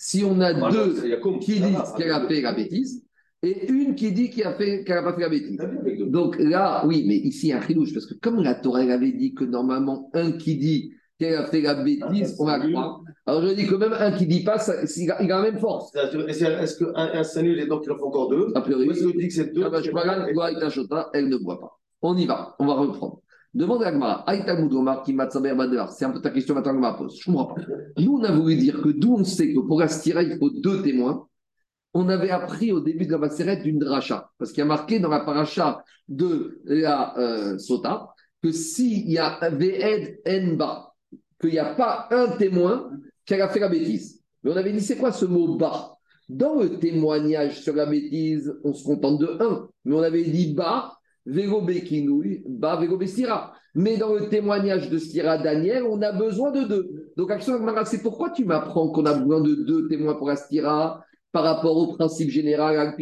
Si on a deux qui disent qu'elle a fait la bêtise, et une qui dit qu'elle n'a pas fait la bêtise. Donc là, oui, mais ici, il y a un chilouche, parce que comme la Torah elle avait dit que normalement, un qui dit qu'elle a fait la bêtise, on la croit. Alors je dis que même un qui dit pas, ça- il a il a la même force. Est-ce est-ce qu'un un s'annule et donc il en faut encore deux? A priori, Ou est-ce que c'est deux ah bah, je elle ne boit pas. On y va, on va reprendre. Demande à Agmara. C'est un peu ta question maintenant Agmara pose. Je ne comprends pas. Nous, on a voulu dire que d'où on sait que pour Astira, il faut deux témoins. On avait appris au début de la Maseret d'une dracha. Parce qu'il y a marqué dans la paracha de la euh, Sota que s'il y a un Ve'ed Enba, qu'il n'y a pas un témoin qui a fait la bêtise. Mais on avait dit, c'est quoi ce mot bas Dans le témoignage sur la bêtise, on se contente de un. Mais on avait dit bas, bestira. Mais dans le témoignage de Stira Daniel, on a besoin de deux. Donc, Action c'est pourquoi tu m'apprends qu'on a besoin de deux témoins pour Astira par rapport au principe général.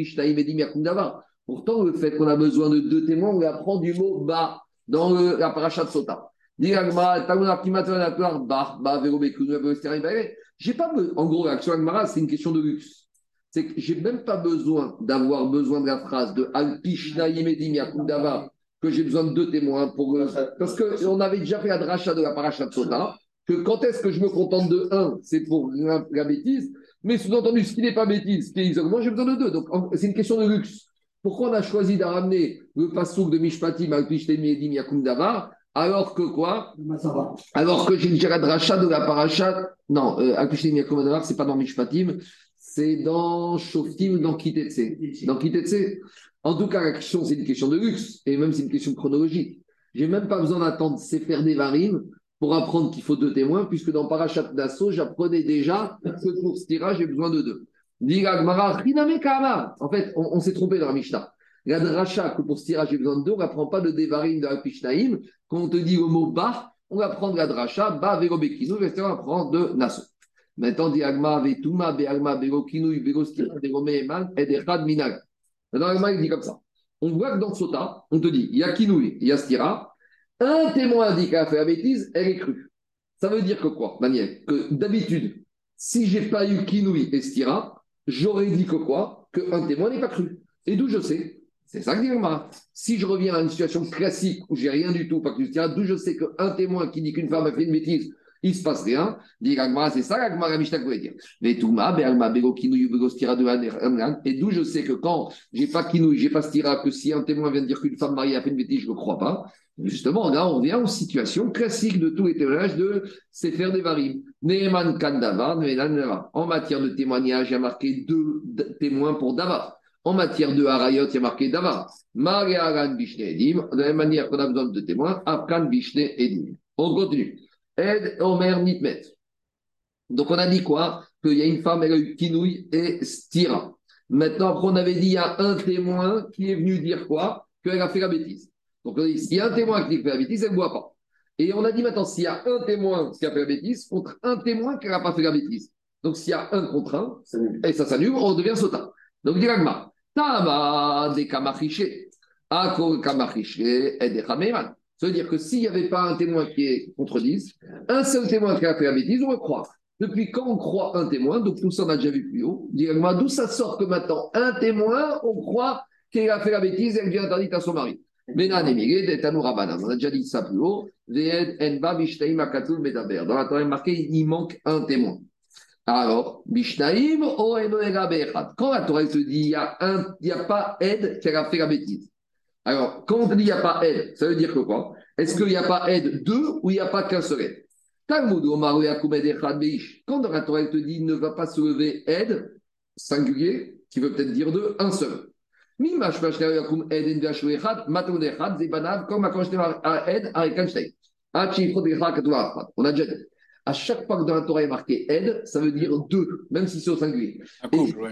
Pourtant, le fait qu'on a besoin de deux témoins, on l'apprend du mot bas dans le- la paracha de Sota. En gros, l'action Agmara, c'est une question de luxe. C'est que j'ai même pas besoin d'avoir besoin de la phrase de Al-Pishna Yemedim Yakum Davar, que j'ai besoin de deux témoins pour. euh, Parce qu'on avait déjà fait la dracha de la paracha de Sota, que quand est-ce que je me contente de un, c'est pour la, la bêtise, mais sous-entendu, ce qui n'est pas bêtise, ce qui est isolement, j'ai besoin de deux. Donc c'est une question de luxe. Pourquoi on a choisi de ramener le pasouk de Mishpatim Al-Pishna Yemedim Yakum Davar, alors que quoi? Alors que j'ai déjà la dracha de la paracha, non, euh, Al-Pishtim Yakum Adavar, c'est pas dans Mishpatim, c'est dans Shoftim, dans. Dans Kitetse. En tout cas, la c'est une question de luxe, et même c'est une question chronologique. J'ai même pas besoin d'attendre Sefer Devarim pour apprendre qu'il faut deux témoins, puisque dans Parachat Nassau, j'apprenais déjà que pour ce tirage, j'ai besoin de deux. La. En fait, on, s'est trompé dans la Mishnah. La dracha, que pour ce tirage, j'ai besoin de deux, on n'apprend pas de Devarim de Al-Pishnaim. Quand on te dit le mot bah, on va prendre la dracha, ba vero bekinu, on va prendre de naso. Maintenant, dit Agma, vetuma, beagma, vero kinu, vero stira, vero meeman, et echad minag. Maintenant, Agma, il dit comme ça. On voit que dans Sota, on te dit, il y a kinouï, il y a stira. Un témoin dit qu'elle a fait la bêtise, elle est crue. Ça veut dire que quoi, Daniel? Que d'habitude, si j'ai pas eu kinouï et stira, j'aurais dit que quoi? Qu'un témoin n'est pas cru. Et d'où je sais c'est ça que dit Agmara. Si je reviens à une situation classique où j'ai rien du tout, pas que tiens, d'où je sais qu'un témoin qui dit qu'une femme a fait une bêtise, il se passe rien, c'est ça qu'Agmara Mishnah voulait dire. Mais Touma, Be'alma, Bego, Stira, et d'où je sais que quand j'ai pas pas Stira, que si un témoin vient de dire qu'une femme mariée a fait une bêtise, je ne crois pas. Justement, là, on vient aux situations classiques de tous les témoignages de Sefer Devarim. Neeman Kan Davar, Neeman Davar. En matière de témoignage, il y a marqué deux témoins pour Davar. En matière de harayot, il y a marqué Davar. Mariaran Bishne Edim. De la même manière qu'on a besoin de témoins, Afkan Bishne Edim. On continue. Ed Omer Nitmet. Donc on a dit quoi? Qu'il y a une femme, elle a eu Kinouï et Stira. Maintenant, après, on avait dit il y a un témoin qui est venu dire quoi? Qu'elle a fait la bêtise. Donc on a dit s'il y a un témoin qui a fait la bêtise, elle ne boit pas. Et on a dit maintenant, s'il y a un témoin qui a fait la bêtise contre un témoin qui n'a pas fait la bêtise. Donc s'il y a un contre un, et ça s'annule, on devient sota. Donc dit l'agma, Tama de kamachiché, ako kamachiché et chameman. Ça veut dire que s'il n'y avait pas un témoin qui est contre 10, un seul témoin qui a fait la bêtise, on le croit. Depuis quand on croit un témoin, donc tout ça on a déjà vu plus haut, d'où ça sort que maintenant un témoin, on croit qu'elle a fait la bêtise et elle devient interdite à son mari? Detanu Rabbanan. On a déjà dit ça plus haut. Dans la Torah, marqué, il manque un témoin. Alors. Quand la Torah te dit, il n'y a pas aide qui a fait la bêtise. Alors, quand on te dit il n'y a pas aide, ça veut dire que quoi? Est-ce qu'il n'y a pas aide deux ou il n'y a pas qu'un seul aide? Talmud. Quand dans la Torah te dit ne va pas se lever aide, singulier, qui veut peut-être dire deux, un seul. Echad. On a déjà dit. À chaque fois que dans la Torah est marqué aide, ça veut dire deux, même si c'est au singulier.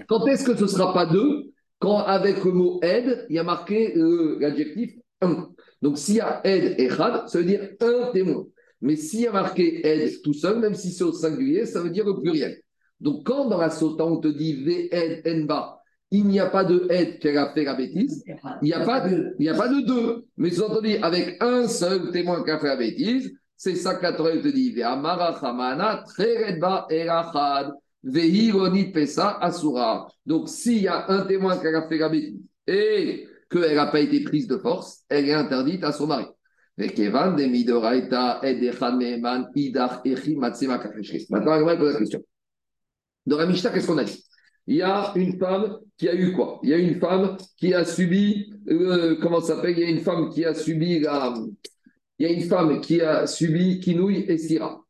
Quand est-ce que ce ne sera pas deux? Quand avec le mot aide, il y a marqué euh, l'adjectif un. Donc s'il y a aide et chad, ça veut dire un témoin. Mais s'il y a marqué aide tout seul, même si c'est au singulier, ça veut dire le pluriel. Donc quand dans la sota on te dit ve aide enba, il n'y a pas de aide qui a fait la bêtise, il n'y a, pas de- il n'y a pas de deux. Mais sous-entendu, avec un seul témoin qui a fait la bêtise, c'est ça que la Torah te dit. Ve'amara chamana treredba erachad. Vehironi pesa asura. Donc, s'il y a un témoin qui a fait la bêtise et qu'elle n'a pas été prise de force, elle est interdite à son mari. Maintenant, on pose la question. Dans la Mishnah, qu'est-ce qu'on a dit? Il y a une femme qui a eu quoi? Il y a une femme qui a subi, euh, comment ça s'appelle? Il y a une femme qui a subi la, il y a une femme qui a subi Kinouille et Syrah.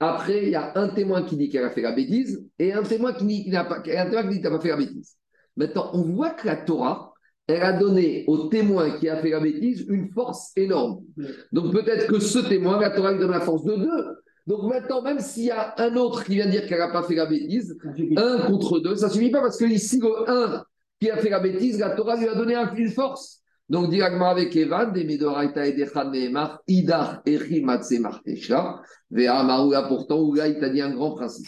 Après, il y a un témoin qui dit qu'elle a fait la bêtise et un témoin qui dit qu'il n'a pas, fait la bêtise. Maintenant, on voit que la Torah, elle a donné au témoin qui a fait la bêtise une force énorme. Donc peut-être que ce témoin, la Torah lui donne la force de deux. Donc maintenant, même s'il y a un autre qui vient dire qu'elle n'a pas fait la bêtise, un contre deux, ça ne suffit pas parce que ici, le un qui a fait la bêtise, la Torah lui a donné un- une force. Donc, directement avec Evan, des Midoraita et des Nehemar, Idar, Matse, Martesha, Vea, Maroula, pourtant, où là, il t'a dit un grand principe.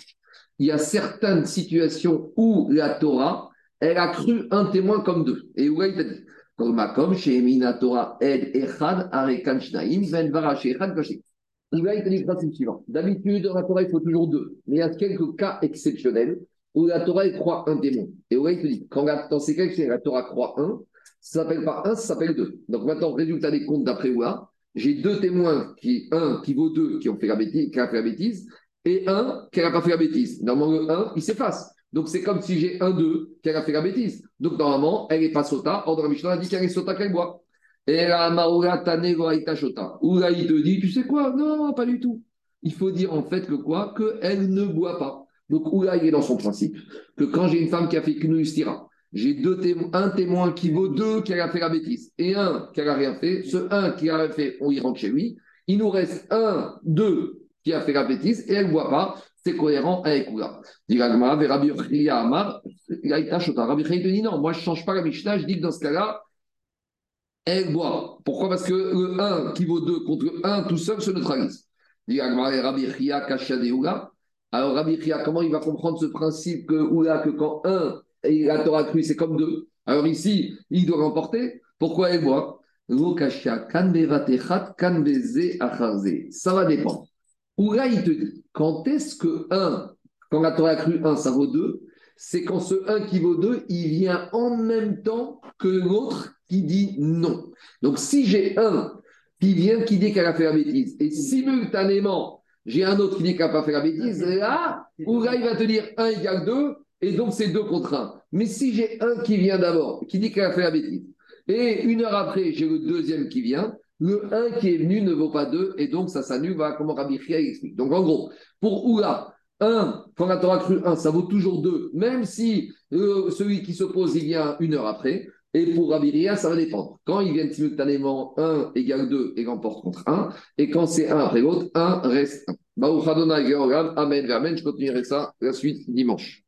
Il y a certaines situations où la Torah, elle a cru un témoin comme deux. Et où là, il t'a dit, comme Makom, chez Emina Torah, Ed, Echad, Arekan, Shnaim, Ben, Vara, Echad, Kashik. Il t'a dit le principe suivant. D'habitude, dans la Torah, il faut toujours deux. Mais il y a quelques cas exceptionnels où la Torah, croit un témoin. Et là, il te dit, quand dans ces cas, la Torah croit un, ça s'appelle pas un, ça s'appelle deux. Donc maintenant, résultat des comptes d'après Oua, j'ai deux témoins, qui, un qui vaut deux, qui ont fait la qui a fait la bêtise, et un qui n'a pas fait la bêtise. Normalement, le un, il s'efface. Donc c'est comme si j'ai un deux qui a fait la bêtise. Donc normalement, elle n'est pas sota. Or, dans a dit qu'elle est sota qu'elle boit. Et la maoura tane goaita shota. Ou il te dit, tu sais quoi? Non, pas du tout. Il faut dire en fait que quoi? Qu'elle ne boit pas. Donc Oula, il est dans son principe que quand j'ai une femme qui a fait qu'une stira, j'ai deux un témoin qui vaut deux qui a fait la bêtise et un qui n'a rien fait. Ce un qui a rien fait, on y rentre chez lui. Il nous reste un, deux qui a fait la bêtise et elle ne voit pas. C'est cohérent avec Oula. Dit Rabbi Yochanan Amar. Rabbi Yochanan te dit non, moi je ne change pas la Mishnah, je dis que dans ce cas-là, elle boit. Pourquoi? Parce que le 1 qui vaut 2 contre le 1 tout seul se neutralise. Dit Rabbi Chia Kachade Oula. Alors Rabbi comment il va comprendre ce principe que Oula, que quand 1 et la Torah crue, c'est comme 2 Alors ici, il doit remporter. Pourquoi elle boit. Ça va dépendre. Ou là, il te dit, quand est-ce que 1, quand la Torah a cru 1, ça vaut 2, c'est quand ce 1 qui vaut 2, il vient en même temps que l'autre qui dit non. Donc si j'ai un qui vient qui dit qu'elle a fait la bêtise, et simultanément, j'ai un autre qui dit qu'elle n'a pas fait la bêtise, là, ou là, il va te dire 1 égale 2, et donc c'est 2 contre 1. Mais si j'ai un qui vient d'abord, qui dit qu'elle a fait la bêtise, et une heure après, j'ai le deuxième qui vient, le 1 qui est venu ne vaut pas 2, et donc ça s'annule, voilà comment Rabbi Chia explique. Donc en gros, pour Oula, 1, quand la Torah cru 1, ça vaut toujours 2, même si euh, celui qui s'oppose, il vient une heure après. Et pour Rabbi Chia, ça va dépendre. Quand ils viennent simultanément, 1 égale 2 et remporte contre 1. Et quand c'est 1 après l'autre, 1 reste 1. Baruch Adonai Georgam, Amen, Amen. Je continuerai ça la suite dimanche.